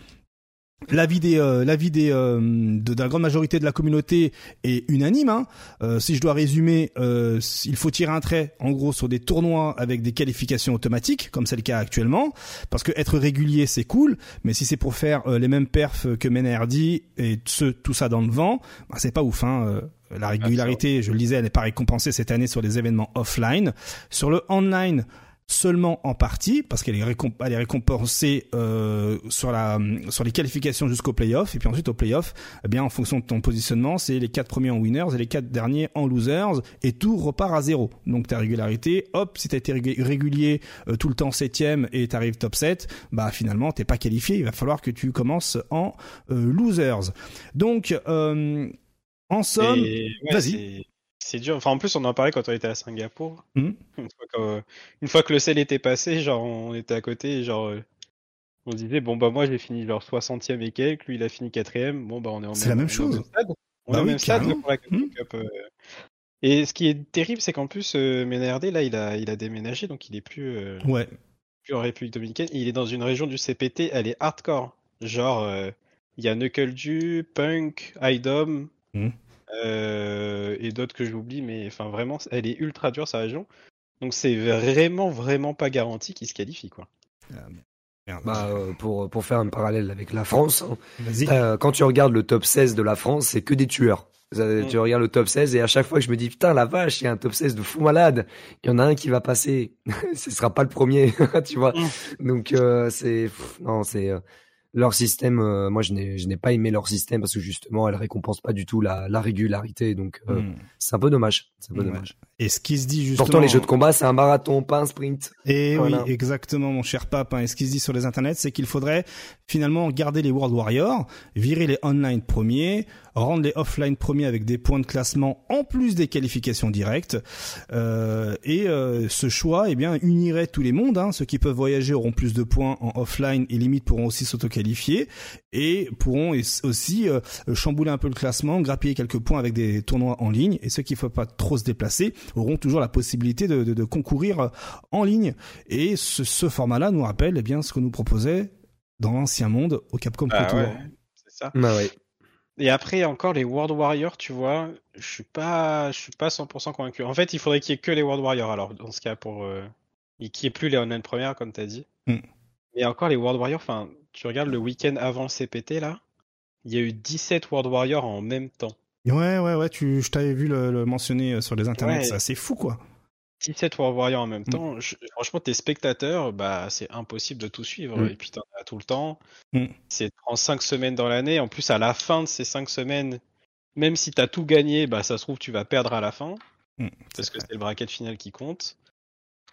[SPEAKER 1] L'avis des, euh, l'avis des, euh, de, de la grande majorité de la communauté est unanime. Hein. Euh, si je dois résumer, euh, il faut tirer un trait, en gros, sur des tournois avec des qualifications automatiques, comme c'est le cas actuellement, parce que être régulier c'est cool, mais si c'est pour faire euh, les mêmes perfs que Menerdi et ce, tout ça dans le vent, bah, c'est pas ouf. Hein. Euh, La régularité, je le disais, elle n'est pas récompensée cette année sur les événements offline. Sur le online, seulement en partie parce qu'elle est, récomp- est récompensée euh, sur la sur les qualifications jusqu'au playoff et puis ensuite au playoff eh bien en fonction de ton positionnement c'est les quatre premiers en winners et les quatre derniers en losers et tout repart à zéro. Donc ta régularité hop si t'as été rég- régulier euh, tout le temps septième et t'arrives top 7 bah finalement t'es pas qualifié. Il va falloir que tu commences en euh, losers. Donc euh, en somme vas-y.
[SPEAKER 2] C'est- dur. Enfin, en plus, on en parlait quand on était à Singapour.
[SPEAKER 1] Mhm. *laughs*
[SPEAKER 2] Une, fois que, une fois que le sel était passé, genre, on était à côté, et genre, euh, on se disait, bon, bah, moi, j'ai fini genre 60e et quelques, lui, il a fini 4ème. Bon, bah, on est en
[SPEAKER 1] C'est la même chose.
[SPEAKER 2] On est au même stade pour la. Cup, euh. Et ce qui est terrible, c'est qu'en plus, euh, Ménardé, là, il a, il a déménagé, donc il est plus, euh,
[SPEAKER 1] ouais
[SPEAKER 2] plus en République Dominicaine. Il est dans une région du CPT, elle est hardcore. Genre, euh, il y a Knuckle Dew, Punk, IDOM,
[SPEAKER 1] Mhm.
[SPEAKER 2] Euh, et d'autres que j'oublie, mais enfin vraiment, elle est ultra dure sa région. Donc c'est vraiment, vraiment pas garanti qu'il se qualifie, quoi.
[SPEAKER 1] Ah, merde.
[SPEAKER 4] Bah, euh, pour, pour faire un parallèle avec la France, hein,
[SPEAKER 1] vas-y
[SPEAKER 4] euh, quand tu regardes le top 16 de la France, c'est que des tueurs. Euh,
[SPEAKER 2] Mm.
[SPEAKER 4] Tu regardes le top 16 et à chaque fois je me dis putain la vache, il y a un top 16 de fou malade. Il y en a un qui va passer. *laughs* Ce sera pas le premier, *laughs* tu vois. Donc euh, c'est non, c'est euh, leur système euh, moi je n'ai je n'ai pas aimé leur système parce que justement elle récompense pas du tout la, la régularité donc euh,
[SPEAKER 1] Hmm.
[SPEAKER 4] c'est un peu dommage, c'est un peu dommage.
[SPEAKER 1] et ce qui se dit justement
[SPEAKER 4] Pourtant les jeux de combat c'est un marathon, pas un sprint.
[SPEAKER 1] Et
[SPEAKER 4] Voilà.
[SPEAKER 1] oui, exactement, mon cher pape. hein. Et ce qui se dit sur les internets, c'est qu'il faudrait finalement garder les World Warriors, virer les online premiers, rendre les offline premiers avec des points de classement en plus des qualifications directes. Euh, et euh, ce choix, eh bien, unirait tous les mondes. Hein. Ceux qui peuvent voyager auront plus de points en offline et limite pourront aussi s'auto-qualifier et pourront aussi euh, chambouler un peu le classement, grappiller quelques points avec des tournois en ligne. Et ceux qui ne faut pas trop se déplacer auront toujours la possibilité de, de, de concourir en ligne. Et ce, ce format-là nous rappelle eh bien ce que nous proposait dans l'ancien monde au Capcom Pro Tour.
[SPEAKER 2] ouais, c'est ça.
[SPEAKER 4] Bah ouais.
[SPEAKER 2] Et après encore les World Warriors, tu vois, je suis pas, je suis pas 100% convaincu. En fait, il faudrait qu'il y ait que les World Warriors alors dans ce cas pour euh, et qu'il n'y ait plus les online premières comme t'as dit.
[SPEAKER 1] Hmm.
[SPEAKER 2] Mais encore les World Warriors, enfin, tu regardes le week-end avant le CPT là, il y a eu 17 World Warriors en même temps.
[SPEAKER 1] Ouais, ouais, ouais, tu, je t'avais vu le, le mentionner sur les internets,
[SPEAKER 2] Ouais.
[SPEAKER 1] c'est assez fou, quoi.
[SPEAKER 2] 17 World Warriors en même
[SPEAKER 1] Mm.
[SPEAKER 2] temps. Je- franchement, tes spectateurs, bah, c'est impossible de tout suivre.
[SPEAKER 4] Mm.
[SPEAKER 2] Et puis, t'en as tout le temps.
[SPEAKER 1] Mm.
[SPEAKER 2] C'est en 5 semaines dans l'année. En plus, à la fin de ces 5 semaines, même si t'as tout gagné, bah, ça se trouve, tu vas perdre à la fin.
[SPEAKER 1] Mm,
[SPEAKER 2] Parce que c'est le bracket final qui compte.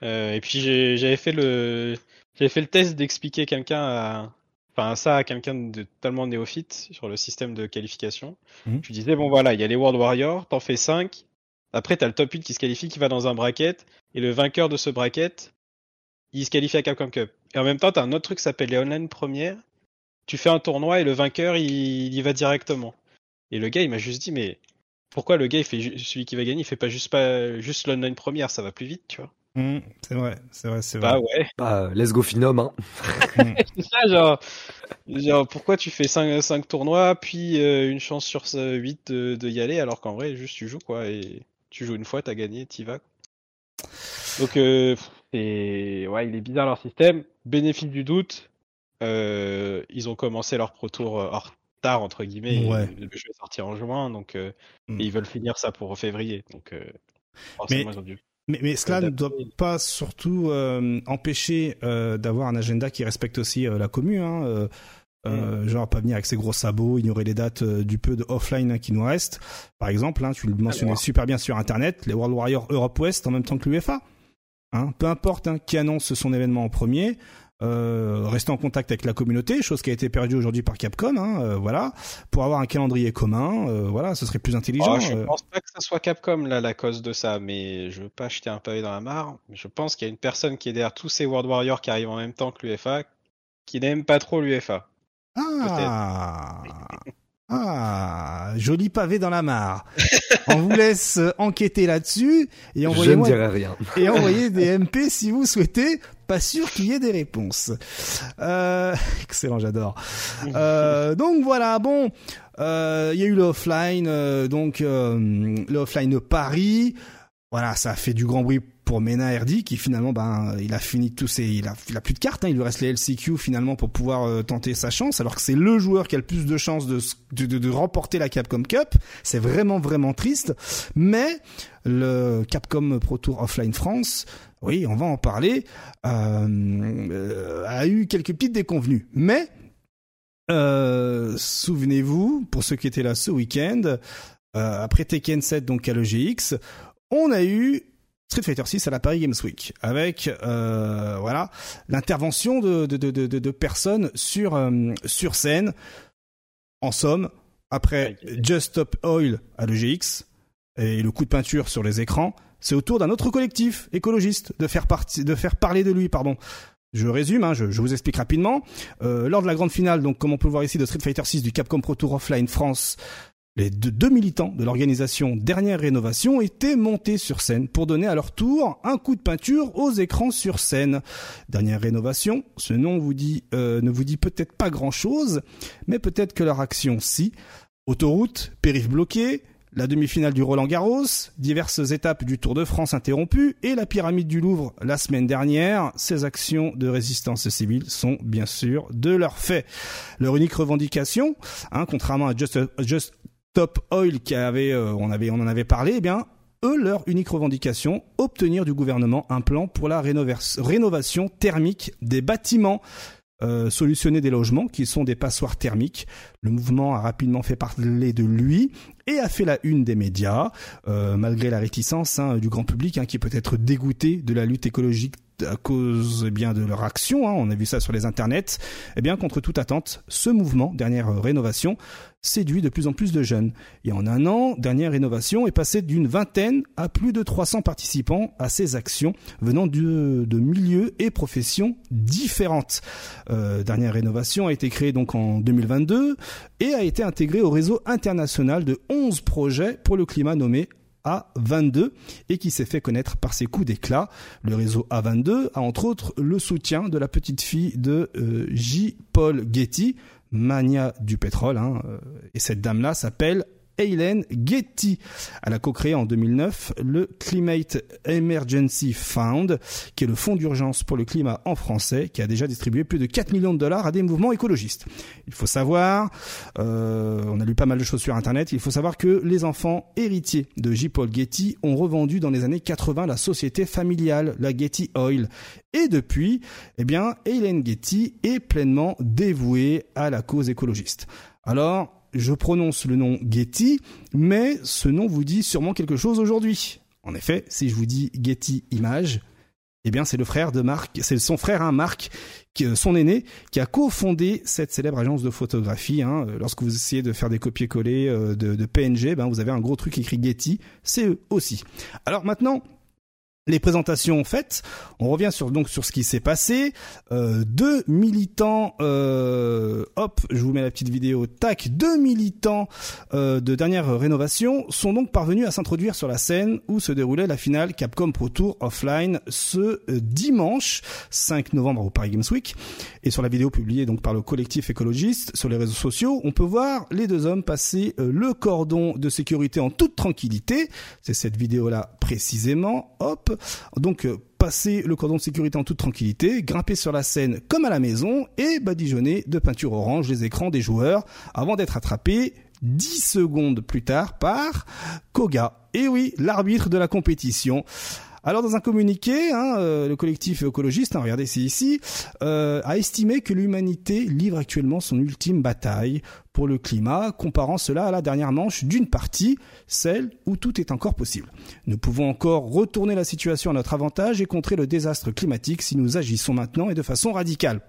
[SPEAKER 2] Euh, et puis, j'avais fait le, j'avais fait le test d'expliquer quelqu'un à, enfin, ça à quelqu'un de totalement néophyte sur le système de qualification. Je disais, bon, voilà, il y a les World Warriors, t'en fais 5. Après, t'as le top 8 qui se qualifie, qui va dans un bracket, et le vainqueur de ce bracket, il se qualifie à Capcom Cup. Et en même temps, t'as un autre truc qui s'appelle les online premières. Tu fais un tournoi et le vainqueur, il, il y va directement. Et le gars, il m'a juste dit, mais pourquoi le gars, il fait celui qui va gagner, il fait pas juste pas juste l'online première, ça va plus vite, tu vois.
[SPEAKER 1] Mm, c'est vrai, c'est vrai, c'est vrai.
[SPEAKER 2] Bah ouais.
[SPEAKER 4] Bah, let's go Phenom, hein. *laughs*
[SPEAKER 2] C'est ça, genre, genre, pourquoi tu fais 5, cinq tournois, puis euh, une chance sur 8 de, de y aller, alors qu'en vrai, juste tu joues, quoi, et tu joues une fois, t'as gagné, t'y vas. Donc, euh, et ouais, il est bizarre leur système. Bénéfice du doute, euh, ils ont commencé leur Pro Tour euh, en retard, entre guillemets.
[SPEAKER 1] Ouais.
[SPEAKER 2] Le jeu est sorti en juin, donc, euh,
[SPEAKER 1] Mm.
[SPEAKER 2] et ils veulent finir ça pour février, donc, euh, dû.
[SPEAKER 1] Mais, mais cela ne doit pas surtout euh, empêcher euh, d'avoir un agenda qui respecte aussi euh, la commune. Hein, euh, euh, genre pas venir avec ses gros sabots, ignorer les dates euh, du peu de offline qui nous reste. Par exemple, hein, tu le mentionnais super bien sur Internet, les World Warriors Europe West en même temps que l'UEFA. Hein, peu importe hein, qui annonce son événement en premier, euh, rester en contact avec la communauté, chose qui a été perdue aujourd'hui par Capcom. Hein, euh, voilà, pour avoir un calendrier commun, euh, voilà, ce serait plus intelligent.
[SPEAKER 2] Oh, je pense pas que ça soit Capcom là la cause de ça, mais je veux pas jeter un pavé dans la mare. Je pense qu'il y a une personne qui est derrière tous ces World Warriors qui arrivent en même temps que l'UFA, qui n'aime pas trop l'UFA.
[SPEAKER 1] Ah, ah, joli pavé dans la mare. *laughs* On vous laisse euh, enquêter là-dessus et
[SPEAKER 4] dirai rien.
[SPEAKER 1] et envoyez des MP si vous souhaitez. Pas sûr qu'il y ait des réponses. Euh, *laughs* excellent, j'adore. Euh, donc voilà, bon, euh, il y a eu le offline, euh, donc euh, le offline Paris. Voilà, ça a fait du grand bruit pour Mena Erdi qui finalement, ben, il a fini tous ses, il a, plus de cartes. Hein, il lui reste les LCQ finalement pour pouvoir euh, tenter sa chance, alors que c'est le joueur qui a le plus de chances de, remporter la Capcom Cup. C'est vraiment vraiment triste, mais le Capcom Pro Tour Offline France, oui, on va en parler, euh, a eu quelques petites déconvenues, mais euh, souvenez-vous, pour ceux qui étaient là ce week-end, après Tekken 7 donc à l'EGX, on a eu Street Fighter 6 à la Paris Games Week avec euh, voilà l'intervention de, de, de, personnes sur euh, sur scène. En somme, après Just Stop Oil à l'EGX et le coup de peinture sur les écrans, c'est au tour d'un autre collectif écologiste de faire partie, de faire parler de lui, pardon. Je résume, hein, je, je vous explique rapidement. Euh, lors de la grande finale, donc comme on peut le voir ici de Street Fighter 6 du Capcom Pro Tour Offline France, les deux, militants de l'organisation Dernière Rénovation étaient montés sur scène pour donner à leur tour un coup de peinture aux écrans sur scène. Dernière Rénovation, ce nom vous dit, euh, ne vous dit peut-être pas grand-chose, mais peut-être que leur action si. Autoroute, périph' bloqué, la demi-finale du Roland Garros, diverses étapes du Tour de France interrompues et la pyramide du Louvre la semaine dernière, ces actions de résistance civile sont bien sûr de leur fait. Leur unique revendication, hein, contrairement à Just, Just Top Oil qui avait, euh, on avait, on en avait parlé, eh bien, eux, leur unique revendication, obtenir du gouvernement un plan pour la rénovation thermique des bâtiments. Euh, solutionner des logements qui sont des passoires thermiques. Le mouvement a rapidement fait parler de lui et a fait la une des médias, euh, malgré la réticence hein, du grand public hein, qui peut être dégoûté de la lutte écologique à cause eh bien de leur action, hein, on a vu ça sur les internets, eh bien contre toute attente, ce mouvement, dernière rénovation, séduit de plus en plus de jeunes. Et en un an, dernière rénovation est passée d'une vingtaine à plus de 300 participants à ces actions venant de, de milieux et professions différentes. Euh, dernière rénovation a été créée donc en 2022 et a été intégrée au réseau international de 11 projets pour le climat nommé a22 et qui s'est fait connaître par ses coups d'éclat. Le réseau A22 a entre autres le soutien de la petite fille de euh, J. Paul Getty, mania du pétrole, hein, euh, et cette dame-là s'appelle Hélène Getty. Elle a co-créé en 2009 le Climate Emergency Fund, qui est le fonds d'urgence pour le climat en français, qui a déjà distribué plus de 4 millions de dollars à des mouvements écologistes. Il faut savoir, euh, on a lu pas mal de choses sur Internet, il faut savoir que les enfants héritiers de J. Paul Getty ont revendu dans les années 80 la société familiale, la Getty Oil. Et depuis, eh bien, Hélène Getty est pleinement dévouée à la cause écologiste. Alors, je prononce le nom Getty, mais ce nom vous dit sûrement quelque chose aujourd'hui. En effet, si je vous dis Getty Images, eh bien c'est le frère de Marc, c'est son frère hein, Marc, qui, son aîné, qui a cofondé cette célèbre agence de photographie. Hein. Lorsque vous essayez de faire des copier-coller euh, de, de, PNG, ben vous avez un gros truc écrit Getty, c'est eux aussi. Alors maintenant, les présentations faites, on revient sur donc sur ce qui s'est passé. Euh, deux militants, euh, hop, je vous mets la petite vidéo, tac, deux militants euh, de dernière rénovation sont donc parvenus à s'introduire sur la scène où se déroulait la finale Capcom Pro Tour offline ce euh, dimanche 5 novembre au Paris Games Week. Et sur la vidéo publiée donc par le collectif écologiste sur les réseaux sociaux, on peut voir les deux hommes passer euh, le cordon de sécurité en toute tranquillité. C'est cette vidéo là précisément. Hop donc euh, passer le cordon de sécurité en toute tranquillité, grimper sur la scène comme à la maison et badigeonner de peinture orange les écrans des joueurs avant d'être attrapé 10 secondes plus tard par Koga. Et oui, l'arbitre de la compétition. Alors dans un communiqué, hein, euh, le collectif écologiste, hein, regardez c'est ici, euh, a estimé que l'humanité livre actuellement son ultime bataille pour le climat, comparant cela à la dernière manche d'une partie, celle où tout est encore possible. Nous pouvons encore retourner la situation à notre avantage et contrer le désastre climatique si nous agissons maintenant et de façon radicale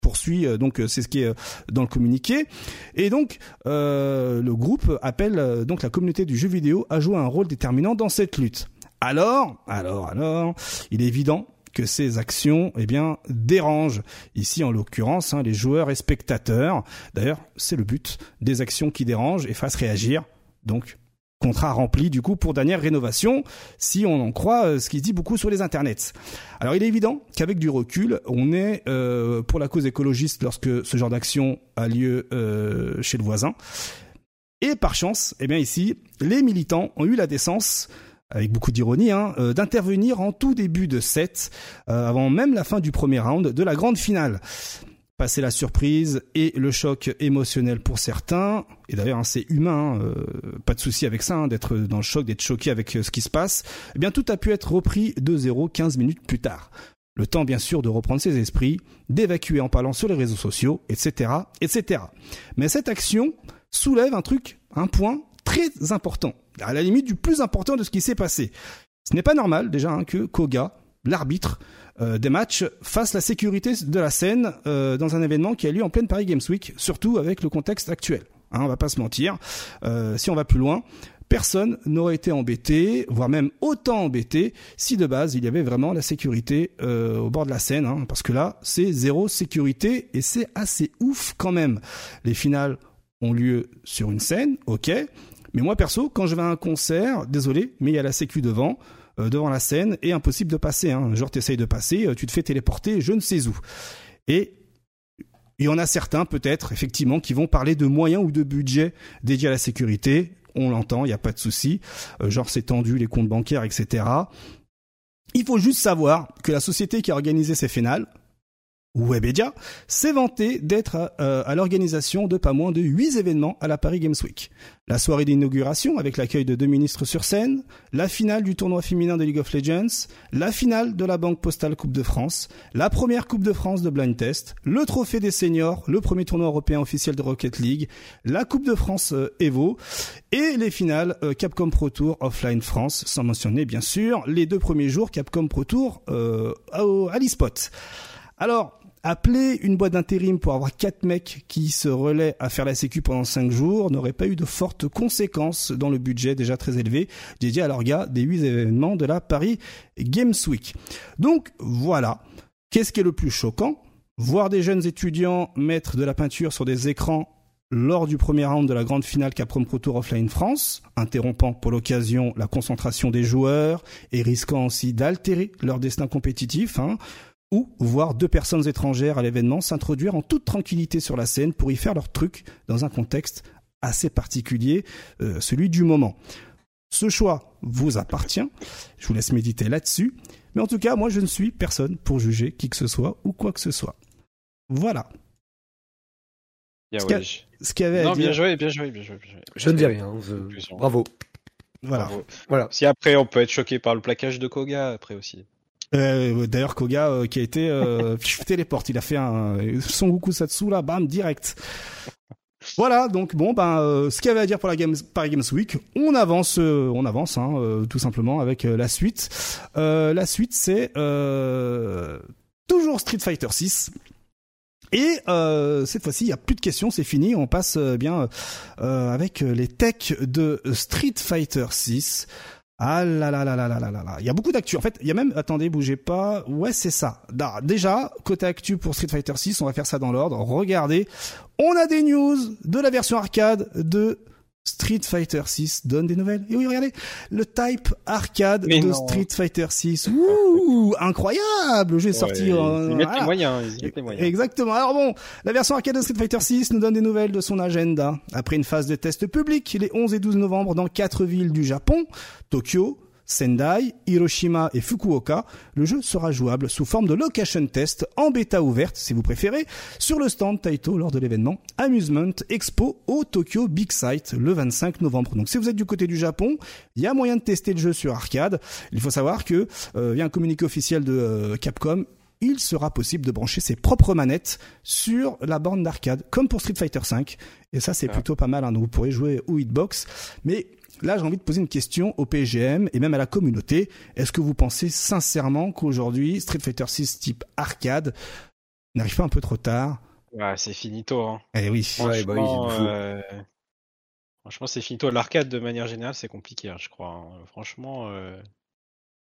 [SPEAKER 1] poursuit euh, donc c'est ce qui est dans le communiqué et donc euh, le groupe appelle donc la communauté du jeu vidéo à jouer un rôle déterminant dans cette lutte. Alors, alors, alors, il est évident que ces actions, eh bien, dérangent. Ici, en l'occurrence, hein, les joueurs et spectateurs. D'ailleurs, c'est le but des actions qui dérangent et fassent réagir. Donc, contrat rempli du coup pour dernière rénovation, si on en croit euh, ce qui se dit beaucoup sur les internets. Alors il est évident qu'avec du recul, on est euh, pour la cause écologiste lorsque ce genre d'action a lieu euh, chez le voisin. Et par chance, eh bien ici, les militants ont eu la décence avec beaucoup d'ironie, hein, euh, d'intervenir en tout début de set, euh, avant même la fin du premier round de la grande finale. Passer la surprise et le choc émotionnel pour certains, et d'ailleurs hein, c'est humain, hein, euh, pas de souci avec ça, hein, d'être dans le choc, d'être choqué avec ce qui se passe, eh bien tout a pu être repris de 0 15 minutes plus tard. Le temps bien sûr de reprendre ses esprits, d'évacuer en parlant sur les réseaux sociaux, etc., etc. Mais cette action soulève un truc, un point très important, à la limite du plus important de ce qui s'est passé. Ce n'est pas normal déjà hein, que Koga, l'arbitre euh, des matchs, fasse la sécurité de la scène euh, dans un événement qui a lieu en pleine Paris Games Week, surtout avec le contexte actuel. Hein, on va pas se mentir. Euh, si on va plus loin, personne n'aurait été embêté, voire même autant embêté, si de base il y avait vraiment la sécurité au bord de la scène, hein, parce que là c'est zéro sécurité et c'est assez ouf quand même. Les finales ont lieu sur une scène, ok, mais moi perso, quand je vais à un concert, désolé, mais il y a la sécu devant, euh, devant la scène, et impossible de passer. Hein. Genre t'essayes de passer, euh, tu te fais téléporter, je ne sais où. Et il y en a certains peut-être, effectivement, qui vont parler de moyens ou de budget dédiés à la sécurité. On l'entend, il n'y a pas de souci. Euh, genre c'est tendu, les comptes bancaires, etc. Il faut juste savoir que la société qui a organisé ces finales, Webedia, s'est vanté d'être euh, à, l'organisation de pas moins de 8 événements à la Paris Games Week. La soirée d'inauguration avec l'accueil de deux ministres sur scène, la finale du tournoi féminin de League of Legends, la finale de la Banque Postale Coupe de France, la première Coupe de France de Blind Test, le trophée des seniors, le premier tournoi européen officiel de Rocket League, la Coupe de France euh, Evo et les finales euh, Capcom Pro Tour Offline France, sans mentionner bien sûr les deux premiers jours Capcom Pro Tour à, à l'eSpot. Alors, appeler une boîte d'intérim pour avoir quatre mecs qui se relaient à faire la sécu pendant cinq jours n'aurait pas eu de fortes conséquences dans le budget déjà très élevé dédié à l'orga des huit événements de la Paris Games Week. Donc voilà. Qu'est-ce qui est le plus choquant? Voir des jeunes étudiants mettre de la peinture sur des écrans lors du premier round de la grande finale Capcom Pro Tour Offline France, interrompant pour l'occasion la concentration des joueurs et risquant aussi d'altérer leur destin compétitif. Hein ou voir deux personnes étrangères à l'événement s'introduire en toute tranquillité sur la scène pour y faire leur truc dans un contexte assez particulier, euh, celui du moment. Ce choix vous appartient, je vous laisse méditer là-dessus, mais en tout cas, moi je ne suis personne pour juger qui que ce soit ou quoi que ce soit. Voilà.
[SPEAKER 2] Yeah,
[SPEAKER 1] ce qu'il y avait
[SPEAKER 2] non,
[SPEAKER 1] à dire...
[SPEAKER 2] bien joué, bien joué, bien joué, bien joué.
[SPEAKER 4] Je ne dis rien. Bravo.
[SPEAKER 1] Voilà.
[SPEAKER 4] voilà.
[SPEAKER 2] Si après on peut être choqué par le plaquage de Koga, après aussi.
[SPEAKER 1] Euh, D'ailleurs, Koga euh, qui a été euh, *laughs* téléporte, il a fait un son Goku Satsu là, bam, direct. Voilà, donc bon, ben, euh, ce qu'il y avait à dire pour la Games, Paris Games Week, on avance, euh, on avance, hein, euh, tout simplement avec la suite. la suite, c'est toujours Street Fighter 6. Et cette fois-ci, il n'y a plus de questions, c'est fini. On passe bien avec les techs de Street Fighter 6. Ah là là là là là là là là. Il y a beaucoup d'actu. En fait, il y a même, attendez, bougez pas. Ouais, c'est ça. Déjà, côté actu pour Street Fighter 6, on va faire ça dans l'ordre. Regardez, on a des news de la version arcade de Street Fighter 6 donne des nouvelles. Et oui, regardez, le type arcade de Street Fighter 6. Ouh, incroyable, le jeu est sorti.
[SPEAKER 2] Ils, euh, mettent les moyens, ils mettent les moyens.
[SPEAKER 1] Exactement. Alors bon, la version arcade de Street Fighter 6 nous donne des nouvelles de son agenda. Après une phase de test public, les 11 et 12 novembre dans quatre villes du Japon, Tokyo, Sendai, Hiroshima et Fukuoka, le jeu sera jouable sous forme de location test en bêta ouverte, si vous préférez, sur le stand Taito lors de l'événement Amusement Expo au Tokyo Big Sight le 25 novembre. Donc si vous êtes du côté du Japon, il y a moyen de tester le jeu sur arcade. Il faut savoir que euh, via un communiqué officiel de euh, Capcom, il sera possible de brancher ses propres manettes sur la borne d'arcade, comme pour Street Fighter V. Et ça, c'est ah. plutôt pas mal. Hein. Donc vous pourrez jouer au hitbox. Mais Là, j'ai envie de poser une question au PGM et même à la communauté. Est-ce que vous pensez sincèrement qu'aujourd'hui, Street Fighter 6 type arcade n'arrive pas un peu trop tard?
[SPEAKER 2] Ouais, c'est finito. Hein.
[SPEAKER 1] Eh oui.
[SPEAKER 2] Franchement, ouais, euh... Franchement, c'est finito. L'arcade, de manière générale, c'est compliqué, hein, je crois. Hein. Franchement. Euh...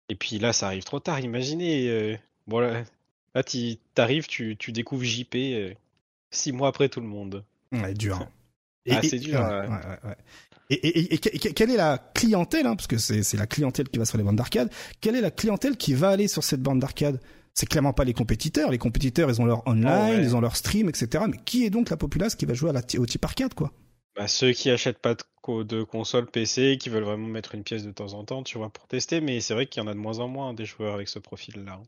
[SPEAKER 2] Et puis là, ça arrive trop tard. Imaginez. Euh... Bon, là, là t'arrives, tu, tu découvres JP euh, six mois après tout le monde.
[SPEAKER 1] Ouais, dur.
[SPEAKER 2] ah, c'est dur.
[SPEAKER 1] Ouais, ouais, et, et, quelle est la clientèle, hein, parce que c'est la clientèle qui va sur les bandes d'arcade, quelle est la clientèle qui va aller sur cette bande d'arcade? C'est clairement pas les compétiteurs. Les compétiteurs, ils ont leur online, ils ont leur stream, etc. Mais qui est donc la populace qui va jouer à la, au type arcade, quoi?
[SPEAKER 2] Bah, Ceux qui achètent pas de, de console PC, qui veulent vraiment mettre une pièce de temps en temps, tu vois, pour tester. Mais c'est vrai qu'il y en a de moins en moins des joueurs avec ce profil-là.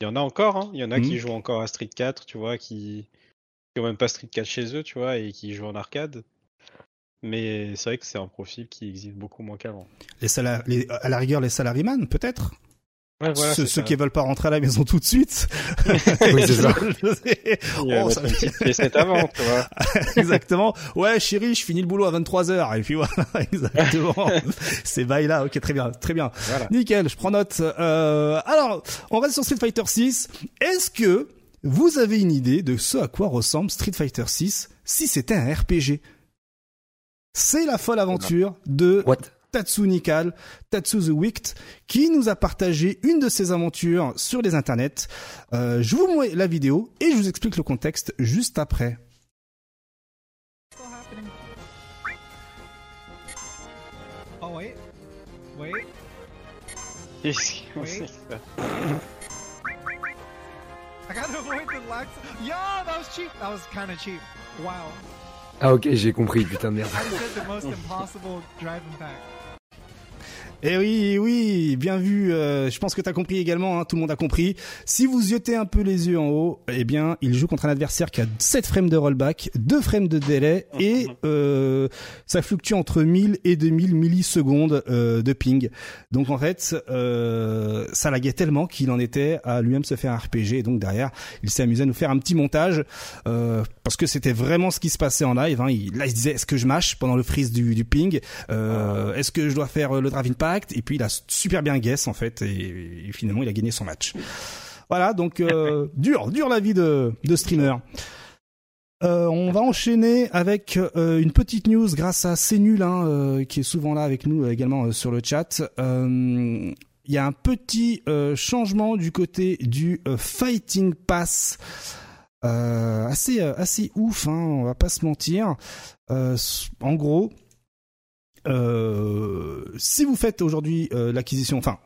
[SPEAKER 2] Il y en a encore, hein. Il y en a qui mmh. jouent encore à Street 4, tu vois, qui, qui ont même pas Street 4 chez eux, tu vois, et qui jouent en arcade. Mais c'est vrai que c'est un profil qui existe beaucoup moins qu'avant.
[SPEAKER 1] Les, les à la rigueur, les salaryman, peut-être?
[SPEAKER 2] Ouais, voilà,
[SPEAKER 1] ceux, ceux qui veulent pas rentrer à la maison tout de suite. *laughs*
[SPEAKER 4] oui, *laughs* c'est ça.
[SPEAKER 2] A oh, ça... avant, tu vois. *laughs*
[SPEAKER 1] exactement. Ouais, chérie, je finis le boulot à 23h. Et puis voilà, exactement. C'est bail là. Ok, très bien, très bien. Voilà. Nickel, je prends note. Euh, alors, on reste sur Street Fighter 6. Est-ce que vous avez une idée de ce à quoi ressemble Street Fighter 6 si c'était un RPG c'est la folle aventure de Tatsu Nikal, Tatsu the Wicked, qui nous a partagé une de ses aventures sur les internets. Euh, je vous montre la vidéo et je vous explique le contexte juste après.
[SPEAKER 6] Oh wait, wait.
[SPEAKER 2] Wait.
[SPEAKER 6] I gotta avoid the lax. Yo, that was cheap. That was kind of cheap. Wow.
[SPEAKER 4] Ah ok, j'ai compris, putain de merde. *laughs*
[SPEAKER 1] Eh oui, oui, bien vu. euh, je pense que t'as compris également. Hein, tout le monde a compris. Si vous jetez un peu les yeux en haut, eh bien, il joue contre un adversaire qui a 7 frames de rollback, 2 frames de délai et euh, ça fluctue entre 1000 et 2000 millisecondes euh, de ping. Donc en fait, euh, ça laguait tellement qu'il en était à lui-même se faire un RPG. Et donc derrière, il s'est amusé à nous faire un petit montage euh, parce que c'était vraiment ce qui se passait en live. Hein. Il, là, il se disait est-ce que je mâche pendant le freeze du, du ping? Euh, Est-ce que je dois faire le drive Et puis il a super bien guess en fait et, et finalement il a gagné son match. Voilà, donc euh, *laughs* dur, dur la vie de, de streamer. Euh, on va enchaîner avec euh, une petite news grâce à C'est Nul, hein, qui est souvent là avec nous également sur le chat. Il y a un petit changement du côté du Fighting Pass. Assez assez ouf, hein, on va pas se mentir. En gros, si vous faites aujourd'hui euh, l'acquisition, enfin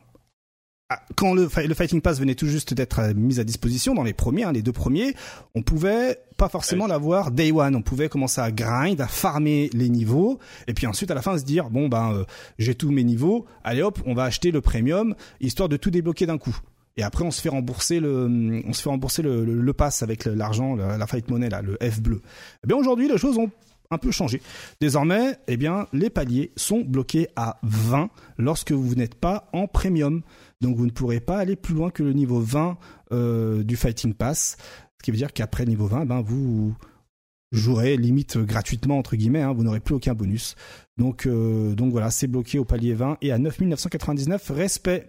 [SPEAKER 1] ah, quand le, fi- le Fighting Pass venait tout juste d'être euh, mis à disposition dans les premiers, hein, les deux premiers, on pouvait pas forcément l'avoir day one. On pouvait commencer à grind, à farmer les niveaux, et puis ensuite à la fin se dire bon ben euh, j'ai tous mes niveaux, allez hop, on va acheter le premium histoire de tout débloquer d'un coup. Et après on se fait rembourser le, on se fait rembourser le, le, le pass avec l'argent, la, la fight money là, le F bleu. Eh bien aujourd'hui les choses ont un peu changé. Désormais, eh bien, les paliers sont bloqués à 20 lorsque vous n'êtes pas en premium. Donc vous ne pourrez pas aller plus loin que le niveau 20 euh, du Fighting Pass. Ce qui veut dire qu'après le niveau 20, ben, vous jouerez limite gratuitement, entre guillemets, hein, vous n'aurez plus aucun bonus. Donc, euh, donc voilà, c'est bloqué au palier 20 et à 9999 respect.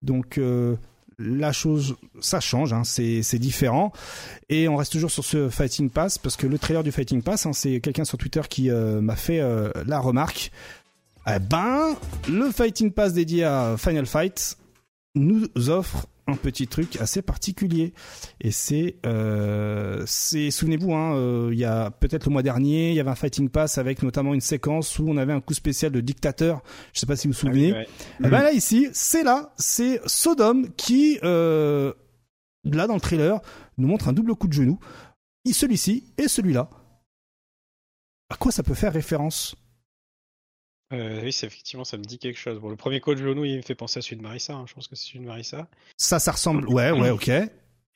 [SPEAKER 1] Donc euh, la chose, ça change, hein, c'est différent. Et on reste toujours sur ce Fighting Pass parce que le trailer du Fighting Pass, hein, c'est quelqu'un sur Twitter qui euh, m'a fait euh, la remarque. Eh ben, le Fighting Pass dédié à Final Fight nous offre un petit truc assez particulier. Et c'est, euh, c'est, souvenez-vous, hein, euh, il y a peut-être le mois dernier, il y avait un Fighting Pass avec notamment une séquence où on avait un coup spécial de dictateur. Je sais pas si vous vous
[SPEAKER 2] Ah oui,
[SPEAKER 1] souvenez.
[SPEAKER 2] ouais.
[SPEAKER 1] Eh ben là ici, c'est là, c'est Sodom qui, euh, là dans le trailer, nous montre un double coup de genou. Et Celui-ci et celui-là. À quoi ça peut faire référence?
[SPEAKER 2] Euh, oui, c'est effectivement, ça me dit quelque chose. Bon, le premier coup de genou, il me fait penser à celui de Marissa. hein. Je pense que c'est celui de Marissa.
[SPEAKER 1] Ça, ça ressemble. Ouais, ouais, ok.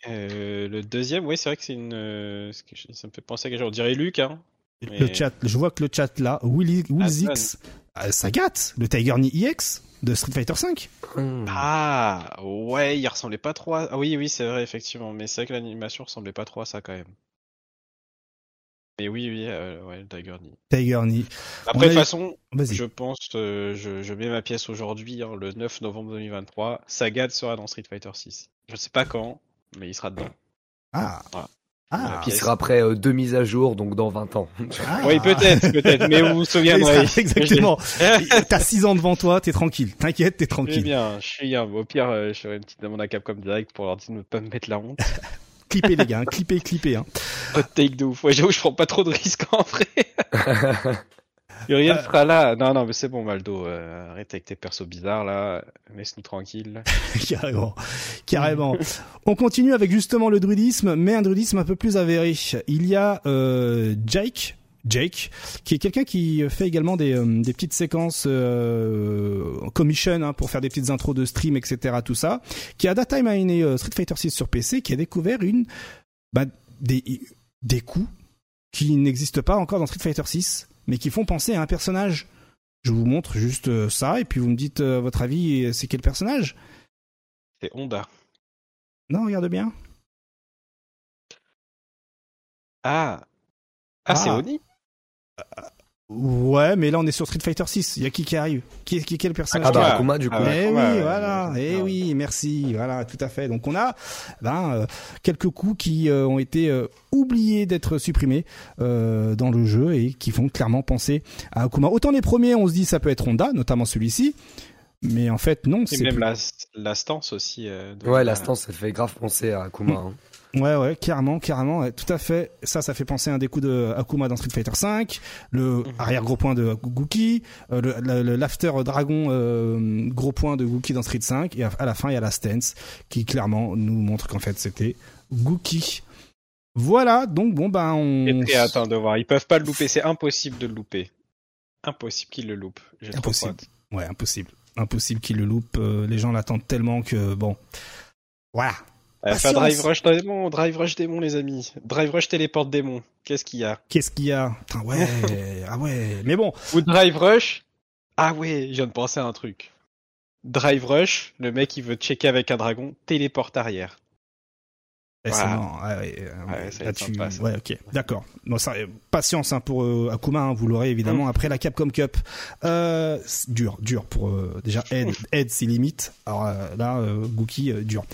[SPEAKER 2] Euh, le deuxième, oui, c'est vrai que c'est une. euh, ça me fait penser à quelque chose. On dirait Luc, hein.
[SPEAKER 1] Le chat, je vois que le chat là, Willy, Willzix, ça gâte. Le Tiger Knee EX de Street Fighter 5.
[SPEAKER 4] Hmm.
[SPEAKER 2] Ah, ouais, il ressemblait pas trop à. Ah oui, oui, c'est vrai, effectivement. Mais c'est vrai que l'animation ressemblait pas trop à ça quand même. Mais oui, oui, euh, ouais, Tiger Knee.
[SPEAKER 1] Tiger Knee.
[SPEAKER 2] Après, de toute façon, je pense, euh, je, je mets ma pièce aujourd'hui, hein, le 9 novembre 2023. Sagat sera dans Street Fighter 6. Je sais pas quand, mais il sera dedans.
[SPEAKER 1] Ah.
[SPEAKER 2] Voilà.
[SPEAKER 1] Ah.
[SPEAKER 4] Qui sera après euh, deux mises à jour, donc dans 20 ans.
[SPEAKER 1] Ah.
[SPEAKER 2] Oui, peut-être, peut-être, mais vous vous *laughs* souviendrez.
[SPEAKER 1] Exactement. *laughs* T'as 6 ans devant toi, t'es tranquille. T'inquiète, t'es
[SPEAKER 2] Je suis
[SPEAKER 1] tranquille.
[SPEAKER 2] bien, je suis bien. Au pire, euh, je ferai une petite demande à Capcom direct pour leur dire de ne pas me mettre la honte. *laughs*
[SPEAKER 1] Clippez les gars, hein. clippez, clippez. Hein.
[SPEAKER 2] Pas de take de ouf. Ouais, j'avoue, je prends pas trop de risques en vrai. *laughs* Uriel
[SPEAKER 1] Euh.
[SPEAKER 2] sera là. Non, non, mais c'est bon, Maldo. euh, arrête avec tes persos bizarres là. Laisse-nous tranquille. *laughs*
[SPEAKER 1] carrément, carrément. On continue avec justement le druidisme, mais un druidisme un peu plus avéré. Il y a euh, Jake. Jake, qui est quelqu'un qui fait également des, euh, des petites séquences euh, commission hein, pour faire des petites intros de stream, etc. Tout ça, qui a Data miné euh, Street Fighter 6 sur PC, qui a découvert une bah, des des coups qui n'existent pas encore dans Street Fighter 6, mais qui font penser à un personnage. Je vous montre juste euh, ça, et puis vous me dites euh, votre avis, c'est quel personnage
[SPEAKER 2] C'est Honda.
[SPEAKER 1] non, regarde bien.
[SPEAKER 2] Ah. Ah, c'est
[SPEAKER 1] Ah.
[SPEAKER 2] Oni
[SPEAKER 1] Ouais, mais là on est sur Street Fighter 6. Il y a qui qui arrive? Qui qui quel personnage
[SPEAKER 4] Ah
[SPEAKER 1] qui
[SPEAKER 4] bah Akuma du coup.
[SPEAKER 2] Ah.
[SPEAKER 1] Eh oui,
[SPEAKER 2] ouais,
[SPEAKER 1] voilà. Eh
[SPEAKER 2] ouais.
[SPEAKER 1] oui, merci. Voilà, tout à fait. Donc on a ben, euh, quelques coups qui euh, ont été euh, oubliés d'être supprimés euh, dans le jeu et qui font clairement penser à Akuma. Autant les premiers, on se dit ça peut être Honda, notamment celui-ci, mais en fait non.
[SPEAKER 2] Et
[SPEAKER 1] C'est
[SPEAKER 2] même
[SPEAKER 1] plus-
[SPEAKER 2] la, la stance aussi. euh, de-
[SPEAKER 4] Ouais, la stance, ça fait grave penser à Akuma. hein.
[SPEAKER 1] Ouais, ouais, carrément, carrément, ouais, tout à fait. Ça, ça fait penser à un des coups de Akuma dans Street Fighter 5, le arrière gros point de Gookie, euh, le, l'after dragon euh, gros point de Gookie dans Street 5, et à, à la fin il y a la stance qui clairement nous montre qu'en fait c'était Gookie. Voilà, donc bon ben on.
[SPEAKER 2] Et hein, de voir. Ils peuvent pas le louper. C'est impossible de le louper. Impossible qu'ils le loupent.
[SPEAKER 1] Impossible. Ouais, impossible. impossible qu'il le loupe. Euh, les gens l'attendent tellement que bon, voilà.
[SPEAKER 2] Euh, Drive Rush démon, Drive Rush démon les amis. Drive Rush téléporte démon. Qu'est-ce qu'il y a?
[SPEAKER 1] Qu'est-ce qu'il y a? Putain, ouais, *laughs* ah ouais. Mais bon,
[SPEAKER 2] Ou Drive Rush? Ah ouais, je viens de penser à un truc. Drive Rush, le mec il veut checker avec un dragon, téléporte arrière.
[SPEAKER 1] Eh,
[SPEAKER 2] Voilà.
[SPEAKER 1] Ah ouais, euh,
[SPEAKER 2] Ouais,
[SPEAKER 1] là,
[SPEAKER 2] sympa,
[SPEAKER 1] ouais, ok, d'accord. Bon, ça, patience hein, pour euh, Akuma, hein, vous l'aurez évidemment
[SPEAKER 2] Mm.
[SPEAKER 1] après la Capcom Cup. Euh, dur, dur pour euh, déjà Ed, Ed c'est limite. Alors là, Gookie, dur.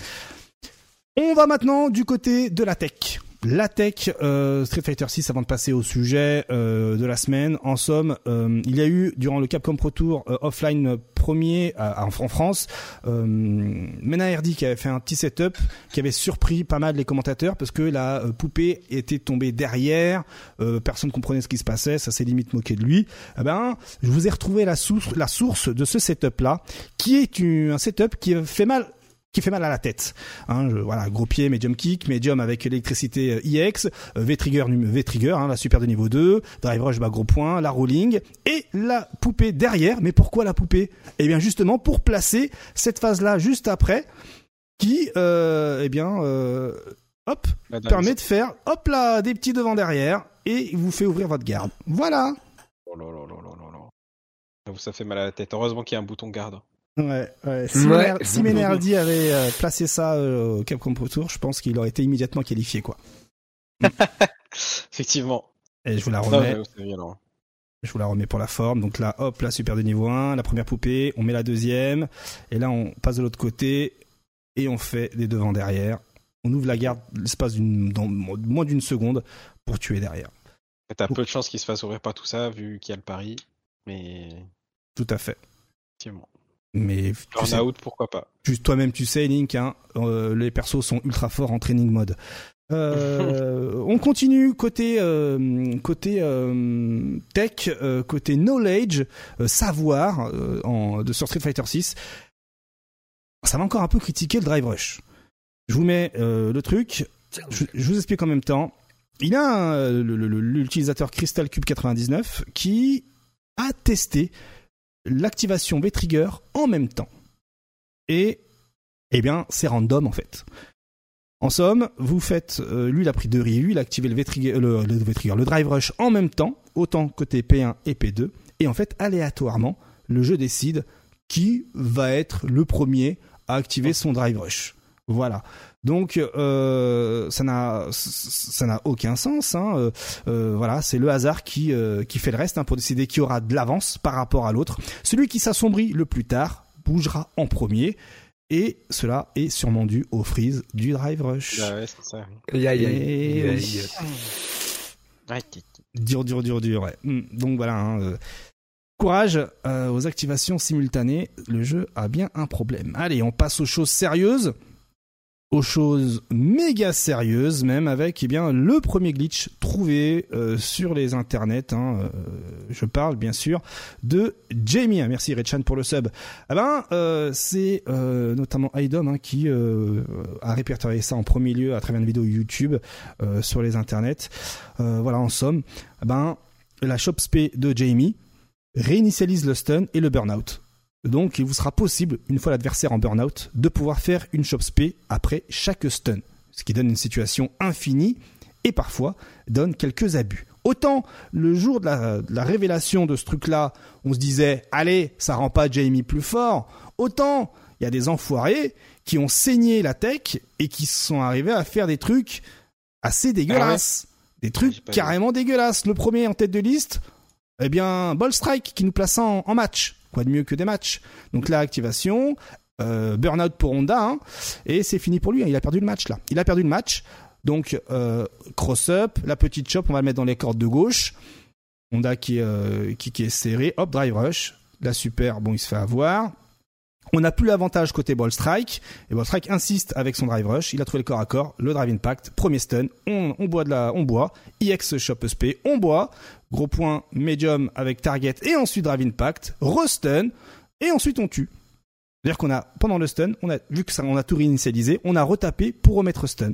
[SPEAKER 1] On va maintenant du côté de la tech. La tech, euh, Street Fighter 6 avant de passer au sujet euh, de la semaine. En somme, euh, il y a eu durant le Capcom Pro Tour euh, offline premier en France, euh, Mena qui avait fait un petit setup qui avait surpris pas mal les commentateurs parce que la euh, poupée était tombée derrière, euh, personne comprenait ce qui se passait, ça s'est limite moqué de lui. Eh ben, je vous ai retrouvé la source, la source de ce setup là, qui est un setup qui fait mal qui fait mal à la tête. Hein, je- voilà, gros pied, medium kick, medium avec l'électricité euh, IX, euh, V-trigger, V-trigger, hein, la super de niveau 2, drive rush bas gros point, la rolling, et la poupée derrière. Mais pourquoi la poupée? Eh bien justement pour placer cette phase-là juste après, qui, euh, eh bien, euh, hop, permet de faire, hop là, des petits devant derrière, et il vous fait ouvrir votre garde. Voilà.
[SPEAKER 2] Oh là là là là là là. J'avoue, ça fait mal à la tête. Heureusement qu'il y a un bouton garde.
[SPEAKER 1] Ouais, ouais. Si,
[SPEAKER 4] Ouais.
[SPEAKER 1] Si *laughs* avait euh, placé ça euh, au Capcom Pro Tour, je pense qu'il aurait été immédiatement qualifié, quoi. *laughs*
[SPEAKER 2] Effectivement.
[SPEAKER 1] Et je vous la remets. Je vous la remets pour la forme. Donc là, hop, la super de niveau 1, la première poupée, on met la deuxième, et là on passe de l'autre côté, et on fait des devants derrière. On ouvre la garde l'espace d'une, dans moins d'une seconde pour tuer derrière.
[SPEAKER 2] T'as peu de chances qu'il se fasse ouvrir par tout ça, vu qu'il y a le pari. Mais,
[SPEAKER 1] Tout à fait.
[SPEAKER 2] effectivement.
[SPEAKER 1] Mais tu sais,
[SPEAKER 2] Burnout, pourquoi pas.
[SPEAKER 1] juste toi-même, tu sais, Link, hein, euh, les persos sont ultra forts en training mode. Euh, *laughs* on continue côté euh, côté euh, tech, euh, côté knowledge, euh, savoir euh, en, de sur Street Fighter 6. Ça va encore un peu critiquer le drive rush. Je vous mets euh, le truc. Je, je vous explique en même temps. Il y a l'utilisateur Crystal Cube 99 qui a testé l'activation V-Trigger en même temps. Et, eh bien, c'est random en fait. En somme, vous faites, euh, lui il a pris deux riz, lui il a activé le V-Trigger, le, le V-Trigger, le Drive Rush en même temps, autant côté P1 et P2, et en fait, aléatoirement, le jeu décide qui va être le premier à activer son Drive Rush. Voilà. Donc euh, ça n'a ça n'a aucun sens. Hein. Euh, euh, voilà, c'est le hasard qui euh, qui fait le reste hein, pour décider qui aura de l'avance par rapport à l'autre. Celui qui s'assombrit le plus tard bougera en premier. Et cela est sûrement dû au freeze du drive rush.
[SPEAKER 2] Ouais, c'est ça.
[SPEAKER 4] Aïe, aïe, aïe,
[SPEAKER 1] Dur, dur, dur, dur. Ouais. Hmm, Donc voilà. hein, euh, Courage euh, aux activations simultanées. Le jeu a bien un problème. Allez, on passe aux choses sérieuses. Aux choses méga sérieuses, même avec eh bien le premier glitch trouvé euh, sur les internets. hein, euh, je parle bien sûr de Jamie. Merci Rechan pour le sub. Ah ben, euh, c'est notamment Idom hein, qui a répertorié ça en premier lieu à travers une vidéo YouTube sur les internets. Voilà, en somme, ah ben, la shop de Jamie réinitialise le stun et le burnout. Donc, il vous sera possible, une fois l'adversaire en burnout, de pouvoir faire une shop spé après chaque stun. Ce qui donne une situation infinie et parfois donne quelques abus. Autant le jour de la, de la révélation de ce truc-là, on se disait, allez, ça rend pas Jamie plus fort. Autant il y a des enfoirés qui ont saigné la tech et qui sont arrivés à faire des trucs assez dégueulasses. Des trucs
[SPEAKER 2] vu.
[SPEAKER 1] carrément dégueulasses. Le premier en tête de liste, eh bien, Ball Strike qui nous place en, en match. Quoi de mieux que des matchs Donc là, activation, euh, burnout pour Honda, hein, et c'est fini pour lui. hein. Il a perdu le match là. Il a perdu le match. Donc euh, cross up, la petite chop, on va le mettre dans les cordes de gauche. Honda qui, euh, qui, qui est serré, hop, drive rush. La super, bon, il se fait avoir. On n'a plus l'avantage côté Ball Strike. Et Ball Strike insiste avec son drive rush. Il a trouvé le corps à corps, le drive impact, premier stun. On, boit de la, on boit. IX shop SP, on boit. Gros point medium avec target et ensuite drive impact, re-stun et ensuite on tue. C'est-à-dire qu'on a pendant le stun, on a vu que ça, on a tout réinitialisé, on a retapé pour remettre stun.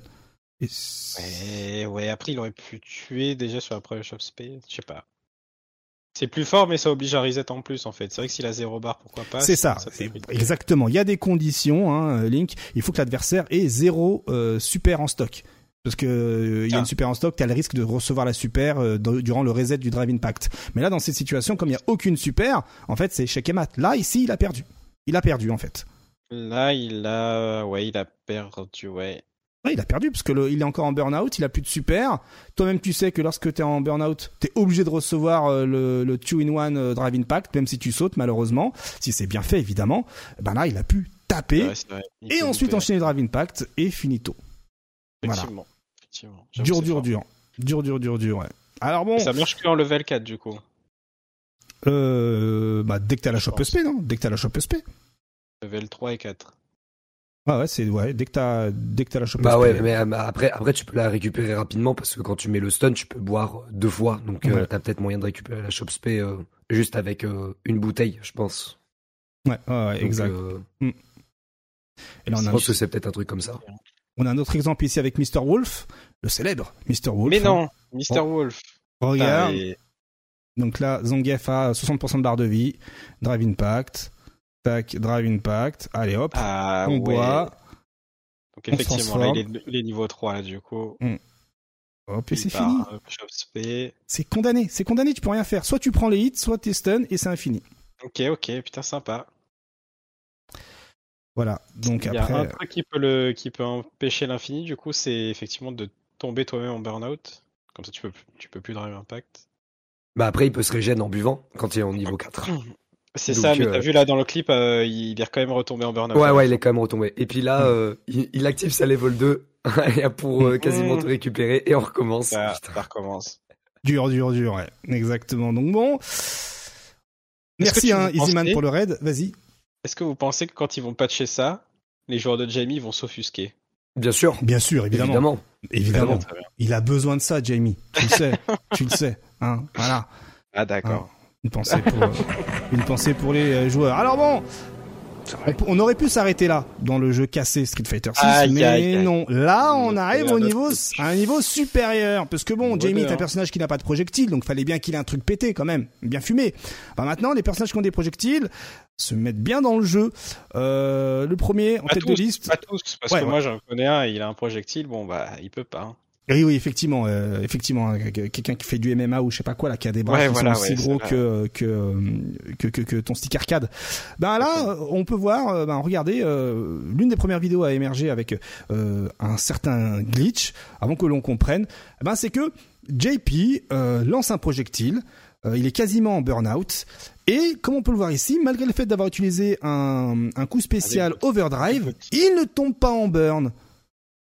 [SPEAKER 2] Ouais, ouais, après il aurait pu tuer déjà sur la première shop space, je sais pas. C'est plus fort, mais ça oblige à reset en plus, en fait. C'est vrai que s'il a zéro barre, pourquoi pas?
[SPEAKER 1] C'est ça, exactement. Il y a des conditions, hein, Link. Il faut que l'adversaire ait zéro euh, super en stock. Parce que euh, il y a
[SPEAKER 2] Ah.
[SPEAKER 1] une super en stock, tu as le risque de recevoir la super euh, durant le reset du Drive Impact. Mais là, dans cette situation, comme il n'y a aucune super, en fait, c'est échec et mat. Là, ici, il a perdu. Il a perdu, en fait.
[SPEAKER 2] Là, il a, ouais, il a perdu, ouais.
[SPEAKER 1] Ouais, il a perdu parce que le- il est encore en burn-out, il a plus de super. Toi-même, tu sais que lorsque tu es en burn-out, tu es obligé de recevoir euh, le, le 2-in-1 euh, Drive Impact, même si tu sautes, malheureusement. Si c'est bien fait, évidemment. Ben là, il a pu taper
[SPEAKER 2] Ouais,
[SPEAKER 1] et ensuite enchaîner le Drive Impact et finito. Voilà.
[SPEAKER 2] Effectivement. Effectivement. J'avoue
[SPEAKER 1] Dur, dur, dur. Dur, dur, dur, dur, ouais. Alors bon,
[SPEAKER 2] Et Ça marche que en level 4, du coup.
[SPEAKER 1] euh, bah, dès que t'as la shop. SP, non? Dès que t'as la shop SP.
[SPEAKER 2] Level 3 et 4.
[SPEAKER 1] Ouais, ouais, c'est, ouais, dès que t'as, dès que t'as la shop
[SPEAKER 4] Bah ouais, mais euh, après, après tu peux la récupérer rapidement parce que quand tu mets le stun, tu peux boire deux fois. Donc euh,
[SPEAKER 1] Ouais.
[SPEAKER 4] t'as peut-être moyen de récupérer la spé euh, juste avec euh, une bouteille, je pense.
[SPEAKER 1] Ouais, ouais, ouais,
[SPEAKER 4] Donc,
[SPEAKER 1] exact.
[SPEAKER 4] euh,
[SPEAKER 1] Et là, on
[SPEAKER 4] je
[SPEAKER 1] a,
[SPEAKER 4] pense que c'est peut-être un truc comme ça.
[SPEAKER 1] on a un autre exemple ici avec Mr. Wolf, le célèbre Mr. Wolf.
[SPEAKER 2] Mais
[SPEAKER 1] hein.
[SPEAKER 2] non, Mr. Wolf.
[SPEAKER 1] Regarde. Donc là, Zangief a 60% de barre de vie. Drive Impact. Tac, Drive Impact. Allez hop,
[SPEAKER 2] Ah,
[SPEAKER 1] on
[SPEAKER 2] ouais.
[SPEAKER 1] boit.
[SPEAKER 2] Donc
[SPEAKER 1] on
[SPEAKER 2] effectivement, là, il est, il est niveau 3, là, du coup.
[SPEAKER 1] Hop, et c'est fini. C'est condamné. C'est condamné, tu peux rien faire. Soit tu prends les hits, soit t'es stun et c'est infini.
[SPEAKER 2] Ok, ok, putain, sympa.
[SPEAKER 1] Voilà. Donc
[SPEAKER 2] Il y a un
[SPEAKER 1] après.
[SPEAKER 2] truc qui peut, le, qui peut empêcher l'infini, du coup, c'est effectivement de tomber toi-même en burn-out. Comme ça, tu peux, tu peux plus drive impact.
[SPEAKER 4] Bah après, il peut se régénérer en buvant quand il est en niveau *clears throat* 4.
[SPEAKER 2] C'est ça, mais
[SPEAKER 4] euh,
[SPEAKER 2] t'as vu là dans le clip, euh, il est quand même retombé en burn-out.
[SPEAKER 4] Ouais, ouais, il est quand même retombé. Et puis là, euh, il, il active sa level 2 *laughs* pour euh, quasiment tout récupérer et on recommence.
[SPEAKER 2] Ça, ça recommence.
[SPEAKER 1] Dur, dur, dur, ouais. Exactement. Donc bon. Merci, hein, Easyman
[SPEAKER 2] pensez-
[SPEAKER 1] pour le raid. Vas-y.
[SPEAKER 2] Est-ce que vous pensez que quand ils vont patcher ça, les joueurs de Jamie vont s'offusquer?
[SPEAKER 4] Bien sûr,
[SPEAKER 1] Bien sûr, évidemment.
[SPEAKER 4] évidemment.
[SPEAKER 1] Il a besoin de ça, Jamie. Tu le sais. *laughs* tu le sais. Hein. Voilà.
[SPEAKER 2] Ah d'accord.
[SPEAKER 1] Une pensée pour, euh, une pensée pour les euh, joueurs. Alors bon, on, aurait pu s'arrêter là dans le jeu cassé Street Fighter 6,
[SPEAKER 2] Aïe,
[SPEAKER 1] mais
[SPEAKER 2] aïe, aïe.
[SPEAKER 1] non. Là, on arrive au niveau, à un niveau supérieur, parce que bon, Jamie est un
[SPEAKER 2] hein.
[SPEAKER 1] personnage qui n'a pas de projectile, donc fallait bien qu'il ait un truc pété quand même, bien fumé. Bah maintenant, les personnages qui ont des projectiles se mettent bien dans le jeu. Euh, le premier en
[SPEAKER 2] Pas
[SPEAKER 1] tête
[SPEAKER 2] tous,
[SPEAKER 1] de liste.
[SPEAKER 2] pas tous, parce
[SPEAKER 1] Ouais,
[SPEAKER 2] que
[SPEAKER 1] ouais.
[SPEAKER 2] moi j'en connais un, il a un projectile, bon bah il peut pas. hein.
[SPEAKER 1] Oui, oui, effectivement, euh, effectivement, quelqu'un qui fait du MMA ou je sais pas quoi, là, qui a des bras
[SPEAKER 2] Ouais,
[SPEAKER 1] qui
[SPEAKER 2] voilà,
[SPEAKER 1] sont aussi
[SPEAKER 2] ouais,
[SPEAKER 1] gros que, que, euh, que, que, que ton stick arcade. Ben là, euh, on peut voir, euh, ben regardez, euh, l'une des premières vidéos à émerger avec euh, un certain glitch, avant que l'on comprenne, ben c'est que JP euh, lance un projectile, euh, il est quasiment en burn-out, et comme on peut le voir ici, malgré le fait d'avoir utilisé un, un coup spécial overdrive, il ne tombe pas en burn.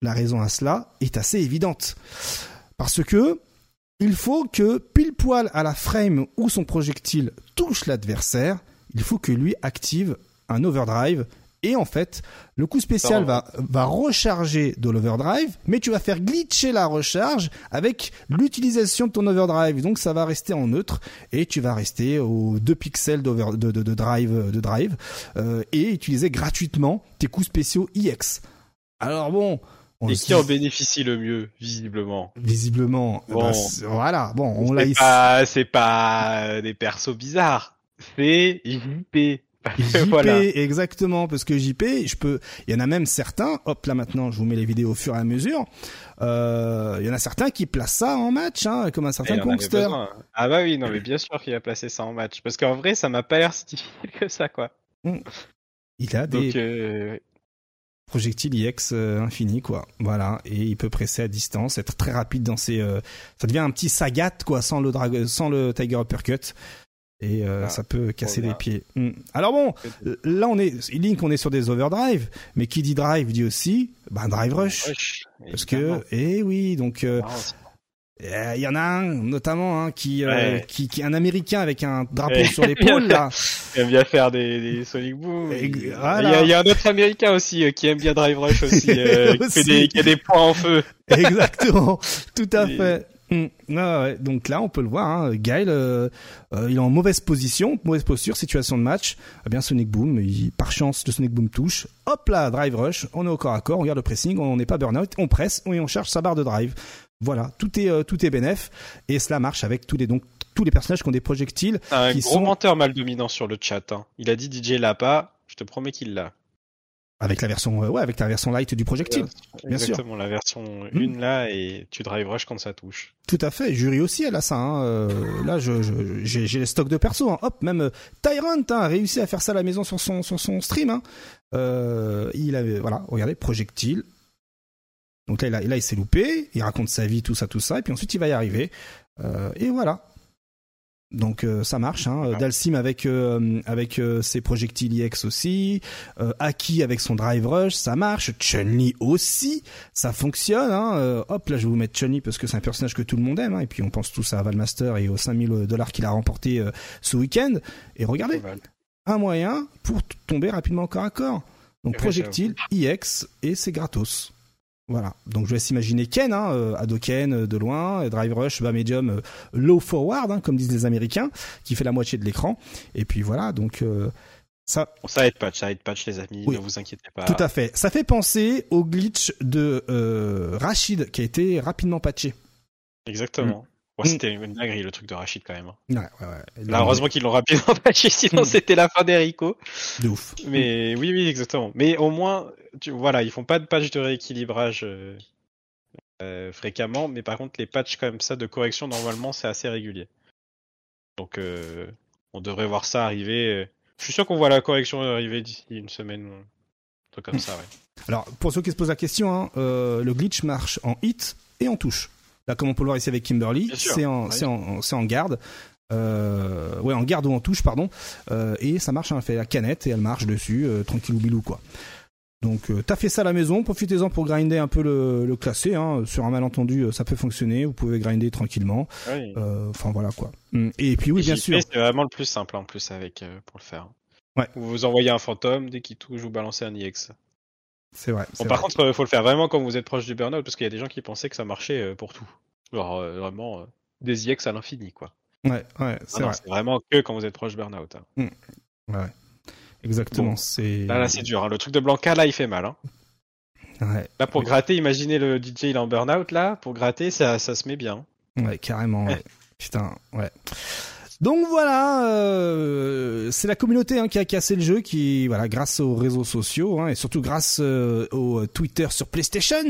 [SPEAKER 1] La raison à cela est assez évidente. Parce que il faut que pile poil à la frame où son projectile touche l'adversaire, il faut que lui active un overdrive. Et en fait, le coup spécial va, va recharger de l'overdrive, mais tu vas faire glitcher la recharge avec l'utilisation de ton overdrive. Donc ça va rester en neutre et tu vas rester aux 2 pixels d'over- de, de, de drive, de drive euh, et utiliser gratuitement tes coups spéciaux IX. Alors bon, on
[SPEAKER 2] Et qui en bénéficie le mieux, visiblement
[SPEAKER 1] visiblement,
[SPEAKER 2] Bon.
[SPEAKER 1] bah, c'est- voilà, bon, on l'a
[SPEAKER 2] C'est
[SPEAKER 1] ici.
[SPEAKER 2] pas, c'est pas des persos bizarres, c'est JP. *laughs*
[SPEAKER 1] JP,
[SPEAKER 2] voilà.
[SPEAKER 1] exactement, parce que JP, je peux, il y en a même certains, hop là maintenant, je vous mets les vidéos au fur et à mesure, euh, il y en a certains qui placent ça en match, hein, comme un certain Kongster.
[SPEAKER 2] Ah bah oui, non mais bien sûr qu'il a placé ça en match, parce qu'en vrai ça m'a pas l'air si difficile que ça quoi.
[SPEAKER 1] Il a des
[SPEAKER 2] Donc euh,
[SPEAKER 1] projectiles IX euh, infinis, quoi. Voilà, et il peut presser à distance, être très rapide dans ses, euh, ça devient un petit Sagat, quoi, sans le drag, sans le Tiger Uppercut. Et euh,
[SPEAKER 2] Ah,
[SPEAKER 1] ça peut casser des pieds. Hmm. Alors bon, là on est, Link, on est sur des overdrive, mais qui dit drive dit aussi, ben drive rush.
[SPEAKER 2] rush,
[SPEAKER 1] Parce
[SPEAKER 2] évidemment.
[SPEAKER 1] que, eh oui, donc euh, euh, il y en a un notamment hein, qui, euh, qui, qui, un Américain avec un drapeau
[SPEAKER 2] Ouais.
[SPEAKER 1] sur l'épaule là. *laughs*
[SPEAKER 2] Il aime bien faire des, des Sonic Boom.
[SPEAKER 1] Et-
[SPEAKER 2] Il il y,
[SPEAKER 1] voilà.
[SPEAKER 2] a, il y a un autre américain aussi euh, qui aime bien Drive Rush aussi, *laughs* euh, qui, fait des, qui a des points en feu. *laughs*
[SPEAKER 1] Exactement, tout à
[SPEAKER 2] Et-
[SPEAKER 1] fait. Ah ouais, Donc là, on peut le voir. Hein, euh, euh, il est en mauvaise position, mauvaise posture, situation de match. Eh bien, Sonic Boom, il, par chance, le Sonic Boom touche. Hop là, drive rush. On est au corps à corps. On regarde le pressing. On n'est pas burn-out. On presse et on charge sa barre de drive. Voilà, tout est euh, tout est bénef et cela marche avec tous les donc tous les personnages qui ont des projectiles.
[SPEAKER 2] Un
[SPEAKER 1] qui
[SPEAKER 2] gros
[SPEAKER 1] sont-
[SPEAKER 2] menteur mal dominant sur le chat. hein. Il a dit DJ l'a pas. Je te promets qu'il l'a.
[SPEAKER 1] Avec la version, euh, ouais, avec la version light du projectile. Bien sûr.
[SPEAKER 2] Exactement, la version
[SPEAKER 1] Hmm.
[SPEAKER 2] 1 là et tu drive rush quand ça touche.
[SPEAKER 1] Tout à fait. Jury aussi, elle a ça. Hein. Euh, là, je, je- j'ai, les stocks de perso. Hein. Hop, même euh, Tyrant hein, a réussi à faire ça à la maison sur son, sur son stream. Euh, il avait, voilà, regardez, projectile. Donc là, il, a- là, il s'est loupé. Il raconte sa vie, tout ça, tout ça, et puis ensuite, il va y arriver. Euh, et voilà. Donc euh, ça marche. Hein.
[SPEAKER 2] Voilà.
[SPEAKER 1] Dalsim avec euh, avec ses projectiles IX aussi. Aki avec son drive rush, ça marche. Chun-Li aussi, ça fonctionne. Hein. Hop, là je vais vous mettre Chun-Li parce que c'est un personnage que tout le monde aime. Hein. Et puis on pense tous à Valmaster et aux 5000 dollars qu'il a remporté ce week-end. Et regardez, un moyen pour tomber rapidement corps à corps. Donc projectile, IX et c'est gratos. Voilà. Donc je laisse imaginer Ken, hein, euh, Hadoken euh, de loin, euh, Drive Rush, bas medium, euh, low forward, hein, comme disent les Américains, qui fait la moitié de l'écran. Et puis voilà. Donc euh, ça,
[SPEAKER 2] Bon, ça aide patch, ça aide patch les amis,
[SPEAKER 1] Oui.
[SPEAKER 2] ne vous inquiétez pas.
[SPEAKER 1] tout à fait. Ça fait penser au glitch de euh, Rachid qui a été rapidement patché.
[SPEAKER 2] Exactement.
[SPEAKER 1] Mm.
[SPEAKER 2] C'était une dinguerie le truc de Rachid quand même. hein.
[SPEAKER 1] Ouais, ouais, ouais.
[SPEAKER 2] Là, heureusement qu'ils l'ont rapidement patché, sinon
[SPEAKER 1] Mm.
[SPEAKER 2] c'était la fin d'Erico.
[SPEAKER 1] de ouf.
[SPEAKER 2] Mais oui, oui, exactement. Mais au moins, tu, voilà, ils font pas de patch de rééquilibrage euh, euh, fréquemment, mais par contre, les patchs comme ça de correction, normalement, c'est assez régulier. Donc, euh, on devrait voir ça arriver. Je suis sûr qu'on voit la correction arriver d'ici une semaine, un truc comme ça, ouais.
[SPEAKER 1] Alors, pour ceux qui se posent la question, hein, le glitch marche en hit et en touche. Là, comme on peut le voir ici avec Kimberly, c'est en, garde. Euh, ouais, en garde ou en touche, pardon. Euh, et ça marche, hein, elle fait la canette et elle marche dessus, euh, tranquillou bilou, quoi. Donc, t'as fait ça à la maison, profitez-en pour grinder un peu le, le classé. Hein. Sur un malentendu, ça peut fonctionner. Vous pouvez grinder tranquillement. Enfin, voilà, quoi. Hum, Et puis, oui,
[SPEAKER 2] Et
[SPEAKER 1] bien sûr.
[SPEAKER 2] C'est vraiment le plus simple en plus avec pour le faire.
[SPEAKER 1] Ouais.
[SPEAKER 2] Vous envoyez un fantôme, dès qu'il touche, vous balancez un IX.
[SPEAKER 1] C'est vrai.
[SPEAKER 2] Bon, par
[SPEAKER 1] vrai.
[SPEAKER 2] contre, euh, faut le faire vraiment quand vous êtes proche du burn-out, parce qu'il y a des gens qui pensaient que ça marchait euh, pour tout. Genre euh, vraiment des IX à l'infini, quoi.
[SPEAKER 1] Ouais, ouais,
[SPEAKER 2] Ah
[SPEAKER 1] c'est vrai.
[SPEAKER 2] vraiment que quand vous êtes proche du burn-out. hein.
[SPEAKER 1] Ouais. Exactement,
[SPEAKER 2] Bon.
[SPEAKER 1] c'est.
[SPEAKER 2] Là, là, c'est dur. hein. Le truc de Blanca, là, il fait mal. Hein.
[SPEAKER 1] Ouais,
[SPEAKER 2] Là, pour gratter, imaginez le DJ, il est en burn-out, là. Pour gratter, ça, ça se met bien.
[SPEAKER 1] Ouais, carrément. ouais. Putain, ouais. Donc voilà, euh, c'est la communauté hein, qui a cassé le jeu, qui voilà, grâce aux réseaux sociaux hein, et surtout grâce euh, au Twitter sur PlayStation.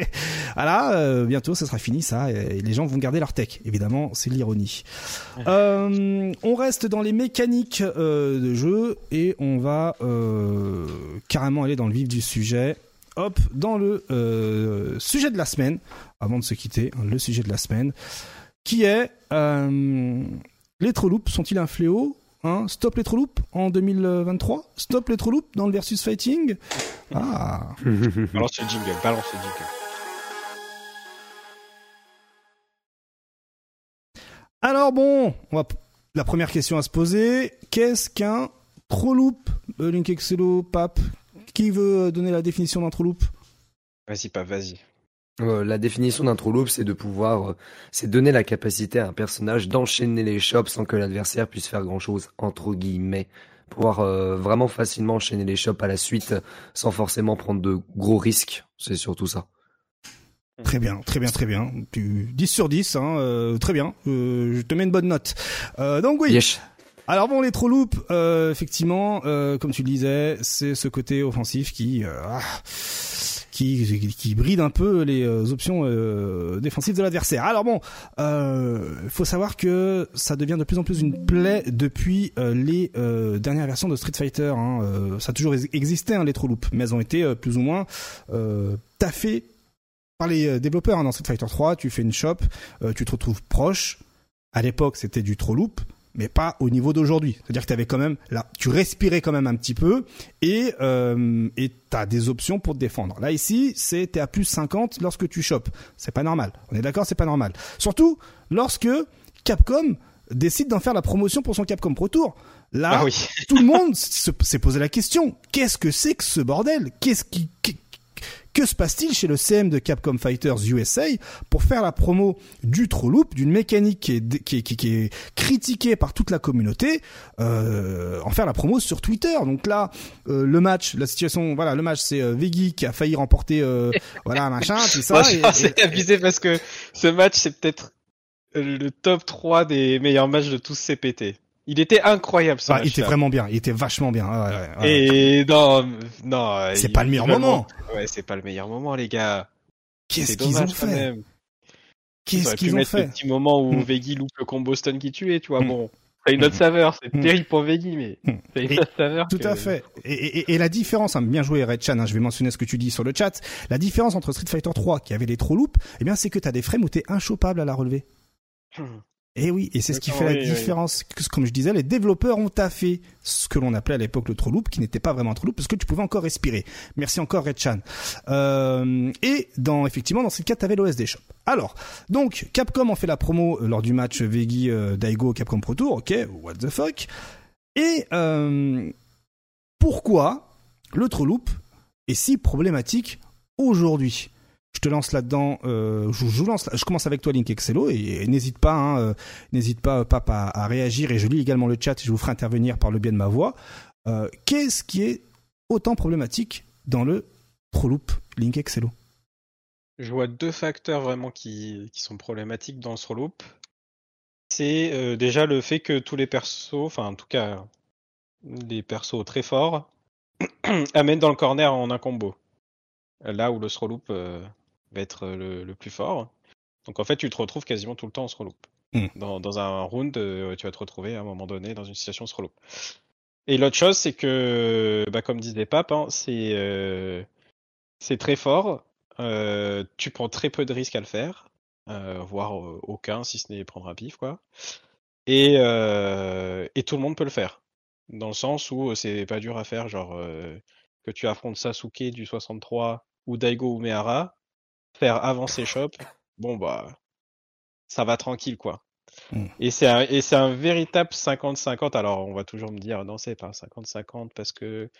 [SPEAKER 1] *laughs* voilà, euh, bientôt ça sera fini ça, et les gens vont garder leur tech. Évidemment, c'est l'ironie. *laughs* On reste dans les mécaniques de jeu et on va carrément aller dans le vif du sujet. Hop, dans le sujet de la semaine, avant de se quitter, hein, le sujet de la semaine, qui est les trolloops sont-ils un fléau hein? Stop les trolloops en 2023 Stop les trolloops dans le versus fighting? Ah. *laughs*
[SPEAKER 2] Balance le jingle, balance le jingle.
[SPEAKER 1] Alors bon, on va p- la première question à se poser, qu'est-ce qu'un trollloop euh, Link Excello, Pape, qui veut euh, donner la définition d'un trollloop
[SPEAKER 2] Vas-y, pas, vas-y.
[SPEAKER 4] Euh, la définition d'un true loop, c'est de pouvoir, euh, c'est donner la capacité à un personnage d'enchaîner les shops sans que l'adversaire puisse faire grand chose, entre guillemets. Pouvoir euh, vraiment facilement enchaîner les shops à la suite sans forcément prendre de gros risques. C'est surtout ça.
[SPEAKER 1] Très bien, très bien, très bien. Tu 10 sur 10, hein, euh, très bien. Euh, je te mets une bonne note. Euh, donc oui.
[SPEAKER 4] Yesh.
[SPEAKER 1] Alors bon, les trop loops, euh, effectivement, euh, comme tu le disais, c'est ce côté offensif qui, euh, ah, qui, qui bride un peu les euh, options euh, défensives de l'adversaire. Alors bon, euh, faut savoir que ça devient de plus en plus une plaie depuis les dernières versions de Street Fighter. Hein. Ça a toujours ex- existé hein, les trop loops, mais elles ont été plus ou moins taffées par les développeurs. hein. Dans Street Fighter 3, tu fais une shop, tu te retrouves proche. À l'époque, c'était du trop loop mais pas au niveau d'aujourd'hui. C'est-à-dire que tu avais quand même là, tu respirais quand même un petit peu et euh, et t'as des options pour te défendre. Là ici, c'est t'es à plus 50 lorsque tu chopes. C'est pas normal. On est d'accord, c'est pas normal. Surtout lorsque Capcom décide d'en faire la promotion pour son Capcom Pro Tour. Là,
[SPEAKER 2] Ah oui.
[SPEAKER 1] tout le monde se- s'est posé la question qu'est-ce que c'est que ce bordel? Qu'est-ce qui que se passe-t-il chez le CM de Capcom Fighters USA pour faire la promo du Troll Loop, d'une mécanique qui est, qui, est, qui, qui est critiquée par toute la communauté, euh, en faire la promo sur Twitter? Donc là, euh, le match, la situation, voilà, le match, c'est euh, Veggie qui a failli remporter, euh, *laughs* voilà, machin, tout ça.
[SPEAKER 2] Moi, c'est abusé parce que ce match, c'est peut-être le top 3 des meilleurs matchs de tous CPT. Il était incroyable ce
[SPEAKER 1] Ah, il
[SPEAKER 2] match-là.
[SPEAKER 1] était vraiment bien, il était vachement bien. ouais, ouais, ouais.
[SPEAKER 2] Et non, non.
[SPEAKER 1] C'est
[SPEAKER 2] il-
[SPEAKER 1] pas le meilleur moment.
[SPEAKER 2] Ouais, c'est pas le meilleur moment, les gars.
[SPEAKER 1] Qu'est-ce
[SPEAKER 2] C'est
[SPEAKER 1] qu'ils ont fait Qu'est-ce qu'ils ont fait
[SPEAKER 2] le petit moment où
[SPEAKER 1] Mm.
[SPEAKER 2] Veggie loupe le combo stun qui tuait, tu vois.
[SPEAKER 1] Mm.
[SPEAKER 2] Bon, a une autre
[SPEAKER 1] Mm.
[SPEAKER 2] saveur. C'est
[SPEAKER 1] Mm.
[SPEAKER 2] terrible pour Veggie, mais a une autre saveur.
[SPEAKER 1] Tout
[SPEAKER 2] que-
[SPEAKER 1] à fait. Et, et- et la différence, hein, bien joué Red Chan, hein, je vais mentionner ce que tu dis sur le chat. La différence entre Street Fighter 3 qui avait les trop loops, eh bien c'est que t'as des frames où t'es inchopable à la relever. Et oui, et c'est ce qui fait la
[SPEAKER 2] oui,
[SPEAKER 1] différence. Comme je disais, les développeurs ont taffé ce que l'on appelait à l'époque le trop loop, qui n'était pas vraiment un trop loop, parce que tu pouvais encore respirer. Merci encore Red Chan. Euh, et dans effectivement dans cette cas, t'avais l'OSD Shop. Alors, donc Capcom en fait la promo euh, lors du match Veggie euh, Daigo Capcom Pro Tour, ok, what the fuck. Et euh, pourquoi le trop loop est si problématique aujourd'hui? Je te lance là-dedans. Euh, je, lance. Je commence avec toi, Link Excello, et, n'hésite pas, hein, euh, n'hésite pas, à, réagir. Et je lis également le chat. Et je vous ferai intervenir par le biais de ma voix. Euh, Qu'est-ce qui est autant problématique dans le Pro Loop, Link Excello?
[SPEAKER 2] Je vois deux facteurs vraiment qui, sont problématiques dans ce loop. C'est déjà le fait que tous les persos, enfin en tout cas les persos très forts, *clears throat* amènent dans le corner en un combo. Là où le throw loop euh, va être le, le plus fort. Donc en fait tu te retrouves quasiment tout le temps en throw loop.
[SPEAKER 1] Mm.
[SPEAKER 2] Dans, dans un round, euh, tu vas te retrouver à un moment donné dans une situation throw loop. Et l'autre chose, c'est que, bah, comme disait Pape, hein, c'est euh, très fort. Euh, tu prends très peu de risques à le faire, euh, voire euh, aucun si ce n'est prendre un pif quoi. Et, euh, et tout le monde peut le faire, dans le sens où c'est pas dur à faire, genre euh, que tu affrontes Sasuke du 63 ou Daigo ou Mehara, faire avancer Shop, bon bah ça va tranquille quoi.
[SPEAKER 1] Mm.
[SPEAKER 2] Et c'est un, et c'est un véritable 50-50. Alors on va toujours me dire non c'est pas un 50-50 parce que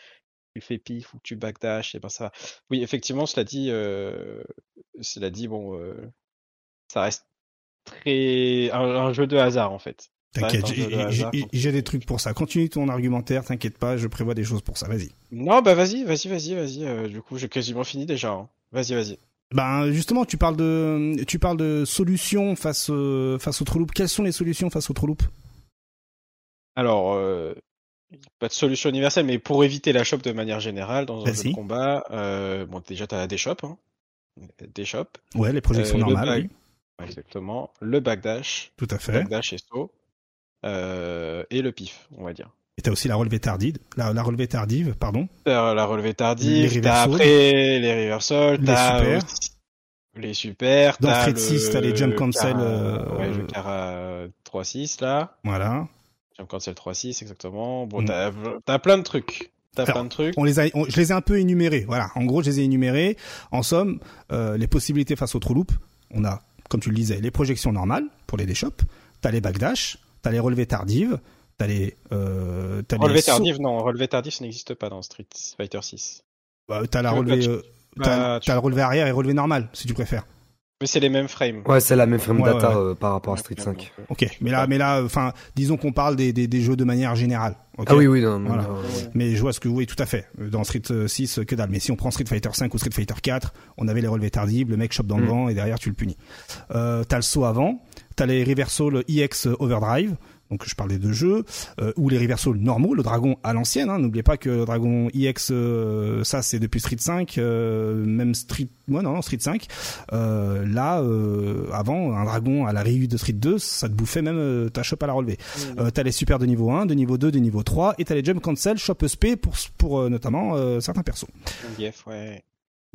[SPEAKER 2] tu fais pif ou que tu backdash, et ben ça. va. Oui, effectivement, cela dit, euh, cela dit, bon, euh, ça reste très un, un jeu de hasard en fait.
[SPEAKER 1] T'inquiète,
[SPEAKER 2] de
[SPEAKER 1] j'ai- des trucs pour ça. Continue ton argumentaire, t'inquiète pas, je prévois des choses pour ça. Vas-y.
[SPEAKER 2] Non, bah vas-y, vas-y, vas-y, vas-y. euh, du coup, j'ai quasiment fini déjà. hein. Vas-y, vas-y.
[SPEAKER 1] Ben justement, tu parles de, tu parles de solutions face euh, face au. Quelles sont les solutions face au loop?
[SPEAKER 2] Alors, euh, pas de solution universelle, mais pour éviter la shop de manière générale dans un jeu
[SPEAKER 1] Vas-y.
[SPEAKER 2] de combat, euh, bon déjà t'as des shops, hein. des shops,
[SPEAKER 1] Ouais, les projections
[SPEAKER 2] Euh, le
[SPEAKER 1] normales,
[SPEAKER 2] back-
[SPEAKER 1] oui,
[SPEAKER 2] exactement. Le backdash,
[SPEAKER 1] tout à fait.
[SPEAKER 2] backdash et saut, euh, et le pif, on va dire.
[SPEAKER 1] Et t'as aussi la relevée tardive, la, la relevée tardive, pardon.
[SPEAKER 2] T'as la relevée
[SPEAKER 1] Les
[SPEAKER 2] tardive, t'as
[SPEAKER 1] reversals.
[SPEAKER 2] après les reversals,
[SPEAKER 1] Les
[SPEAKER 2] t'as
[SPEAKER 1] super.
[SPEAKER 2] aussi les super,
[SPEAKER 1] Dans
[SPEAKER 2] t'as le
[SPEAKER 1] 6, t'as les jump cancel, euh,
[SPEAKER 2] ouais, le Cara 3-6 là,
[SPEAKER 1] Voilà.
[SPEAKER 2] jump cancel 3-6 exactement. Bon,
[SPEAKER 1] Mm.
[SPEAKER 2] t'as t'as plein de trucs, t'as
[SPEAKER 1] Alors,
[SPEAKER 2] plein de trucs.
[SPEAKER 1] On les a, on- je les ai un peu énumérés. Voilà. En gros, je les ai énumérés. En somme, euh, les possibilités face au trou loop, on a, comme tu le disais, les projections normales pour les déchops. T'as les backdash, t'as les relevées tardives, t'as les, euh, t'as les
[SPEAKER 2] Relevé
[SPEAKER 1] sauts-
[SPEAKER 2] tardif, non, relevé tardif, ça n'existe pas dans Street Fighter 6.
[SPEAKER 1] bah, t'as la
[SPEAKER 2] Tu pas-
[SPEAKER 1] euh,
[SPEAKER 2] Bah, tu-
[SPEAKER 1] le relevé arrière et relevé normal, si tu préfères.
[SPEAKER 2] Mais c'est les mêmes frames.
[SPEAKER 4] Ouais, c'est la même frame
[SPEAKER 1] Ouais,
[SPEAKER 4] data
[SPEAKER 1] ouais,
[SPEAKER 4] euh, par rapport à Street
[SPEAKER 2] Donc,
[SPEAKER 4] 5.
[SPEAKER 2] euh,
[SPEAKER 1] Ok. Mais là, mais là, enfin, disons qu'on parle des, des, des jeux de manière générale.
[SPEAKER 4] Ah oui, oui, non,
[SPEAKER 1] Voilà.
[SPEAKER 4] non, non.
[SPEAKER 1] Mais je vois ce que vous voyez tout à fait. Dans Street euh, 6, que dalle. Mais si on prend Street Fighter 5 ou Street Fighter 4, on avait les relevés tardives, le mec chope dans le
[SPEAKER 4] Mm.
[SPEAKER 1] vent et derrière tu le punis. Euh, t'as le saut avant, t'as les reversals EX Overdrive, donc je parle des deux jeux, euh, ou les reversals normaux, le dragon à l'ancienne. Hein, N'oubliez pas que le dragon EX, euh, ça c'est depuis Street 5, euh, même Street, ouais, non, non, Street 5. Euh, là, avant, un dragon à la Ryu de Street 2, ça te bouffait même ta chope à la relever. Euh, t'as les super de niveau 1, de niveau 2, de niveau 3, et t'as les jump cancel, shop SP pour, pour notamment certains persos.
[SPEAKER 2] Ouais.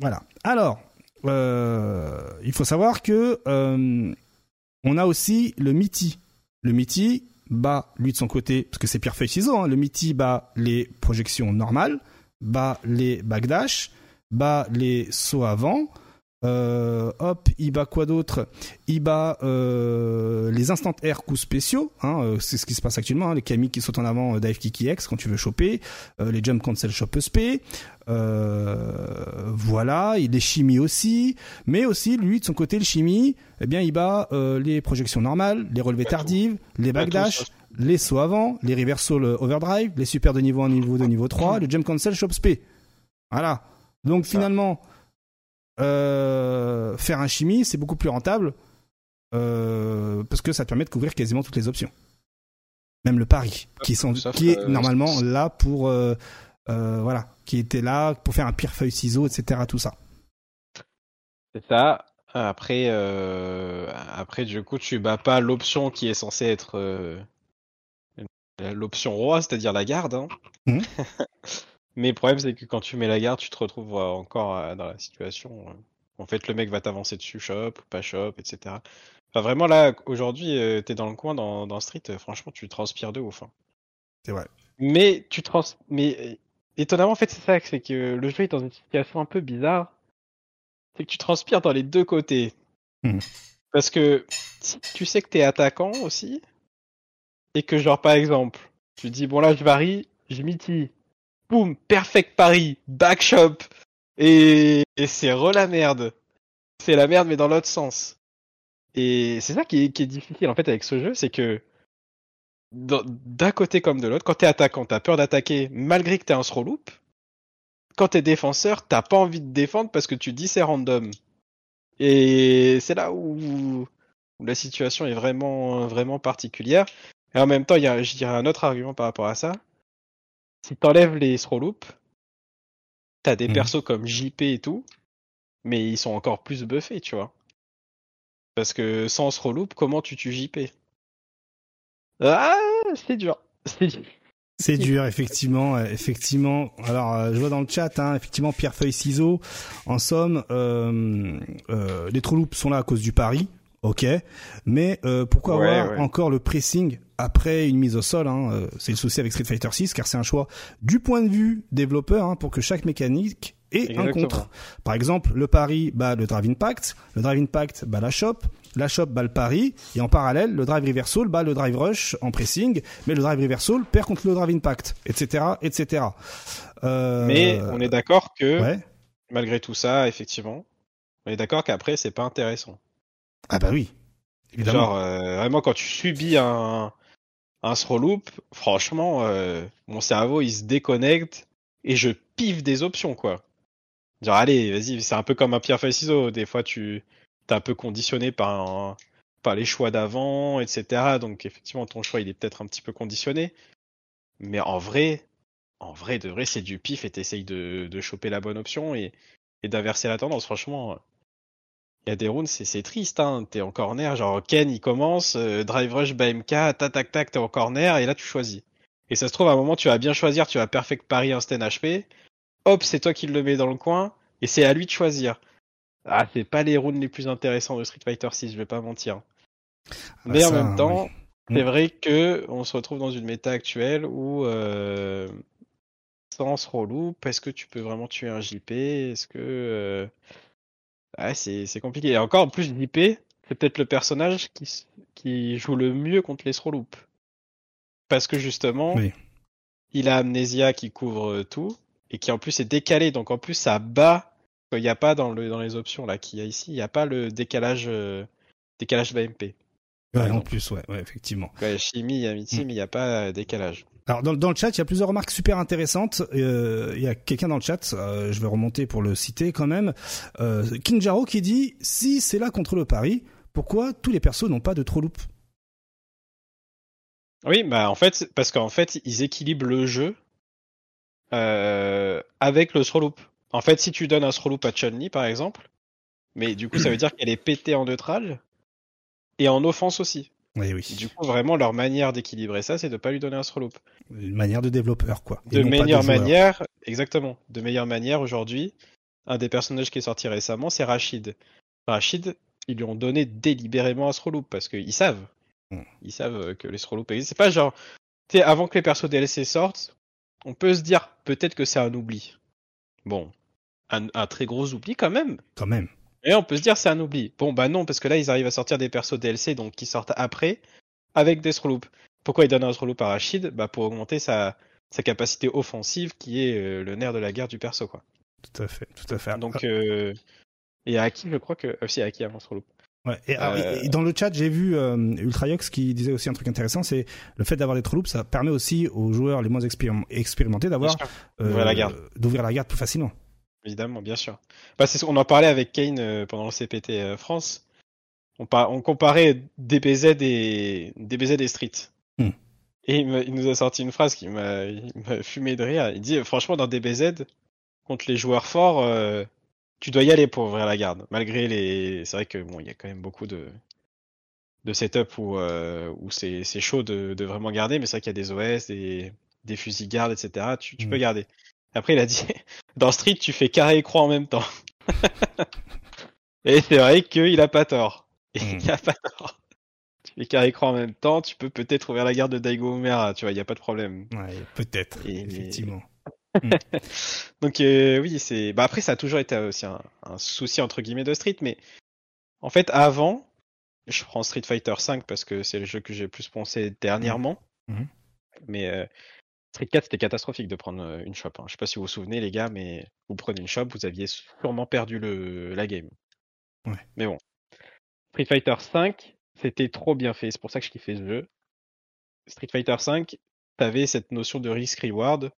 [SPEAKER 1] Voilà. Alors, il faut savoir que on a aussi le Miti. Le Miti bat, lui de son côté, parce que c'est pierre feuille ciseaux, hein, le Miti bat les projections normales, bat les backdash, bat les sauts avant. Euh, hop, il bat quoi d'autre? Il bat euh, les instant air coups spéciaux, hein, euh, c'est ce qui se passe actuellement, hein, les Kami qui sautent en avant, dive kick X quand tu veux choper, euh, les jump cancel shop SP, euh, voilà, il est chimie aussi, mais aussi lui de son côté le chimie, eh bien il bat les projections normales, les relevées tardives, les backdash, les sauts avant, les reversal overdrive, les super de niveau 1, niveau 2, niveau 3, le jump cancel shop SP. Voilà. Donc
[SPEAKER 2] Ça.
[SPEAKER 1] Euh, faire un chimie, c'est beaucoup plus rentable euh, parce que ça te permet de couvrir quasiment toutes les options. Même le pari, qui, sont,
[SPEAKER 2] Sauf,
[SPEAKER 1] qui est normalement là pour... euh, voilà, qui était là pour faire un pire feuille ciseau, etc. Tout ça.
[SPEAKER 2] C'est ça. Après, après, du coup, tu bats pas l'option qui est censée être l'option roi, c'est-à-dire la garde. Hein.
[SPEAKER 1] Mhm. *laughs*
[SPEAKER 2] Mais le problème, c'est que quand tu mets la garde, tu te retrouves euh, encore euh, dans la situation. euh, En fait, le mec va t'avancer dessus, shop ou pas shop, etc. Enfin, vraiment, là, aujourd'hui, t'es dans le coin, dans, dans Street, franchement, tu transpires de ouf. hein.
[SPEAKER 1] C'est vrai.
[SPEAKER 2] Mais tu trans... Mais étonnamment, en fait, c'est ça, c'est que le jeu est dans une situation un peu bizarre. C'est que tu transpires dans les deux côtés.
[SPEAKER 1] Mhm.
[SPEAKER 2] Parce que si tu sais que t'es attaquant aussi, et que genre par exemple, tu dis bon là je varie, je miti, boum, perfect pari, backshop, et, et c'est re la merde. C'est la merde mais dans l'autre sens. Et c'est ça qui est, difficile en fait avec ce jeu, c'est que d'un côté comme de l'autre, quand t'es attaquant, t'as peur d'attaquer malgré que t'es un throw loop. Quand t'es défenseur, t'as pas envie de défendre parce que tu dis c'est random. Et c'est là où, la situation est vraiment, vraiment particulière. Et en même temps, il y a, un autre argument par rapport à ça. Si t'enlèves les throw loops, t'as des
[SPEAKER 1] Mhm.
[SPEAKER 2] persos comme JP et tout, mais ils sont encore plus buffés, tu vois. Parce que sans throw loop, comment tu tues JP Ah, c'est dur. C'est dur.
[SPEAKER 1] C'est dur, effectivement, euh, effectivement. Alors, euh, je vois dans le chat, hein, effectivement, pierre feuille ciseaux. En somme, euh, euh, les trous loops sont là à cause du pari, ok. Mais euh, pourquoi
[SPEAKER 2] Ouais,
[SPEAKER 1] avoir
[SPEAKER 2] ouais.
[SPEAKER 1] encore le pressing après une mise au sol hein, euh, C'est le souci avec Street Fighter 6, car c'est un choix du point de vue développeur hein, pour que chaque mécanique ait un contre. Par exemple, le pari bat le drive impact, le drive impact bat la shop, la shop bat le pari, et en parallèle, le drive reversal bat le drive rush en pressing, mais le drive reversal perd contre le drive impact, etc., etc. Euh,
[SPEAKER 2] Mais on est d'accord que,
[SPEAKER 1] Ouais.
[SPEAKER 2] malgré tout ça, effectivement, on est d'accord qu'après, c'est pas intéressant.
[SPEAKER 1] Ah bah oui.
[SPEAKER 2] Genre, euh, vraiment, quand tu subis un, un throw loop, franchement, euh, mon cerveau, il se déconnecte et je piffe des options, quoi. Genre, allez, vas-y, c'est un peu comme un pierre feuille ciseaux. Des fois, tu t'es un peu conditionné par, par les choix d'avant, etc. Donc, effectivement, ton choix, il est peut-être un petit peu conditionné. Mais en vrai, en vrai, de vrai, c'est du pif et t'essayes de, de choper la bonne option et, et d'inverser la tendance. Franchement, il y a des rounds, c'est c'est triste, hein. T'es en corner, genre Ken, il commence, euh, drive rush, BMK, tac, tac, tac, t'es en corner, et là, tu choisis. Et ça se trouve, à un moment, tu vas bien choisir, tu vas perfect pari instant HP. Hop, c'est toi qui le mets dans le coin, et c'est à lui de choisir. Ah, c'est pas les rounds les plus intéressants de Street Fighter 6, je vais pas mentir. Mais
[SPEAKER 1] Ah,
[SPEAKER 2] en
[SPEAKER 1] ça,
[SPEAKER 2] même temps,
[SPEAKER 1] oui.
[SPEAKER 2] c'est
[SPEAKER 1] Mm.
[SPEAKER 2] vrai que on se retrouve dans une méta actuelle où, euh, sans loop, est-ce que tu peux vraiment tuer un JP Est-ce que. euh, Ouais, c'est c'est compliqué. Et encore, en plus, JP, c'est peut-être le personnage qui, qui joue le mieux contre les throw loops. Parce que justement,
[SPEAKER 1] Oui.
[SPEAKER 2] il a Amnesia qui couvre euh, tout, et qui en plus est décalé, donc en plus ça bat. Il n'y a pas dans, le, dans les options là qu'il y a ici, il n'y a pas le décalage, euh, décalage BMP.
[SPEAKER 1] Ouais, en plus, ouais, ouais, effectivement.
[SPEAKER 2] Ouais, Chimie, il y a Mitsi,
[SPEAKER 1] Mm.
[SPEAKER 2] mais il n'y a pas euh, décalage.
[SPEAKER 1] Alors dans, dans le chat, il y a plusieurs remarques super intéressantes. Euh, Il y a quelqu'un dans le chat, euh, je vais remonter pour le citer quand même. Euh, qui dit si c'est là contre le pari, pourquoi tous les persos n'ont pas de trop loop?
[SPEAKER 2] Oui, bah en fait, parce qu'en fait, ils équilibrent le jeu euh, avec le throw loop. En fait, si tu donnes un throw loop à Chun-Li, par exemple, mais du coup, ça veut dire qu'elle est pétée en neutral et en offense aussi. Et
[SPEAKER 1] oui.
[SPEAKER 2] du coup, vraiment, leur manière d'équilibrer ça, c'est de pas lui donner un loop.
[SPEAKER 1] Une manière de développeur, quoi.
[SPEAKER 2] De meilleure manière, exactement. De meilleure manière, aujourd'hui, un des personnages qui est sorti récemment, c'est Rachid. Rachid, ils lui ont donné délibérément un loop parce qu'ils savent.
[SPEAKER 1] Mm.
[SPEAKER 2] Ils savent euh, que les loops existent. C'est pas genre, tu sais, avant que les persos DLC sortent, on peut se dire peut-être que c'est un oubli. Bon, un, un très gros oubli quand même.
[SPEAKER 1] Quand même.
[SPEAKER 2] Et on peut se dire c'est un oubli. Bon bah non, parce que là ils arrivent à sortir des persos DLC donc qui sortent après avec des loops. Pourquoi ils donnent un throw loop à Rachid? Bah pour augmenter sa, sa capacité offensive qui est euh, le nerf de la guerre du perso quoi.
[SPEAKER 1] Tout à fait, tout à fait.
[SPEAKER 2] Donc euh, et à Aki je crois que aussi Aki a un throw loop.
[SPEAKER 1] Ouais, et, ah,
[SPEAKER 2] Euh,
[SPEAKER 1] et- dans le chat, j'ai vu euh, Ultrayox qui disait aussi un truc intéressant, c'est le fait d'avoir des trous ça permet aussi aux joueurs les moins expérim- expérimentés d'avoir
[SPEAKER 2] garde.
[SPEAKER 1] d'ouvrir la garde plus facilement.
[SPEAKER 2] Évidemment, bien sûr. Bah, c'est ce- on en parlait avec Kane euh, pendant le CPT euh, France. on, par- on comparait DBZ et DBZ et Street.
[SPEAKER 1] Hmm.
[SPEAKER 2] Et il, me- il nous a sorti une phrase qui m'a fumé de rire. Il dit franchement dans DBZ contre les joueurs forts, euh, tu dois y aller pour ouvrir la garde. Malgré les, c'est vrai que bon, il y a quand même beaucoup de de setup où euh, où c'est c'est chaud de, de vraiment garder, mais c'est vrai qu'il y a des OS, des des fusils garde, etc. Tu, tu
[SPEAKER 1] Hmm.
[SPEAKER 2] peux garder. Après il a dit *laughs* dans Street tu fais carré et croix en même temps. *laughs* et c'est vrai qu'il a pas tort. *laughs*
[SPEAKER 1] Hmm.
[SPEAKER 2] Il a pas tort. Tu fais carré et croix en même temps, tu peux peut-être ouvrir la garde de Daigo Umera, tu vois, il y a pas de problème.
[SPEAKER 1] Ouais, peut-être,
[SPEAKER 2] Et-
[SPEAKER 1] effectivement.
[SPEAKER 2] Donc euh, oui, c'est. Bah après, ça a toujours été aussi un, un souci entre guillemets de Street, mais en fait, avant, je prends Street Fighter V parce que c'est le jeu que j'ai le plus poncé dernièrement.
[SPEAKER 1] Mhm.
[SPEAKER 2] Mais euh, Street 4, c'était catastrophique de prendre euh, une shop. hein. Je sais pas si vous vous souvenez, les gars, mais vous prenez une shop, vous aviez sûrement perdu le la game.
[SPEAKER 1] Ouais.
[SPEAKER 2] Mais bon, Street Fighter V, c'était trop bien fait. C'est pour ça que je kiffais ce jeu. Street Fighter V, t'avais cette notion de risk-reward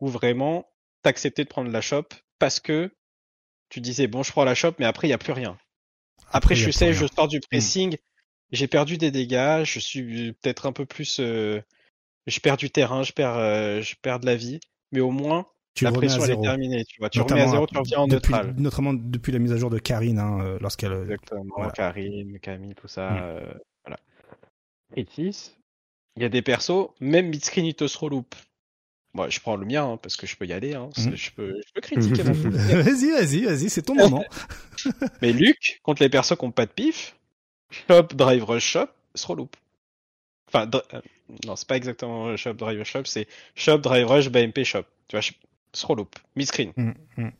[SPEAKER 2] où vraiment t'acceptais de prendre la shop parce que tu disais bon je prends la shop mais après il y a plus rien. Après, je sais, je sors du pressing, j'ai perdu des dégâts, je suis peut-être un peu plus, euh, je perds du terrain, je perds, euh, je perds de la vie, mais au moins
[SPEAKER 1] Tu
[SPEAKER 2] la pression elle est terminée, tu vois, tu remets à zéro, tu reviens en
[SPEAKER 1] depuis,
[SPEAKER 2] neutral.
[SPEAKER 1] Notamment depuis la mise à jour de Karine, hein, euh, lorsqu'elle. euh,
[SPEAKER 2] Exactement,
[SPEAKER 1] Voilà.
[SPEAKER 2] Karim, Camille, tout ça,
[SPEAKER 1] Mm.
[SPEAKER 2] euh, voilà. Et 6, il y a des persos, même mid-screen il te se reloupe. Moi, je prends le mien hein, parce que je peux y aller, hein,
[SPEAKER 1] Mm.
[SPEAKER 2] je peux, je peux critiquer mon *laughs*
[SPEAKER 1] vas-y, vas-y, vas-y, c'est ton moment. *laughs*
[SPEAKER 2] Mais Luc, contre les persos qui ont pas de pif, shop, drive, rush, shop, se reloupe. Enfin, dr- euh, non, c'est pas exactement shop, drive, shop, c'est shop, drive, rush, BMP, shop. Tu vois, je- se reloupe. Mid-screen.
[SPEAKER 1] Mm, mm.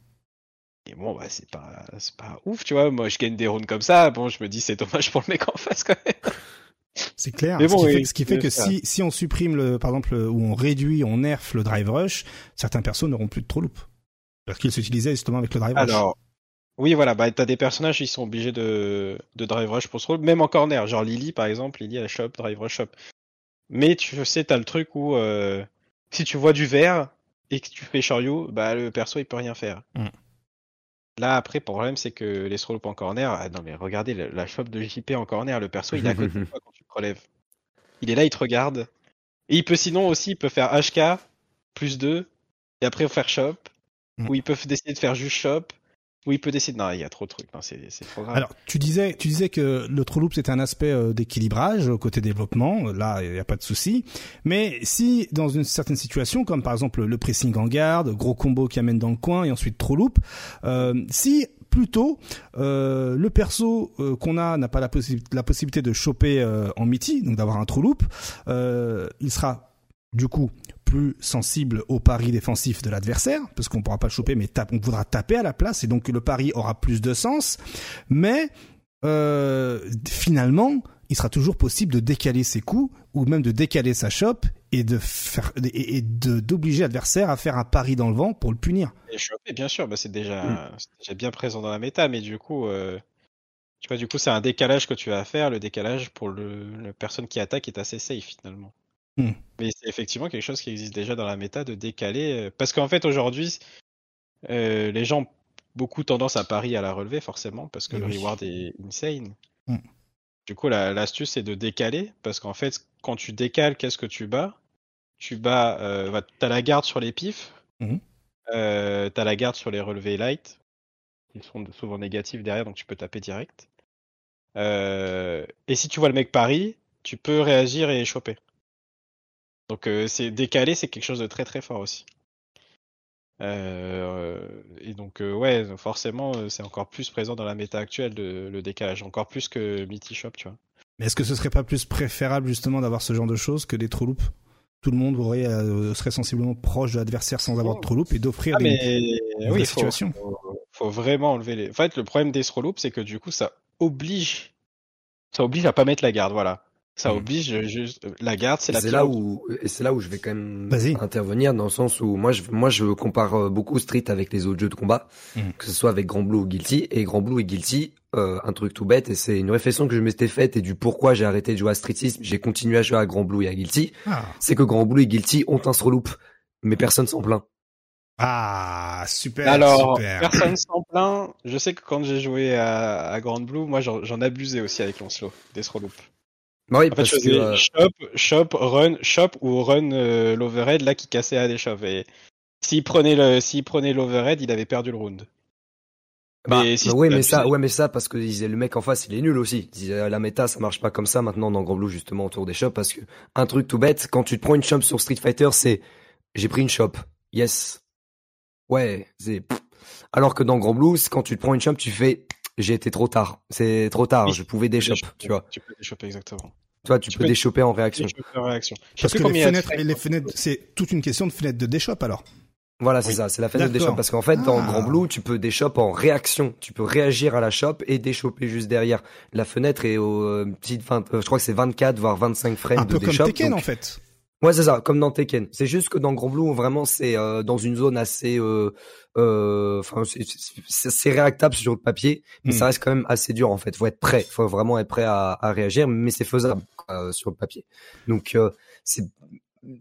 [SPEAKER 2] Et bon, bah, c'est pas, c'est pas ouf, tu vois. Moi, je gagne des rounds comme ça. Bon, je me dis, c'est dommage pour le mec en face, quand même. *laughs*
[SPEAKER 1] C'est clair.
[SPEAKER 2] Mais
[SPEAKER 1] ce,
[SPEAKER 2] bon,
[SPEAKER 1] qui
[SPEAKER 2] oui,
[SPEAKER 1] fait, ce qui fait que
[SPEAKER 2] ça.
[SPEAKER 1] si, si on supprime le, par exemple, ou on réduit, on nerf le drive rush, certains persos n'auront plus de trop loop. Parce qu'ils s'utilisaient justement avec le drive rush.
[SPEAKER 2] Alors, oui, voilà, bah, t'as des personnages, ils sont obligés de, de drive rush pour se même en corner. Genre Lily, par exemple, Lily, elle shop, drive rush, shop. Mais tu sais, t'as le truc où, euh, si tu vois du vert et que tu fais Shoryu, bah, le perso, il peut rien faire.
[SPEAKER 1] Mm.
[SPEAKER 2] Là, après, le problème, c'est que les throw en corner, ah, non, mais regardez, la, la shop de JP en corner, le perso, il est à côté de *laughs* toi quand tu te relèves. Il est là, il te regarde. Et il peut sinon aussi, il peut faire HK, plus 2, et après faire shop,
[SPEAKER 1] Mm.
[SPEAKER 2] ou il peut décider de faire juste shop, ou il peut décider, non, il y a trop de trucs, non, c'est trop grave.
[SPEAKER 1] Alors, tu disais, tu disais que le true loop c'était un aspect euh, d'équilibrage côté développement. Là, il n'y a pas de souci. Mais si dans une certaine situation, comme par exemple le pressing en garde, gros combo qui amène dans le coin et ensuite true loop, euh, si plutôt euh, le perso euh, qu'on a n'a pas la, possi- la possibilité de choper euh, en miti, donc d'avoir un true loop, il sera du coup plus sensible au pari défensif de l'adversaire, parce qu'on pourra pas le choper, mais tape, on voudra taper à la place, et donc le pari aura plus de sens. Mais euh, finalement, il sera toujours possible de décaler ses coups, ou même de décaler sa chope, et de faire et, et de d'obliger l'adversaire à faire un pari dans le vent pour le punir.
[SPEAKER 2] Et choper, bien sûr, bah, c'est déjà,
[SPEAKER 1] Mm.
[SPEAKER 2] déjà bien présent dans la méta, mais du coup, euh, tu vois, du coup, c'est un décalage que tu vas faire. Le décalage pour le, la personne qui attaque est assez safe finalement.
[SPEAKER 1] Mm.
[SPEAKER 2] Mais c'est effectivement quelque chose qui existe déjà dans la méta de décaler, euh, parce qu'en fait aujourd'hui, euh, les gens ont beaucoup tendance à parier à la relever forcément, parce que
[SPEAKER 1] Eh
[SPEAKER 2] le reward est insane.
[SPEAKER 1] Mm.
[SPEAKER 2] Du coup, la- l'astuce c'est de décaler, parce qu'en fait, quand tu décales, qu'est-ce que tu bats? Tu bats, euh, bah, t'as la garde sur les pifs, euh, t'as la garde sur les relevés light, qui sont souvent négatifs derrière, donc tu peux taper direct. Et si tu vois le mec pari, tu peux réagir et choper. Donc euh, c'est décalé, c'est quelque chose de très très fort aussi. Euh, et donc euh, ouais, forcément, c'est encore plus présent dans la méta actuelle de, le décalage, encore plus que Mitty Shop, tu vois.
[SPEAKER 1] Mais est-ce que ce serait pas plus préférable justement d'avoir ce genre de choses que des true loops? Tout le monde aurait, euh, serait sensiblement proche de l'adversaire sans avoir de true loop et d'offrir
[SPEAKER 2] Ah
[SPEAKER 1] des,
[SPEAKER 2] oui, faut,
[SPEAKER 1] situations.
[SPEAKER 2] faut, faut vraiment enlever les. En fait, le problème des throw loops, c'est que du coup, ça oblige, ça oblige à pas mettre la garde, voilà. Ça
[SPEAKER 1] Mhm.
[SPEAKER 2] oblige juste la garde, c'est la
[SPEAKER 4] c'est là où et c'est là où je vais quand même intervenir dans le sens où moi je moi je compare euh, beaucoup Street avec les autres jeux de combat
[SPEAKER 1] Mhm.
[SPEAKER 4] que ce soit avec Grand Blue ou Guilty et Grand Blue et Guilty euh, un truc tout bête et c'est une réflexion que je m'étais faite et du pourquoi j'ai arrêté de jouer à Street 6 j'ai continué à jouer à Grand Blue et à Guilty
[SPEAKER 1] Ah,
[SPEAKER 4] c'est que Grand Blue et Guilty ont un throw loop mais personne s'en plaint
[SPEAKER 1] Ah, super.
[SPEAKER 2] Alors,
[SPEAKER 1] super.
[SPEAKER 2] personne s'en plaint. Je sais que quand j'ai joué à, à Grand Blue, moi j'en j'en abusais aussi avec Lancelot, des throw loops.
[SPEAKER 4] Bah oui,
[SPEAKER 2] En fait,
[SPEAKER 4] parce
[SPEAKER 2] je
[SPEAKER 4] que
[SPEAKER 2] faisais
[SPEAKER 4] euh,
[SPEAKER 2] shop, shop, run, shop ou run euh, l'overhead là qui cassait à des shops. Et s'il prenait le, s'il prenait l'overhead, il avait perdu le round.
[SPEAKER 4] Bah,
[SPEAKER 2] Mais si
[SPEAKER 4] bah ouais,
[SPEAKER 2] c'est
[SPEAKER 4] mais ça, ouais, mais ça, parce que ils disaient, le mec en face, il est nul aussi. La méta, ça marche pas comme ça maintenant dans Grand Blue, justement, autour des shops, parce que un truc tout bête, quand tu te prends une shop sur Street Fighter, c'est, j'ai pris une shop. Yes. Ouais, c'est, alors que dans Grand Blue, quand tu te prends une shop, tu fais, j'ai été trop tard. C'est trop tard,
[SPEAKER 2] Oui.
[SPEAKER 4] je pouvais déshop, tu vois.
[SPEAKER 2] Tu peux déchoper exactement.
[SPEAKER 4] Toi, tu,
[SPEAKER 2] Tu
[SPEAKER 4] peux
[SPEAKER 2] peux-
[SPEAKER 4] déchoper en réaction.
[SPEAKER 2] Déchoper en réaction. Je
[SPEAKER 1] Parce que les
[SPEAKER 2] combien il y a de
[SPEAKER 1] fenêtres, les fenêtres, c'est toute une question de fenêtre de déshop alors.
[SPEAKER 4] Voilà, c'est
[SPEAKER 2] Oui.
[SPEAKER 4] ça, c'est la fenêtre de
[SPEAKER 1] D'accord.
[SPEAKER 4] shop. Parce qu'en fait, dans
[SPEAKER 1] Ah.
[SPEAKER 4] Grand Blue, tu peux déshop en réaction. Tu peux réagir à la shop et déchoper juste derrière. La fenêtre est au euh, petite 20, euh, je crois que c'est 24 voire 25 frames
[SPEAKER 1] Un
[SPEAKER 4] de
[SPEAKER 1] peu comme. Tekken
[SPEAKER 4] donc-
[SPEAKER 1] en fait.
[SPEAKER 4] Ouais, c'est ça, comme dans Tekken. C'est juste que dans Grand Blue, vraiment, c'est euh, dans une zone assez, euh, euh, enfin, c'est- c'est réactable sur le papier, mais
[SPEAKER 1] Hmm.
[SPEAKER 4] ça reste quand même assez dur en fait. Faut être prêt, faut vraiment être prêt à, à réagir, mais c'est faisable euh, sur le papier. Donc euh, c'est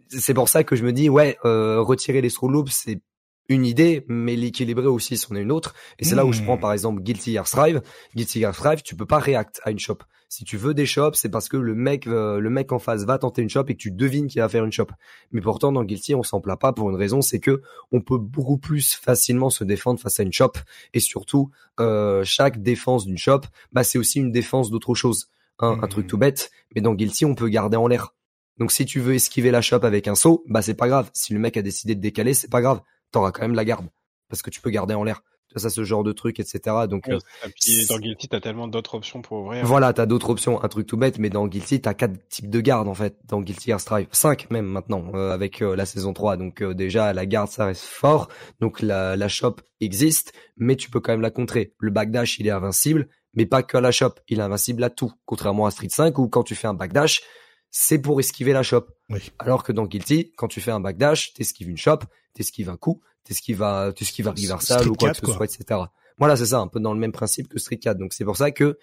[SPEAKER 4] c'est pour ça que je me dis ouais, euh, retirer les throw loops, c'est une idée, mais l'équilibrer aussi, c'en est une autre. Et c'est là où je
[SPEAKER 1] Hmm.
[SPEAKER 4] prends par exemple Guilty Gear Strive. Guilty Gear Strive, tu peux pas react à une shop. Si tu veux des shops, c'est parce que le mec, euh, le mec en face va tenter une shop et que tu devines qu'il va faire une shop. Mais pourtant, dans Guilty, on s'en plaint pas pour une raison, c'est que on peut beaucoup plus facilement se défendre face à une shop. Et surtout, euh, chaque défense d'une shop, bah, c'est aussi une défense d'autre chose. Hein, Un truc tout bête. Mais dans Guilty, on peut garder en l'air. Donc si tu veux esquiver la shop avec un saut, bah c'est pas grave. Si le mec a décidé de décaler, c'est pas grave. T'auras quand même la garde. Parce que tu peux garder en l'air. Tu vois, Ça, ce genre de truc, etc. Donc,
[SPEAKER 2] Ouais,
[SPEAKER 4] euh,
[SPEAKER 2] et puis dans Guilty, t'as tellement d'autres options pour ouvrir.
[SPEAKER 4] voilà, t'as d'autres options, un truc tout bête, mais dans Guilty, t'as quatre types de gardes en fait, dans Guilty Gear Strive, cinq même maintenant euh, avec euh, la saison 3. Donc euh, déjà la garde ça reste fort, donc la, la shop existe, mais tu peux quand même la contrer. Le backdash il est invincible, mais pas que à la shop, il est invincible à tout, contrairement à Street 5 où quand tu fais un backdash, c'est pour esquiver la shop.
[SPEAKER 1] Oui.
[SPEAKER 4] Alors que dans Guilty, quand tu fais un backdash, t'esquives une shop, t'esquives un coup, t'esquives un, t'esquives un reversal ou quoi que
[SPEAKER 1] 4,
[SPEAKER 4] ce soit, etc. Voilà, c'est ça, un peu dans le même principe que Street 4. Donc c'est pour ça que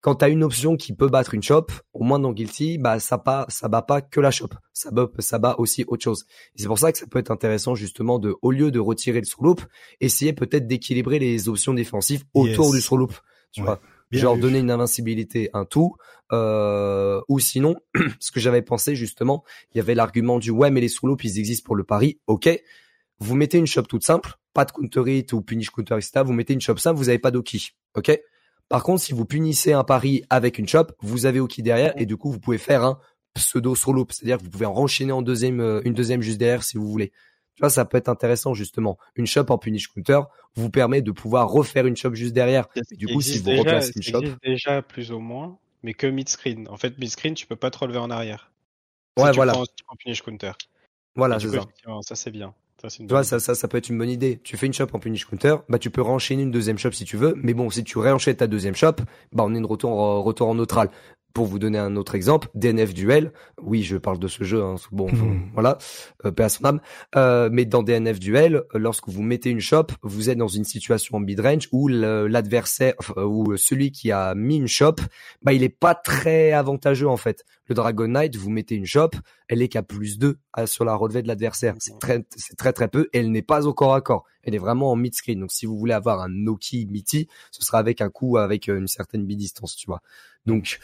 [SPEAKER 4] quand t'as une option qui peut battre une shop, au moins dans Guilty, bah ça pas, ça bat pas que la shop, ça bat, ça bat aussi autre chose. Et c'est pour ça que ça peut être intéressant justement de, au lieu de retirer le solo essayer peut-être d'équilibrer les options défensives autour
[SPEAKER 1] Yes.
[SPEAKER 4] du solo Tu
[SPEAKER 1] Ouais.
[SPEAKER 4] vois,
[SPEAKER 1] Bien
[SPEAKER 4] genre
[SPEAKER 1] vu.
[SPEAKER 4] donner une invincibilité, un tout, euh, ou sinon, *clears throat* ce que j'avais pensé justement, il y avait l'argument du ouais mais les solo ils existent pour le pari, ok. Vous mettez une shop toute simple, pas de counter hit ou punish counter etc. Vous mettez une shop simple, vous avez pas d'oki, ok? Par contre, si vous punissez un pari avec une shop, vous avez Oki derrière et du coup, vous pouvez faire un pseudo solo, c'est-à-dire que vous pouvez en enchaîner en deuxième, euh, une deuxième juste derrière si vous voulez. Tu vois, ça peut être intéressant justement. Une shop en punish counter vous permet de pouvoir refaire une shop juste derrière. Et du coup, si vous
[SPEAKER 2] déjà-
[SPEAKER 4] replacez une shop,
[SPEAKER 2] déjà plus ou moins, mais que mid-screen. En fait, mid-screen, tu peux pas te relever en arrière.
[SPEAKER 4] Ouais,
[SPEAKER 2] Si tu
[SPEAKER 4] voilà.
[SPEAKER 2] prends- tu prends punish counter.
[SPEAKER 4] voilà, c'est ça.
[SPEAKER 2] ça c'est bien. Ça, c'est une
[SPEAKER 4] Tu vois,
[SPEAKER 2] bonne
[SPEAKER 4] ça, ça, ça peut être une bonne idée. Tu fais une shop en punish counter, bah tu peux renchaîner une deuxième shop si tu veux. Mais bon, si tu réenchaînes ta deuxième shop, bah on est de retour, en- retour en neutral. Pour vous donner un autre exemple, DNF Duel. Oui, je parle de ce jeu. Hein, bon,
[SPEAKER 1] Hmm.
[SPEAKER 4] voilà, euh, paix à son âme. Euh, mais dans DNF Duel, euh, lorsque vous mettez une shop, vous êtes dans une situation en mid-range où l'adversaire, enfin, où celui qui a mis une shop, bah il est pas très avantageux en fait. Le Dragon Knight, vous mettez une shop, elle est qu'à plus 2 sur la relevée de l'adversaire. C'est très, c'est très très peu. Et elle n'est pas au corps à corps. Elle est vraiment en mid screen. Donc si vous voulez avoir un Noki Miti, ce sera avec un coup avec euh, une certaine bidistance, tu vois. Donc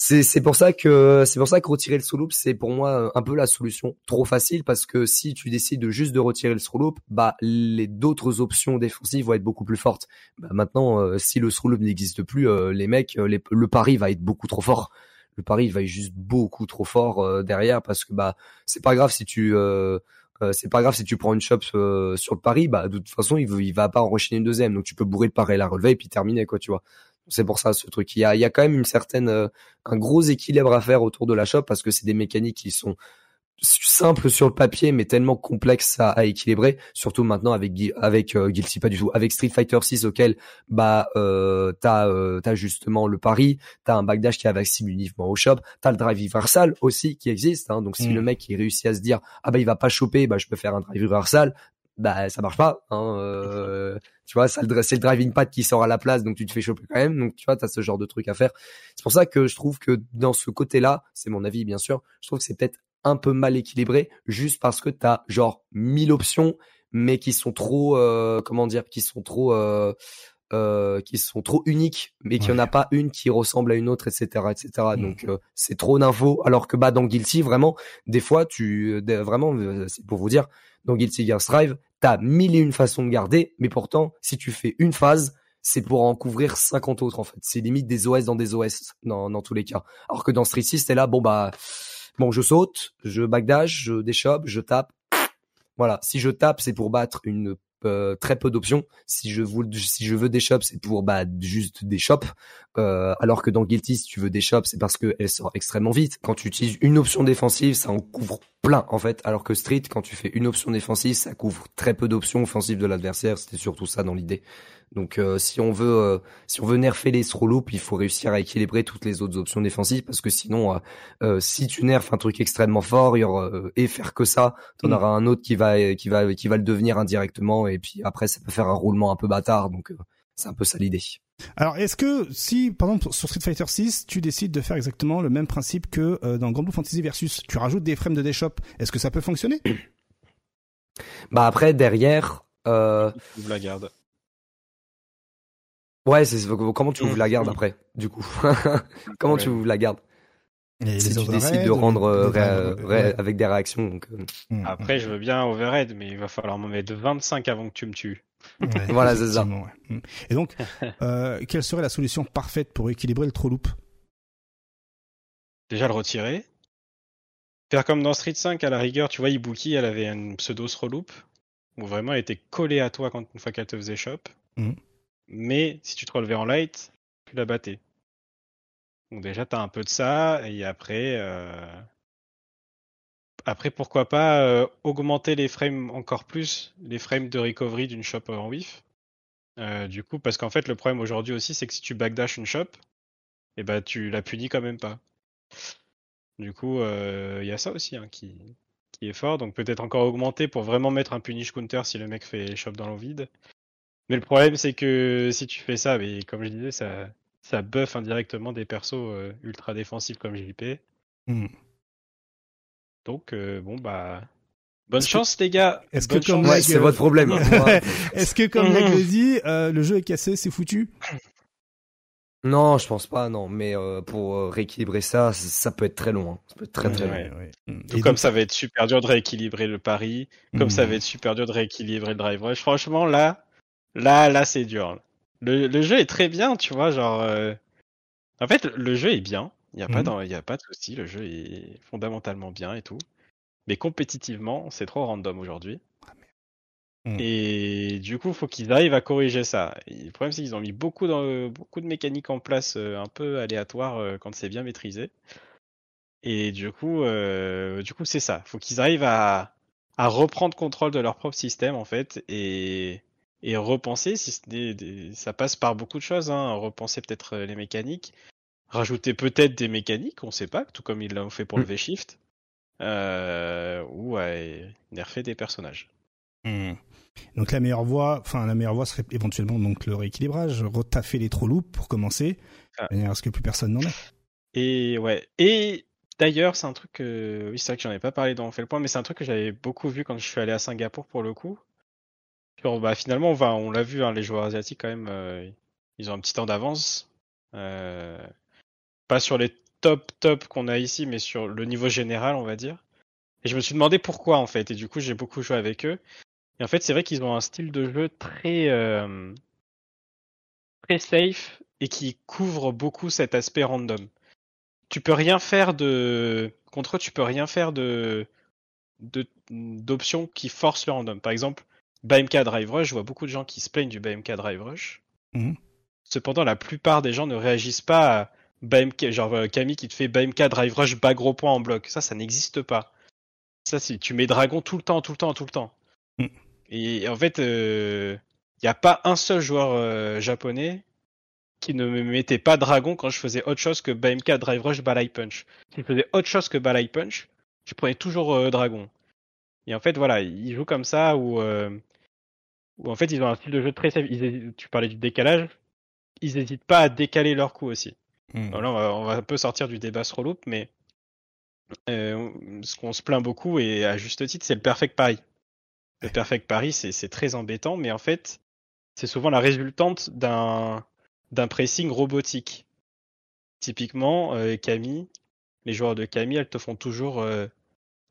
[SPEAKER 4] c'est c'est pour ça que c'est pour ça que retirer le solo c'est pour moi un peu la solution trop facile parce que si tu décides de juste de retirer le solo bah les d'autres options défensives vont être beaucoup plus fortes. Bah, maintenant euh, si le solo n'existe plus euh, les mecs euh, le pari va être beaucoup trop fort. Le pari va être juste beaucoup trop fort euh, derrière parce que bah c'est pas grave si tu euh, euh, c'est pas grave si tu prends une shop euh, sur le pari, bah de toute façon il, il va pas enchaîner une deuxième, donc tu peux bourrer le pari et la relever et puis terminer quoi, tu vois. C'est pour ça ce truc. Il y a, il y a quand même une certaine, euh, un gros équilibre à faire autour de la shop parce que c'est des mécaniques qui sont simples sur le papier mais tellement complexes à, à équilibrer. Surtout maintenant avec avec euh, Guilty pas du tout, avec Street Fighter 6 auquel bah euh, t'as euh, t'as justement le pari, t'as un backdash qui est invincible uniquement au shop, t'as le drive reversal aussi qui existe. Hein, donc si
[SPEAKER 1] Mm.
[SPEAKER 4] le mec il réussit à se dire ah bah il va pas choper, bah je peux faire un drive reversal, bah ça marche pas. Hein, euh, tu vois, c'est le driving pad qui sort à la place, donc tu te fais choper quand même. Donc tu vois, t'as ce genre de truc à faire. C'est pour ça que je trouve que dans ce côté-là, c'est mon avis bien sûr, je trouve que c'est peut-être un peu mal équilibré, juste parce que t'as genre 1000 options, mais qui sont trop, euh, comment dire, qui sont trop, euh, euh, qui sont trop uniques, mais qu'il n'y en a pas une qui ressemble à une autre, etc., etc.
[SPEAKER 1] Mm.
[SPEAKER 4] Donc euh, c'est trop d'infos. Alors que bah dans Guilty, vraiment, des fois, tu, euh, vraiment, euh, c'est pour vous dire, dans Guilty Gear Strive, t'as mille et une façons de garder, mais pourtant, si tu fais une phase, c'est pour en couvrir 50 autres en fait. C'est limite des OS dans des OS dans, dans tous les cas. Alors que dans Street 6, t'es là, bon bah, bon je saute, je backdash, je déchoppe, je tape. Voilà, si je tape, c'est pour battre une euh, très peu d'options. Si je veux, des shops, c'est pour bah juste des shops. Euh, alors que dans Guilty, si tu veux des shops, c'est parce qu'elle sort extrêmement vite. Quand tu utilises une option défensive, ça en couvre plein en fait. Alors que Street, quand tu fais une option défensive, ça couvre très peu d'options offensives de l'adversaire. C'était surtout ça dans l'idée. Donc euh, si on veut, euh, si on veut nerfer les throw loops, il faut réussir à équilibrer toutes les autres options défensives parce que sinon, euh, euh, si tu nerfes un truc extrêmement fort, il y aura euh, et faire que ça, t'en
[SPEAKER 1] Mm.
[SPEAKER 4] auras un autre qui va, qui va, qui va le devenir indirectement et puis après ça peut faire un roulement un peu bâtard. Donc euh, c'est un peu ça l'idée.
[SPEAKER 1] Alors, est-ce que si, par exemple, sur Street Fighter 6, tu décides de faire exactement le même principe que euh, dans Grand Blue Fantasy Versus, tu rajoutes des frames de déshop, est-ce que ça peut fonctionner?
[SPEAKER 4] Bah après derrière, euh,
[SPEAKER 2] la garde.
[SPEAKER 4] Ouais, c'est comment tu ouvres
[SPEAKER 2] Mm.
[SPEAKER 4] la garde après, du coup? *laughs* comment tu ouvres la garde? Si
[SPEAKER 1] les
[SPEAKER 4] tu décides de rendre euh,
[SPEAKER 1] les-
[SPEAKER 4] ré-
[SPEAKER 1] les-
[SPEAKER 4] ré-
[SPEAKER 1] ouais.
[SPEAKER 4] avec des réactions. Donc, euh,
[SPEAKER 1] Mm,
[SPEAKER 2] Après, je veux bien overhead, mais il va falloir m'en mettre 25 avant que tu me tues.
[SPEAKER 1] mm. Ouais, *laughs*
[SPEAKER 4] Voilà, c'est ça.
[SPEAKER 1] ouais. Mm. Et donc, *laughs* euh, quelle serait la solution parfaite pour équilibrer le throw loop
[SPEAKER 2] Déjà le retirer. Faire comme dans Street 5, à la rigueur, tu vois, Ibuki, elle avait une pseudo throw loop, où vraiment elle était collée à toi quand, une fois qu'elle te faisait shop.
[SPEAKER 1] Mhm.
[SPEAKER 2] Mais si tu te relevais en light, tu la battais. Donc déjà, t'as un peu de ça, et après, euh, après pourquoi pas euh, augmenter les frames encore plus, les frames de recovery d'une shop en whiff. Euh, du coup, parce qu'en fait, le problème aujourd'hui aussi, c'est que si tu backdash une shop, et ben tu la punis quand même pas. Du coup, il y a ça aussi hein, qui, qui est fort. Donc peut-être encore augmenter pour vraiment mettre un punish counter si le mec fait shop dans l'eau vide. Mais le problème, c'est que si tu fais ça, mais comme je disais, ça, ça buff indirectement des persos euh, ultra défensifs comme JP.
[SPEAKER 1] Mm.
[SPEAKER 2] Donc euh, bon bah bonne
[SPEAKER 1] que-
[SPEAKER 2] chance les gars.
[SPEAKER 1] est-ce que comme
[SPEAKER 4] ouais, c'est votre problème. Moi, *laughs*
[SPEAKER 1] Est-ce que, comme *laughs* Lag le dit, euh, le jeu est cassé, c'est foutu?
[SPEAKER 4] Non, je pense pas, non. Mais euh, pour euh, rééquilibrer ça, ça, ça peut être très long. hein. Ça peut être très très long.
[SPEAKER 2] Ouais.
[SPEAKER 1] ouais. Mm.
[SPEAKER 2] Tout
[SPEAKER 1] Et
[SPEAKER 2] comme
[SPEAKER 1] donc-
[SPEAKER 2] ça va être super dur de rééquilibrer le pari, comme
[SPEAKER 1] Mm.
[SPEAKER 2] ça va être super dur de rééquilibrer le drive rush. Franchement, là, là, là, c'est dur. Le, le jeu est très bien, tu vois, genre. euh, En fait, le jeu est bien. Il y a pas,
[SPEAKER 1] Mhm.
[SPEAKER 2] dans... y a pas de souci. Le jeu est fondamentalement bien et tout. Mais compétitivement, c'est trop random aujourd'hui.
[SPEAKER 1] Mm.
[SPEAKER 2] Et du coup, faut qu'ils arrivent à corriger ça. Et le problème, c'est qu'ils ont mis beaucoup, dans... beaucoup de mécaniques en place euh, un peu aléatoires euh, quand c'est bien maîtrisé. Et du coup, euh, du coup, c'est ça. Faut qu'ils arrivent à, à reprendre contrôle de leur propre système en fait et, et repenser. Si ce n'est des- ça passe par beaucoup de choses. Hein, repenser peut-être euh, les mécaniques, rajouter peut-être des mécaniques, on sait pas, tout comme ils l'ont fait pour le
[SPEAKER 4] Mm.
[SPEAKER 2] V-Shift, euh, ou ouais, nerfer des personnages.
[SPEAKER 1] Hmm. Donc la meilleure voie, enfin la meilleure voie serait éventuellement donc le rééquilibrage, retaffer les trop loops pour commencer,
[SPEAKER 2] Ah.
[SPEAKER 1] de manière à ce que plus personne n'en ait.
[SPEAKER 2] Et ouais. Et d'ailleurs, c'est un truc que. Oui, c'est vrai que j'en ai pas parlé dans On fait le point, mais c'est un truc que j'avais beaucoup vu quand je suis allé à Singapour pour le coup. Bah, finalement, on, va, on l'a vu, hein, les joueurs asiatiques quand même, euh, ils ont un petit temps d'avance. Euh, pas sur les top top qu'on a ici, mais sur le niveau général, on va dire. Et je me suis demandé pourquoi en fait. Et du coup, j'ai beaucoup joué avec eux. Et en fait, c'est vrai qu'ils ont un style de jeu très euh, très safe et qui couvre beaucoup cet aspect random tu peux rien faire de contre eux, tu peux rien faire de d'options qui forcent le random. Par exemple, BMK Drive Rush, je vois beaucoup de gens qui se plaignent du BMK Drive Rush.
[SPEAKER 1] Mhm.
[SPEAKER 2] Cependant, la plupart des gens ne réagissent pas à BMK, genre euh, Camille qui te fait BMK Drive Rush bas gros point en bloc. Ça, ça n'existe pas. Ça, si tu mets Dragon tout le temps, tout le temps, tout le temps.
[SPEAKER 1] Mhm.
[SPEAKER 2] Et en fait, il n'y a pas un seul joueur euh, japonais qui ne me mettait pas Dragon quand je faisais autre chose que BMK Drive Rush Balai Punch. Si je faisais autre chose que Balai Punch, je prenais toujours euh, Dragon. Et en fait, voilà, ils jouent comme ça où, euh, où en fait ils ont un style de jeu très safe. Ils tu parlais du décalage, ils n'hésitent pas à décaler leur coup aussi.
[SPEAKER 1] Hmm.
[SPEAKER 2] Alors là, on va, on va un peu sortir du débat sur loop, mais euh, ce qu'on se plaint beaucoup et à juste titre, c'est le perfect pari. Le perfect pari, c'est très embêtant, mais en fait, c'est souvent la résultante d'un d'un pressing robotique. Typiquement, euh, Camille, les joueurs de Camille, elles te font toujours euh,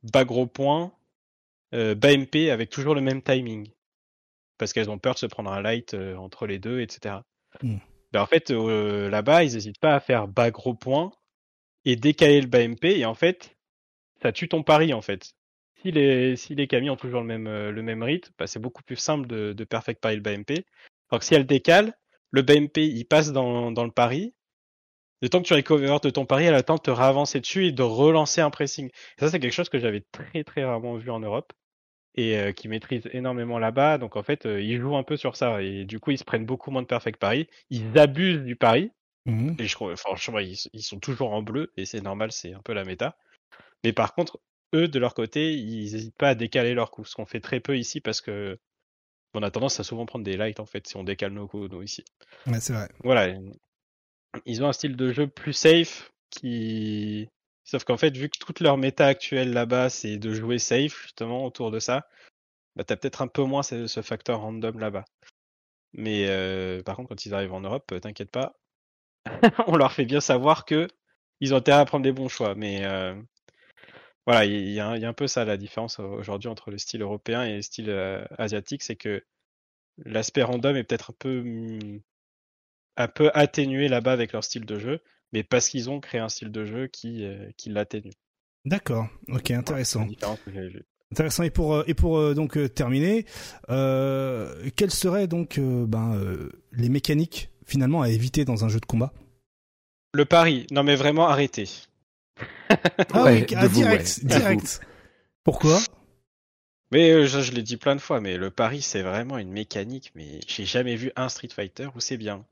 [SPEAKER 2] bas gros point, euh, avec toujours le même timing. Parce qu'elles ont peur de se prendre un light euh, entre les deux, etc.
[SPEAKER 1] Mm.
[SPEAKER 2] Ben, en fait, euh, là-bas, ils n'hésitent pas à faire bas gros point et décaler le bas MP, et en fait, ça tue ton pari, en fait. Si les, si les Camille ont toujours le même, euh, le même rythme, bah, c'est beaucoup plus simple de, de perfect pari le bas MP. Alors que si elles décalent, le bas MP, il passe dans, dans le pari. Le temps que tu recover de ton pari, elle attend de te ravancer dessus et de relancer un pressing. Et ça, c'est quelque chose que j'avais très très rarement vu en Europe et euh, qui maîtrise énormément là-bas. Donc en fait, euh, ils jouent un peu sur ça et du coup, ils se prennent beaucoup moins de perfect pari. Ils abusent du pari.
[SPEAKER 1] Mhm.
[SPEAKER 2] Et je trouve, franchement, ils, ils sont toujours en bleu et c'est normal, c'est un peu la méta. Mais par contre, eux, de leur côté, ils n'hésitent pas à décaler leurs coups, ce qu'on fait très peu ici parce que on a tendance à souvent prendre des lights en fait si on décale nos coups, nous ici.
[SPEAKER 1] Ouais, c'est vrai.
[SPEAKER 2] Voilà, ils ont un style de jeu plus safe qui. Sauf qu'en fait, vu que toute leur méta actuelle là-bas, c'est de jouer safe justement autour de ça, bah t'as peut-être un peu moins ce, facteur random là-bas. Mais euh, par contre, quand ils arrivent en Europe, euh, t'inquiète pas, *laughs* on leur fait bien savoir que ils ont intérêt à prendre les bons choix. Mais euh, voilà, il y, a un- peu ça la différence aujourd'hui entre le style européen et le style euh, asiatique, c'est que l'aspect random est peut-être un peu hum, un peu atténué là-bas avec leur style de jeu, mais parce qu'ils ont créé un style de jeu qui euh, qui l'atténue.
[SPEAKER 1] D'accord. Ok, intéressant. Intéressant. Et pour euh, et pour euh, donc terminer, euh, quelles seraient donc euh, ben euh, les mécaniques finalement à éviter dans un jeu de combat?
[SPEAKER 2] Le pari, non mais vraiment arrêtez.
[SPEAKER 1] Ah
[SPEAKER 4] Ouais,
[SPEAKER 1] oui, ah,
[SPEAKER 4] vous,
[SPEAKER 1] direct,
[SPEAKER 4] ouais, de
[SPEAKER 1] direct. Pourquoi?
[SPEAKER 2] Mais je, je l'ai dit plein de fois, mais le pari c'est vraiment une mécanique, mais j'ai jamais vu un Street Fighter où c'est bien.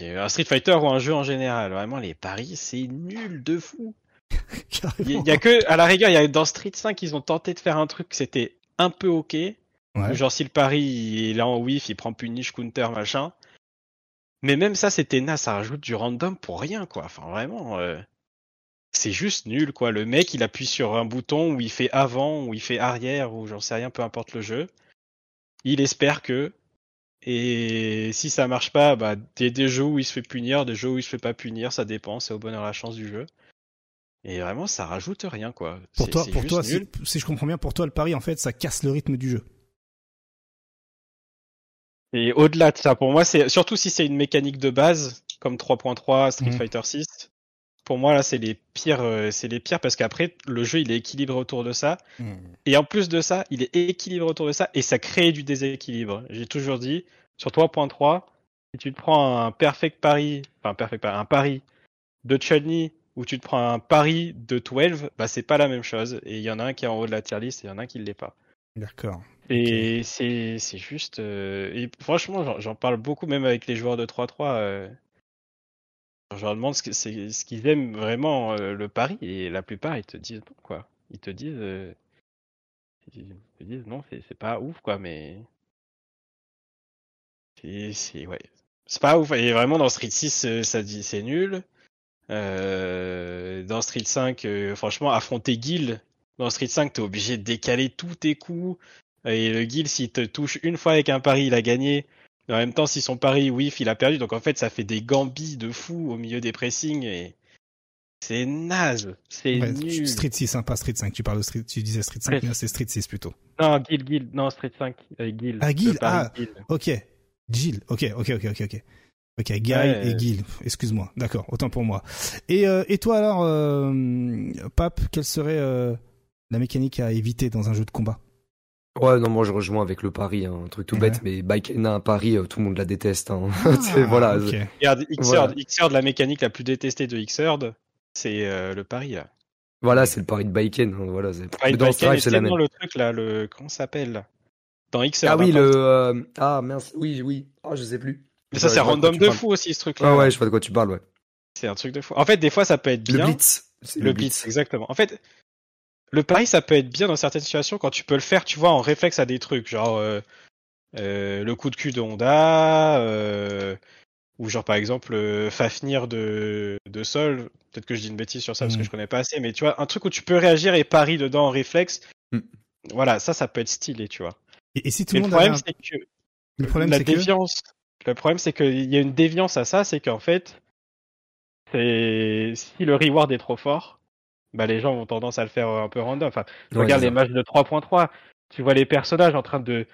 [SPEAKER 2] Un Street Fighter ou un jeu en général, vraiment les paris c'est nul de fou. *laughs* Il y, a- y que, à la rigueur, il y a dans Street 5 ils ont tenté de faire un truc, c'était un peu ok.
[SPEAKER 1] Ouais.
[SPEAKER 2] Genre si le pari il est en whiff, il prend punish, counter, machin. Mais même ça c'était naze, ça rajoute du random pour rien quoi. Enfin vraiment, euh, c'est juste nul quoi. Le mec il appuie sur un bouton où il fait avant, ou il fait arrière, ou j'en sais rien, peu importe le jeu. Il espère que. Et si ça marche pas, bah il y a des jeux où il se fait punir, des jeux où il se fait pas punir, ça dépend, c'est au bonheur la chance du jeu. Et vraiment ça rajoute rien quoi.
[SPEAKER 1] Pour toi, pour toi, si je comprends bien, pour toi le pari en fait, ça casse le rythme du jeu.
[SPEAKER 2] Et au-delà de ça, pour moi, c'est surtout si c'est une mécanique de base comme 3.3, Street
[SPEAKER 1] Mhm.
[SPEAKER 2] Fighter 6. Pour moi, là, c'est les pires, euh, c'est les pires parce qu'après, le jeu, il est équilibré autour de ça. Et en plus de ça, il est équilibré autour de ça et ça crée du déséquilibre. J'ai toujours dit, sur 3.3, si tu te prends un perfect pari, enfin, perfect pari, un pari de Chun-Li ou tu te prends un pari de 12, bah, c'est pas la même chose. Et il y en a un qui est en haut de la tier list et il y en a un qui l'est pas.
[SPEAKER 1] D'accord.
[SPEAKER 2] Et c'est c'est juste euh, et franchement j'en- j'en parle beaucoup même avec les joueurs de 3-3 euh, je leur demande ce qu'ils aiment vraiment euh, le pari et la plupart ils te disent non quoi. Ils te disent euh, ils te disent non c'est pas ouf quoi mais c'est ouais. Pas ouf et vraiment dans Street 6 euh, ça dit c'est nul. Dans Street 5 euh, franchement affronter Guile dans Street 5 t'es obligé de décaler tous tes coups. Et le Guile, s'il te touche une fois avec un pari, il a gagné. Mais en même temps, si son pari whiff, il a perdu. Donc en fait, ça fait des gambis de fou au milieu des pressings. Et c'est naze. C'est
[SPEAKER 1] Ouais,
[SPEAKER 2] nul.
[SPEAKER 1] Street 6, hein, pas Street 5. Tu parles de Street, tu disais Street 5,
[SPEAKER 2] Ouais.
[SPEAKER 1] mais c'est Street 6 plutôt.
[SPEAKER 2] Non, Guile, Guile. Non, Street 5. Euh, Guile.
[SPEAKER 1] Ah,
[SPEAKER 2] pari
[SPEAKER 1] ah.
[SPEAKER 2] Guile.
[SPEAKER 1] Ok. Jill. Ok, ok, ok, ok, ok. Ok, Guy
[SPEAKER 2] Ouais.
[SPEAKER 1] et Gil. Excuse-moi. D'accord, autant pour moi. Et, euh, et toi alors, euh, Pape, quelle serait euh, la mécanique à éviter dans un jeu de combat?
[SPEAKER 4] Ouais, non, moi je rejoins avec le pari, hein, un truc tout
[SPEAKER 1] Ouais.
[SPEAKER 4] bête, mais Baiken a un pari, euh, tout le monde la déteste. Hein.
[SPEAKER 1] Ah, *laughs*
[SPEAKER 4] voilà.
[SPEAKER 1] ok.
[SPEAKER 2] Regarde, Xrd,
[SPEAKER 4] Voilà.
[SPEAKER 2] Xrd, la mécanique la plus détestée de Xrd, c'est euh, le pari. Là.
[SPEAKER 4] Voilà, c'est le pari de Baiken. hein, Voilà, c'est- dans
[SPEAKER 2] Baiken,
[SPEAKER 4] c'est la même.
[SPEAKER 2] le truc là, le comment ça s'appelle? Là Dans Xrd.
[SPEAKER 4] Ah oui, le. euh, Ah mince, oui, oui. Ah, je sais plus.
[SPEAKER 2] Mais ça,
[SPEAKER 4] Ouais,
[SPEAKER 2] c'est random de fou aussi ce truc-là.
[SPEAKER 4] Ah ouais, je vois de quoi tu parles, ouais.
[SPEAKER 2] C'est un truc de fou. En fait, des fois, ça peut être bien.
[SPEAKER 4] Le Blitz. C'est
[SPEAKER 2] Le blitz, exactement. En fait, le pari, ça peut être bien dans certaines situations quand tu peux le faire, tu vois, en réflexe à des trucs, genre euh, euh, le coup de cul de Honda, euh, ou genre par exemple euh, Fafnir de, de Sol. Peut-être que je dis une bêtise sur ça parce que je connais pas assez, mais tu vois, un truc où tu peux réagir et pari dedans en réflexe.
[SPEAKER 4] Mhm.
[SPEAKER 2] Voilà, ça, ça peut être stylé, tu vois.
[SPEAKER 1] Et, et si tout le
[SPEAKER 2] Mais le
[SPEAKER 1] monde
[SPEAKER 2] problème,
[SPEAKER 1] un-
[SPEAKER 2] c'est que
[SPEAKER 1] le problème
[SPEAKER 2] la
[SPEAKER 1] c'est que
[SPEAKER 2] déviance. Le problème, c'est qu'il y a une déviance à ça, c'est qu'en fait, c'est si le reward est trop fort, bah les gens ont tendance à le faire un peu random. Enfin, tu
[SPEAKER 4] Ouais,
[SPEAKER 2] regardes
[SPEAKER 4] c'est
[SPEAKER 2] les matchs de 3.3, tu vois les personnages en train de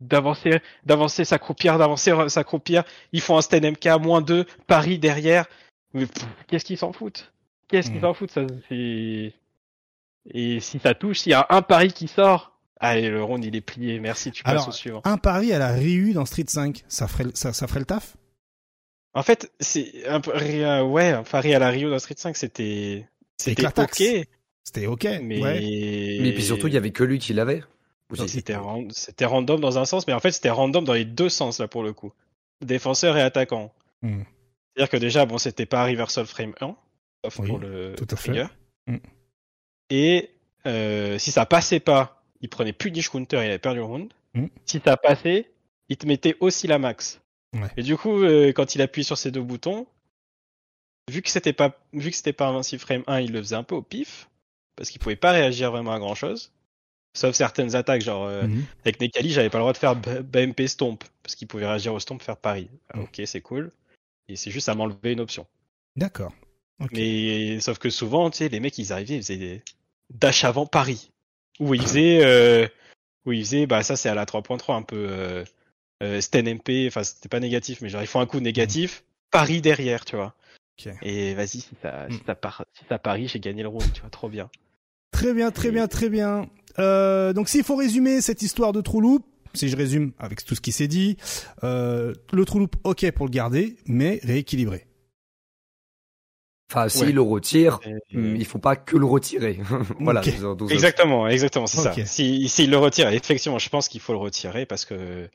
[SPEAKER 2] d'avancer, d'avancer, s'accroupir, d'avancer, s'accroupir. Ils font un stand MK à moins 2, Paris derrière. Mais qu'est-ce qu'ils s'en foutent? Qu'est-ce qu'ils
[SPEAKER 1] Mm.
[SPEAKER 2] s'en foutent ça. Et si ça touche, s'il y a un pari qui sort, allez, le round il est plié, merci, tu passes
[SPEAKER 1] Alors,
[SPEAKER 2] au suivant.
[SPEAKER 1] un pari à la Ryu dans Street 5, ça ferait, le- ça, ça ferait le taf?
[SPEAKER 2] En fait, c'est un peu euh, ouais, un pari à la Rio dans Street 5, c'était
[SPEAKER 1] C'était
[SPEAKER 2] ok,
[SPEAKER 1] C'était ok.
[SPEAKER 2] mais
[SPEAKER 1] ouais.
[SPEAKER 4] Mais puis surtout, il y avait que lui qui l'avait.
[SPEAKER 2] c'était ran- c'était random dans un sens, mais en fait c'était random dans les deux sens là pour le coup, défenseur et attaquant.
[SPEAKER 1] Hmm.
[SPEAKER 2] C'est-à-dire que déjà bon, c'était pas reversal frame 1, sauf
[SPEAKER 1] Oui,
[SPEAKER 2] pour le
[SPEAKER 1] tout à fait.
[SPEAKER 2] trigger.
[SPEAKER 1] Mm.
[SPEAKER 2] Et euh, si ça passait pas, il prenait punish counter, il avait perdu le round.
[SPEAKER 1] Mm.
[SPEAKER 2] Si ça passait, il te mettait aussi la max.
[SPEAKER 1] Ouais.
[SPEAKER 2] Et du coup, euh, quand il appuie sur ces deux boutons, vu que c'était pas vu que c'était pas invincible frame 1, il le faisait un peu au pif parce qu'il pouvait pas réagir vraiment à grand chose. Sauf certaines attaques, genre euh,
[SPEAKER 1] Mhm.
[SPEAKER 2] avec Nekali, j'avais pas le droit de faire BMP Stomp parce qu'il pouvait réagir au Stomp, faire pari. Ah, ok, c'est cool. Et c'est juste à m'enlever une option.
[SPEAKER 1] D'accord. Ok.
[SPEAKER 2] Mais sauf que souvent, tu sais, les mecs, ils arrivaient, ils faisaient des dash avant pari. Ou ils faisaient, euh, où ils faisaient, bah ça c'est à la 3.3 un peu euh, euh, Sten MP, enfin c'était pas négatif, mais genre ils font un coup négatif, pari derrière, tu vois. Et vas-y, si ça, si
[SPEAKER 1] Mm.
[SPEAKER 2] ça, si ça parie, j'ai gagné le round, tu vois, trop bien.
[SPEAKER 1] Très bien, très bien, très bien. Euh, donc s'il faut résumer cette histoire de True Loop, si je résume avec tout ce qui s'est dit, euh, le True Loop, ok pour le garder, mais rééquilibré.
[SPEAKER 4] Enfin, s'il
[SPEAKER 2] Ouais.
[SPEAKER 4] le retire,
[SPEAKER 2] Et-
[SPEAKER 4] hum, il faut pas que le retirer. *laughs* voilà. Dans- dans
[SPEAKER 2] Exactement, exactement, c'est ça. S'il si, s'il le retire, effectivement, je pense qu'il faut le retirer parce que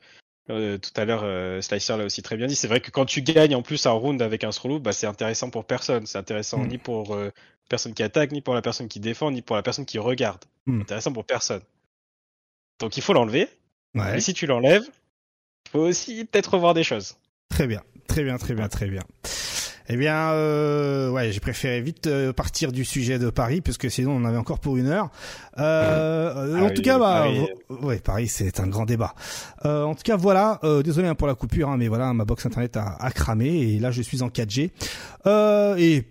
[SPEAKER 2] euh, tout à l'heure, euh, Slicer l'a aussi très bien dit. C'est vrai que quand tu gagnes en plus un round avec un loop, bah, c'est intéressant pour personne. C'est intéressant
[SPEAKER 1] Mm.
[SPEAKER 2] ni pour euh, personne qui attaque, ni pour la personne qui défend, ni pour la personne qui regarde.
[SPEAKER 1] Mm.
[SPEAKER 2] C'est intéressant pour personne. Donc il faut l'enlever.
[SPEAKER 1] Ouais.
[SPEAKER 2] Et si tu l'enlèves, il faut aussi peut-être revoir des choses.
[SPEAKER 1] Très bien, très bien, très bien, très bien. Eh bien, euh, ouais, j'ai préféré vite euh, partir du sujet de Paris, puisque sinon on en avait encore pour une heure. Euh, euh,
[SPEAKER 2] Ah
[SPEAKER 1] en
[SPEAKER 2] oui,
[SPEAKER 1] tout cas, bah,
[SPEAKER 2] Paris.
[SPEAKER 1] ouais, Paris, c'est un grand débat. Euh, en tout cas, voilà. euh, désolé hein, pour la coupure, hein, mais voilà, ma box internet a, a cramé et là, je suis en 4G. Euh, et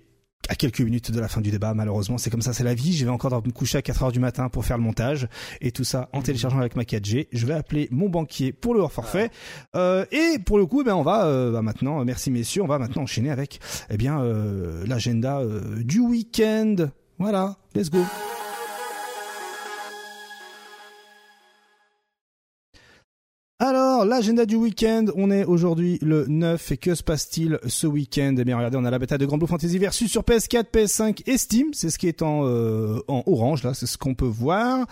[SPEAKER 1] à quelques minutes de la fin du débat, malheureusement, c'est comme ça, c'est la vie. Je vais encore me coucher à 4 heures du matin pour faire le montage et tout ça en téléchargeant avec ma 4G. Je vais appeler mon banquier pour le hors forfait. Euh, et pour le coup, eh ben on va euh, bah, maintenant, merci messieurs, on va maintenant enchaîner avec eh bien euh, l'agenda euh, du week-end. Voilà, let's go. Alors, l'agenda du week-end, on est aujourd'hui le 9 et que se passe-t-il ce week-end? Eh bien, regardez, on a la bêta de Grand Blue Fantasy Versus sur PS4, PS5 et Steam, c'est ce qui est en, euh, en orange, là, c'est ce qu'on peut voir.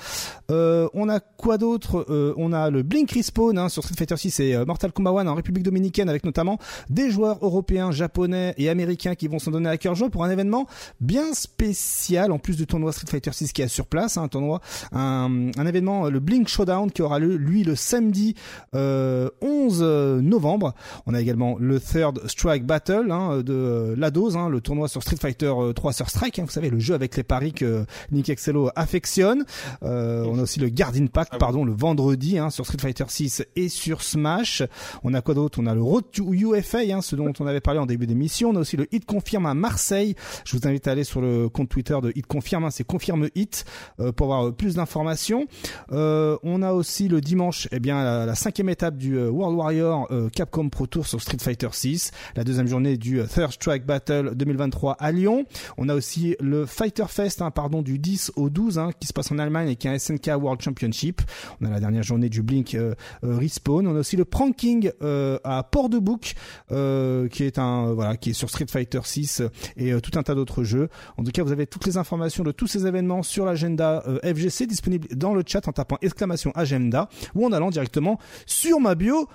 [SPEAKER 1] Euh, on a quoi d'autre? Euh, On a le Blink Respawn hein, sur Street Fighter 6 et euh, Mortal Kombat 1 en République Dominicaine avec notamment des joueurs européens, japonais et américains qui vont s'en donner à cœur joie pour un événement bien spécial en plus du tournoi Street Fighter 6 qui est sur place, hein, un tournoi, un, un événement, le Blink Showdown qui aura lieu lui le samedi euh, 11 novembre. On a également le Third Strike Battle hein, de euh, la dose, hein, le tournoi sur Street Fighter euh, 3 sur Strike, hein, vous savez le jeu avec les paris que Nick Excello affectionne. Euh, on a aussi le Guard Impact,
[SPEAKER 2] Ah
[SPEAKER 1] pardon, le vendredi hein, sur Street Fighter 6 et sur Smash. On a quoi d'autre? On a le Road to UFA, hein, ce dont on avait parlé en début d'émission. On a aussi le Hit Confirm à Marseille. Je vous invite à aller sur le compte Twitter de Hit Confirm, hein, c'est Confirme Hit, euh, pour avoir euh, plus d'informations. Euh, on a aussi le dimanche, eh bien, la, la cinquième étape du euh, World Warrior euh, Capcom Pro Tour sur Street Fighter 6, la deuxième journée du euh, Third Strike Battle 2023 à Lyon. On a aussi le Fighter Fest, hein, pardon, du 10 au 12, hein, qui se passe en Allemagne et qui est un SNK World Championship. On a la dernière journée du Blink Respawn. On a aussi le Pranking à Port-de-Bouc, euh, qui est un voilà, qui est sur Street Fighter 6 euh, et tout un tas d'autres jeux. En tout cas, vous avez toutes les informations de tous ces événements sur l'agenda FGC disponible dans le chat en tapant exclamation agenda ou en allant directement sur ma bio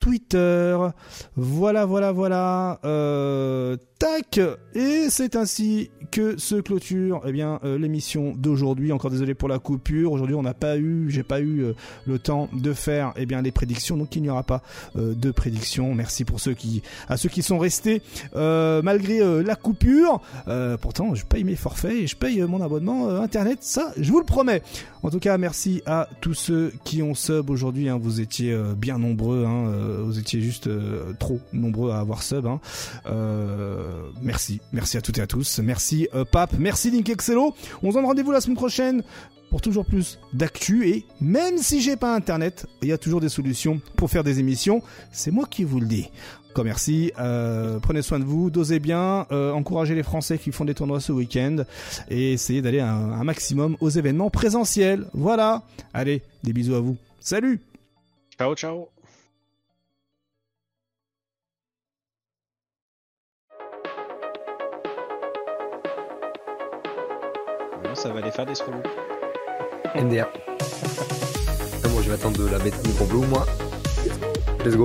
[SPEAKER 1] Twitter. Voilà, voilà, voilà. Euh, tac Et c'est ainsi que se clôture eh bien euh, l'émission d'aujourd'hui. Encore désolé pour la coupure. Aujourd'hui, on n'a pas eu, j'ai pas eu euh, le temps de faire eh les prédictions, donc il n'y aura pas de prédictions. Merci pour ceux qui, à ceux qui sont restés malgré la coupure. pourtant, je paye mes forfaits et je paye mon abonnement internet. Ça, je vous le promets. En tout cas, merci à tous ceux qui ont sub aujourd'hui. Hein. vous étiez bien nombreux. Hein. Vous étiez juste trop nombreux à avoir sub. Hein. merci, merci à toutes et à tous. Merci Pape, merci Link Excello. On se donne rendez-vous la semaine prochaine pour toujours plus d'actu et même si j'ai pas internet, il y a toujours des solutions pour faire des émissions. C'est moi qui vous le dis. Encore merci. Euh, prenez soin de vous, dosez bien, euh, encouragez les Français qui font des tournois ce week-end et essayez d'aller un maximum aux événements présentiels. Voilà. Allez, des bisous à vous. Salut.
[SPEAKER 2] Ciao, ciao. Ça va aller faire des solos.
[SPEAKER 4] MDR. Ah, moi, je vais attendre de la bêta de bleu, moi. Let's go.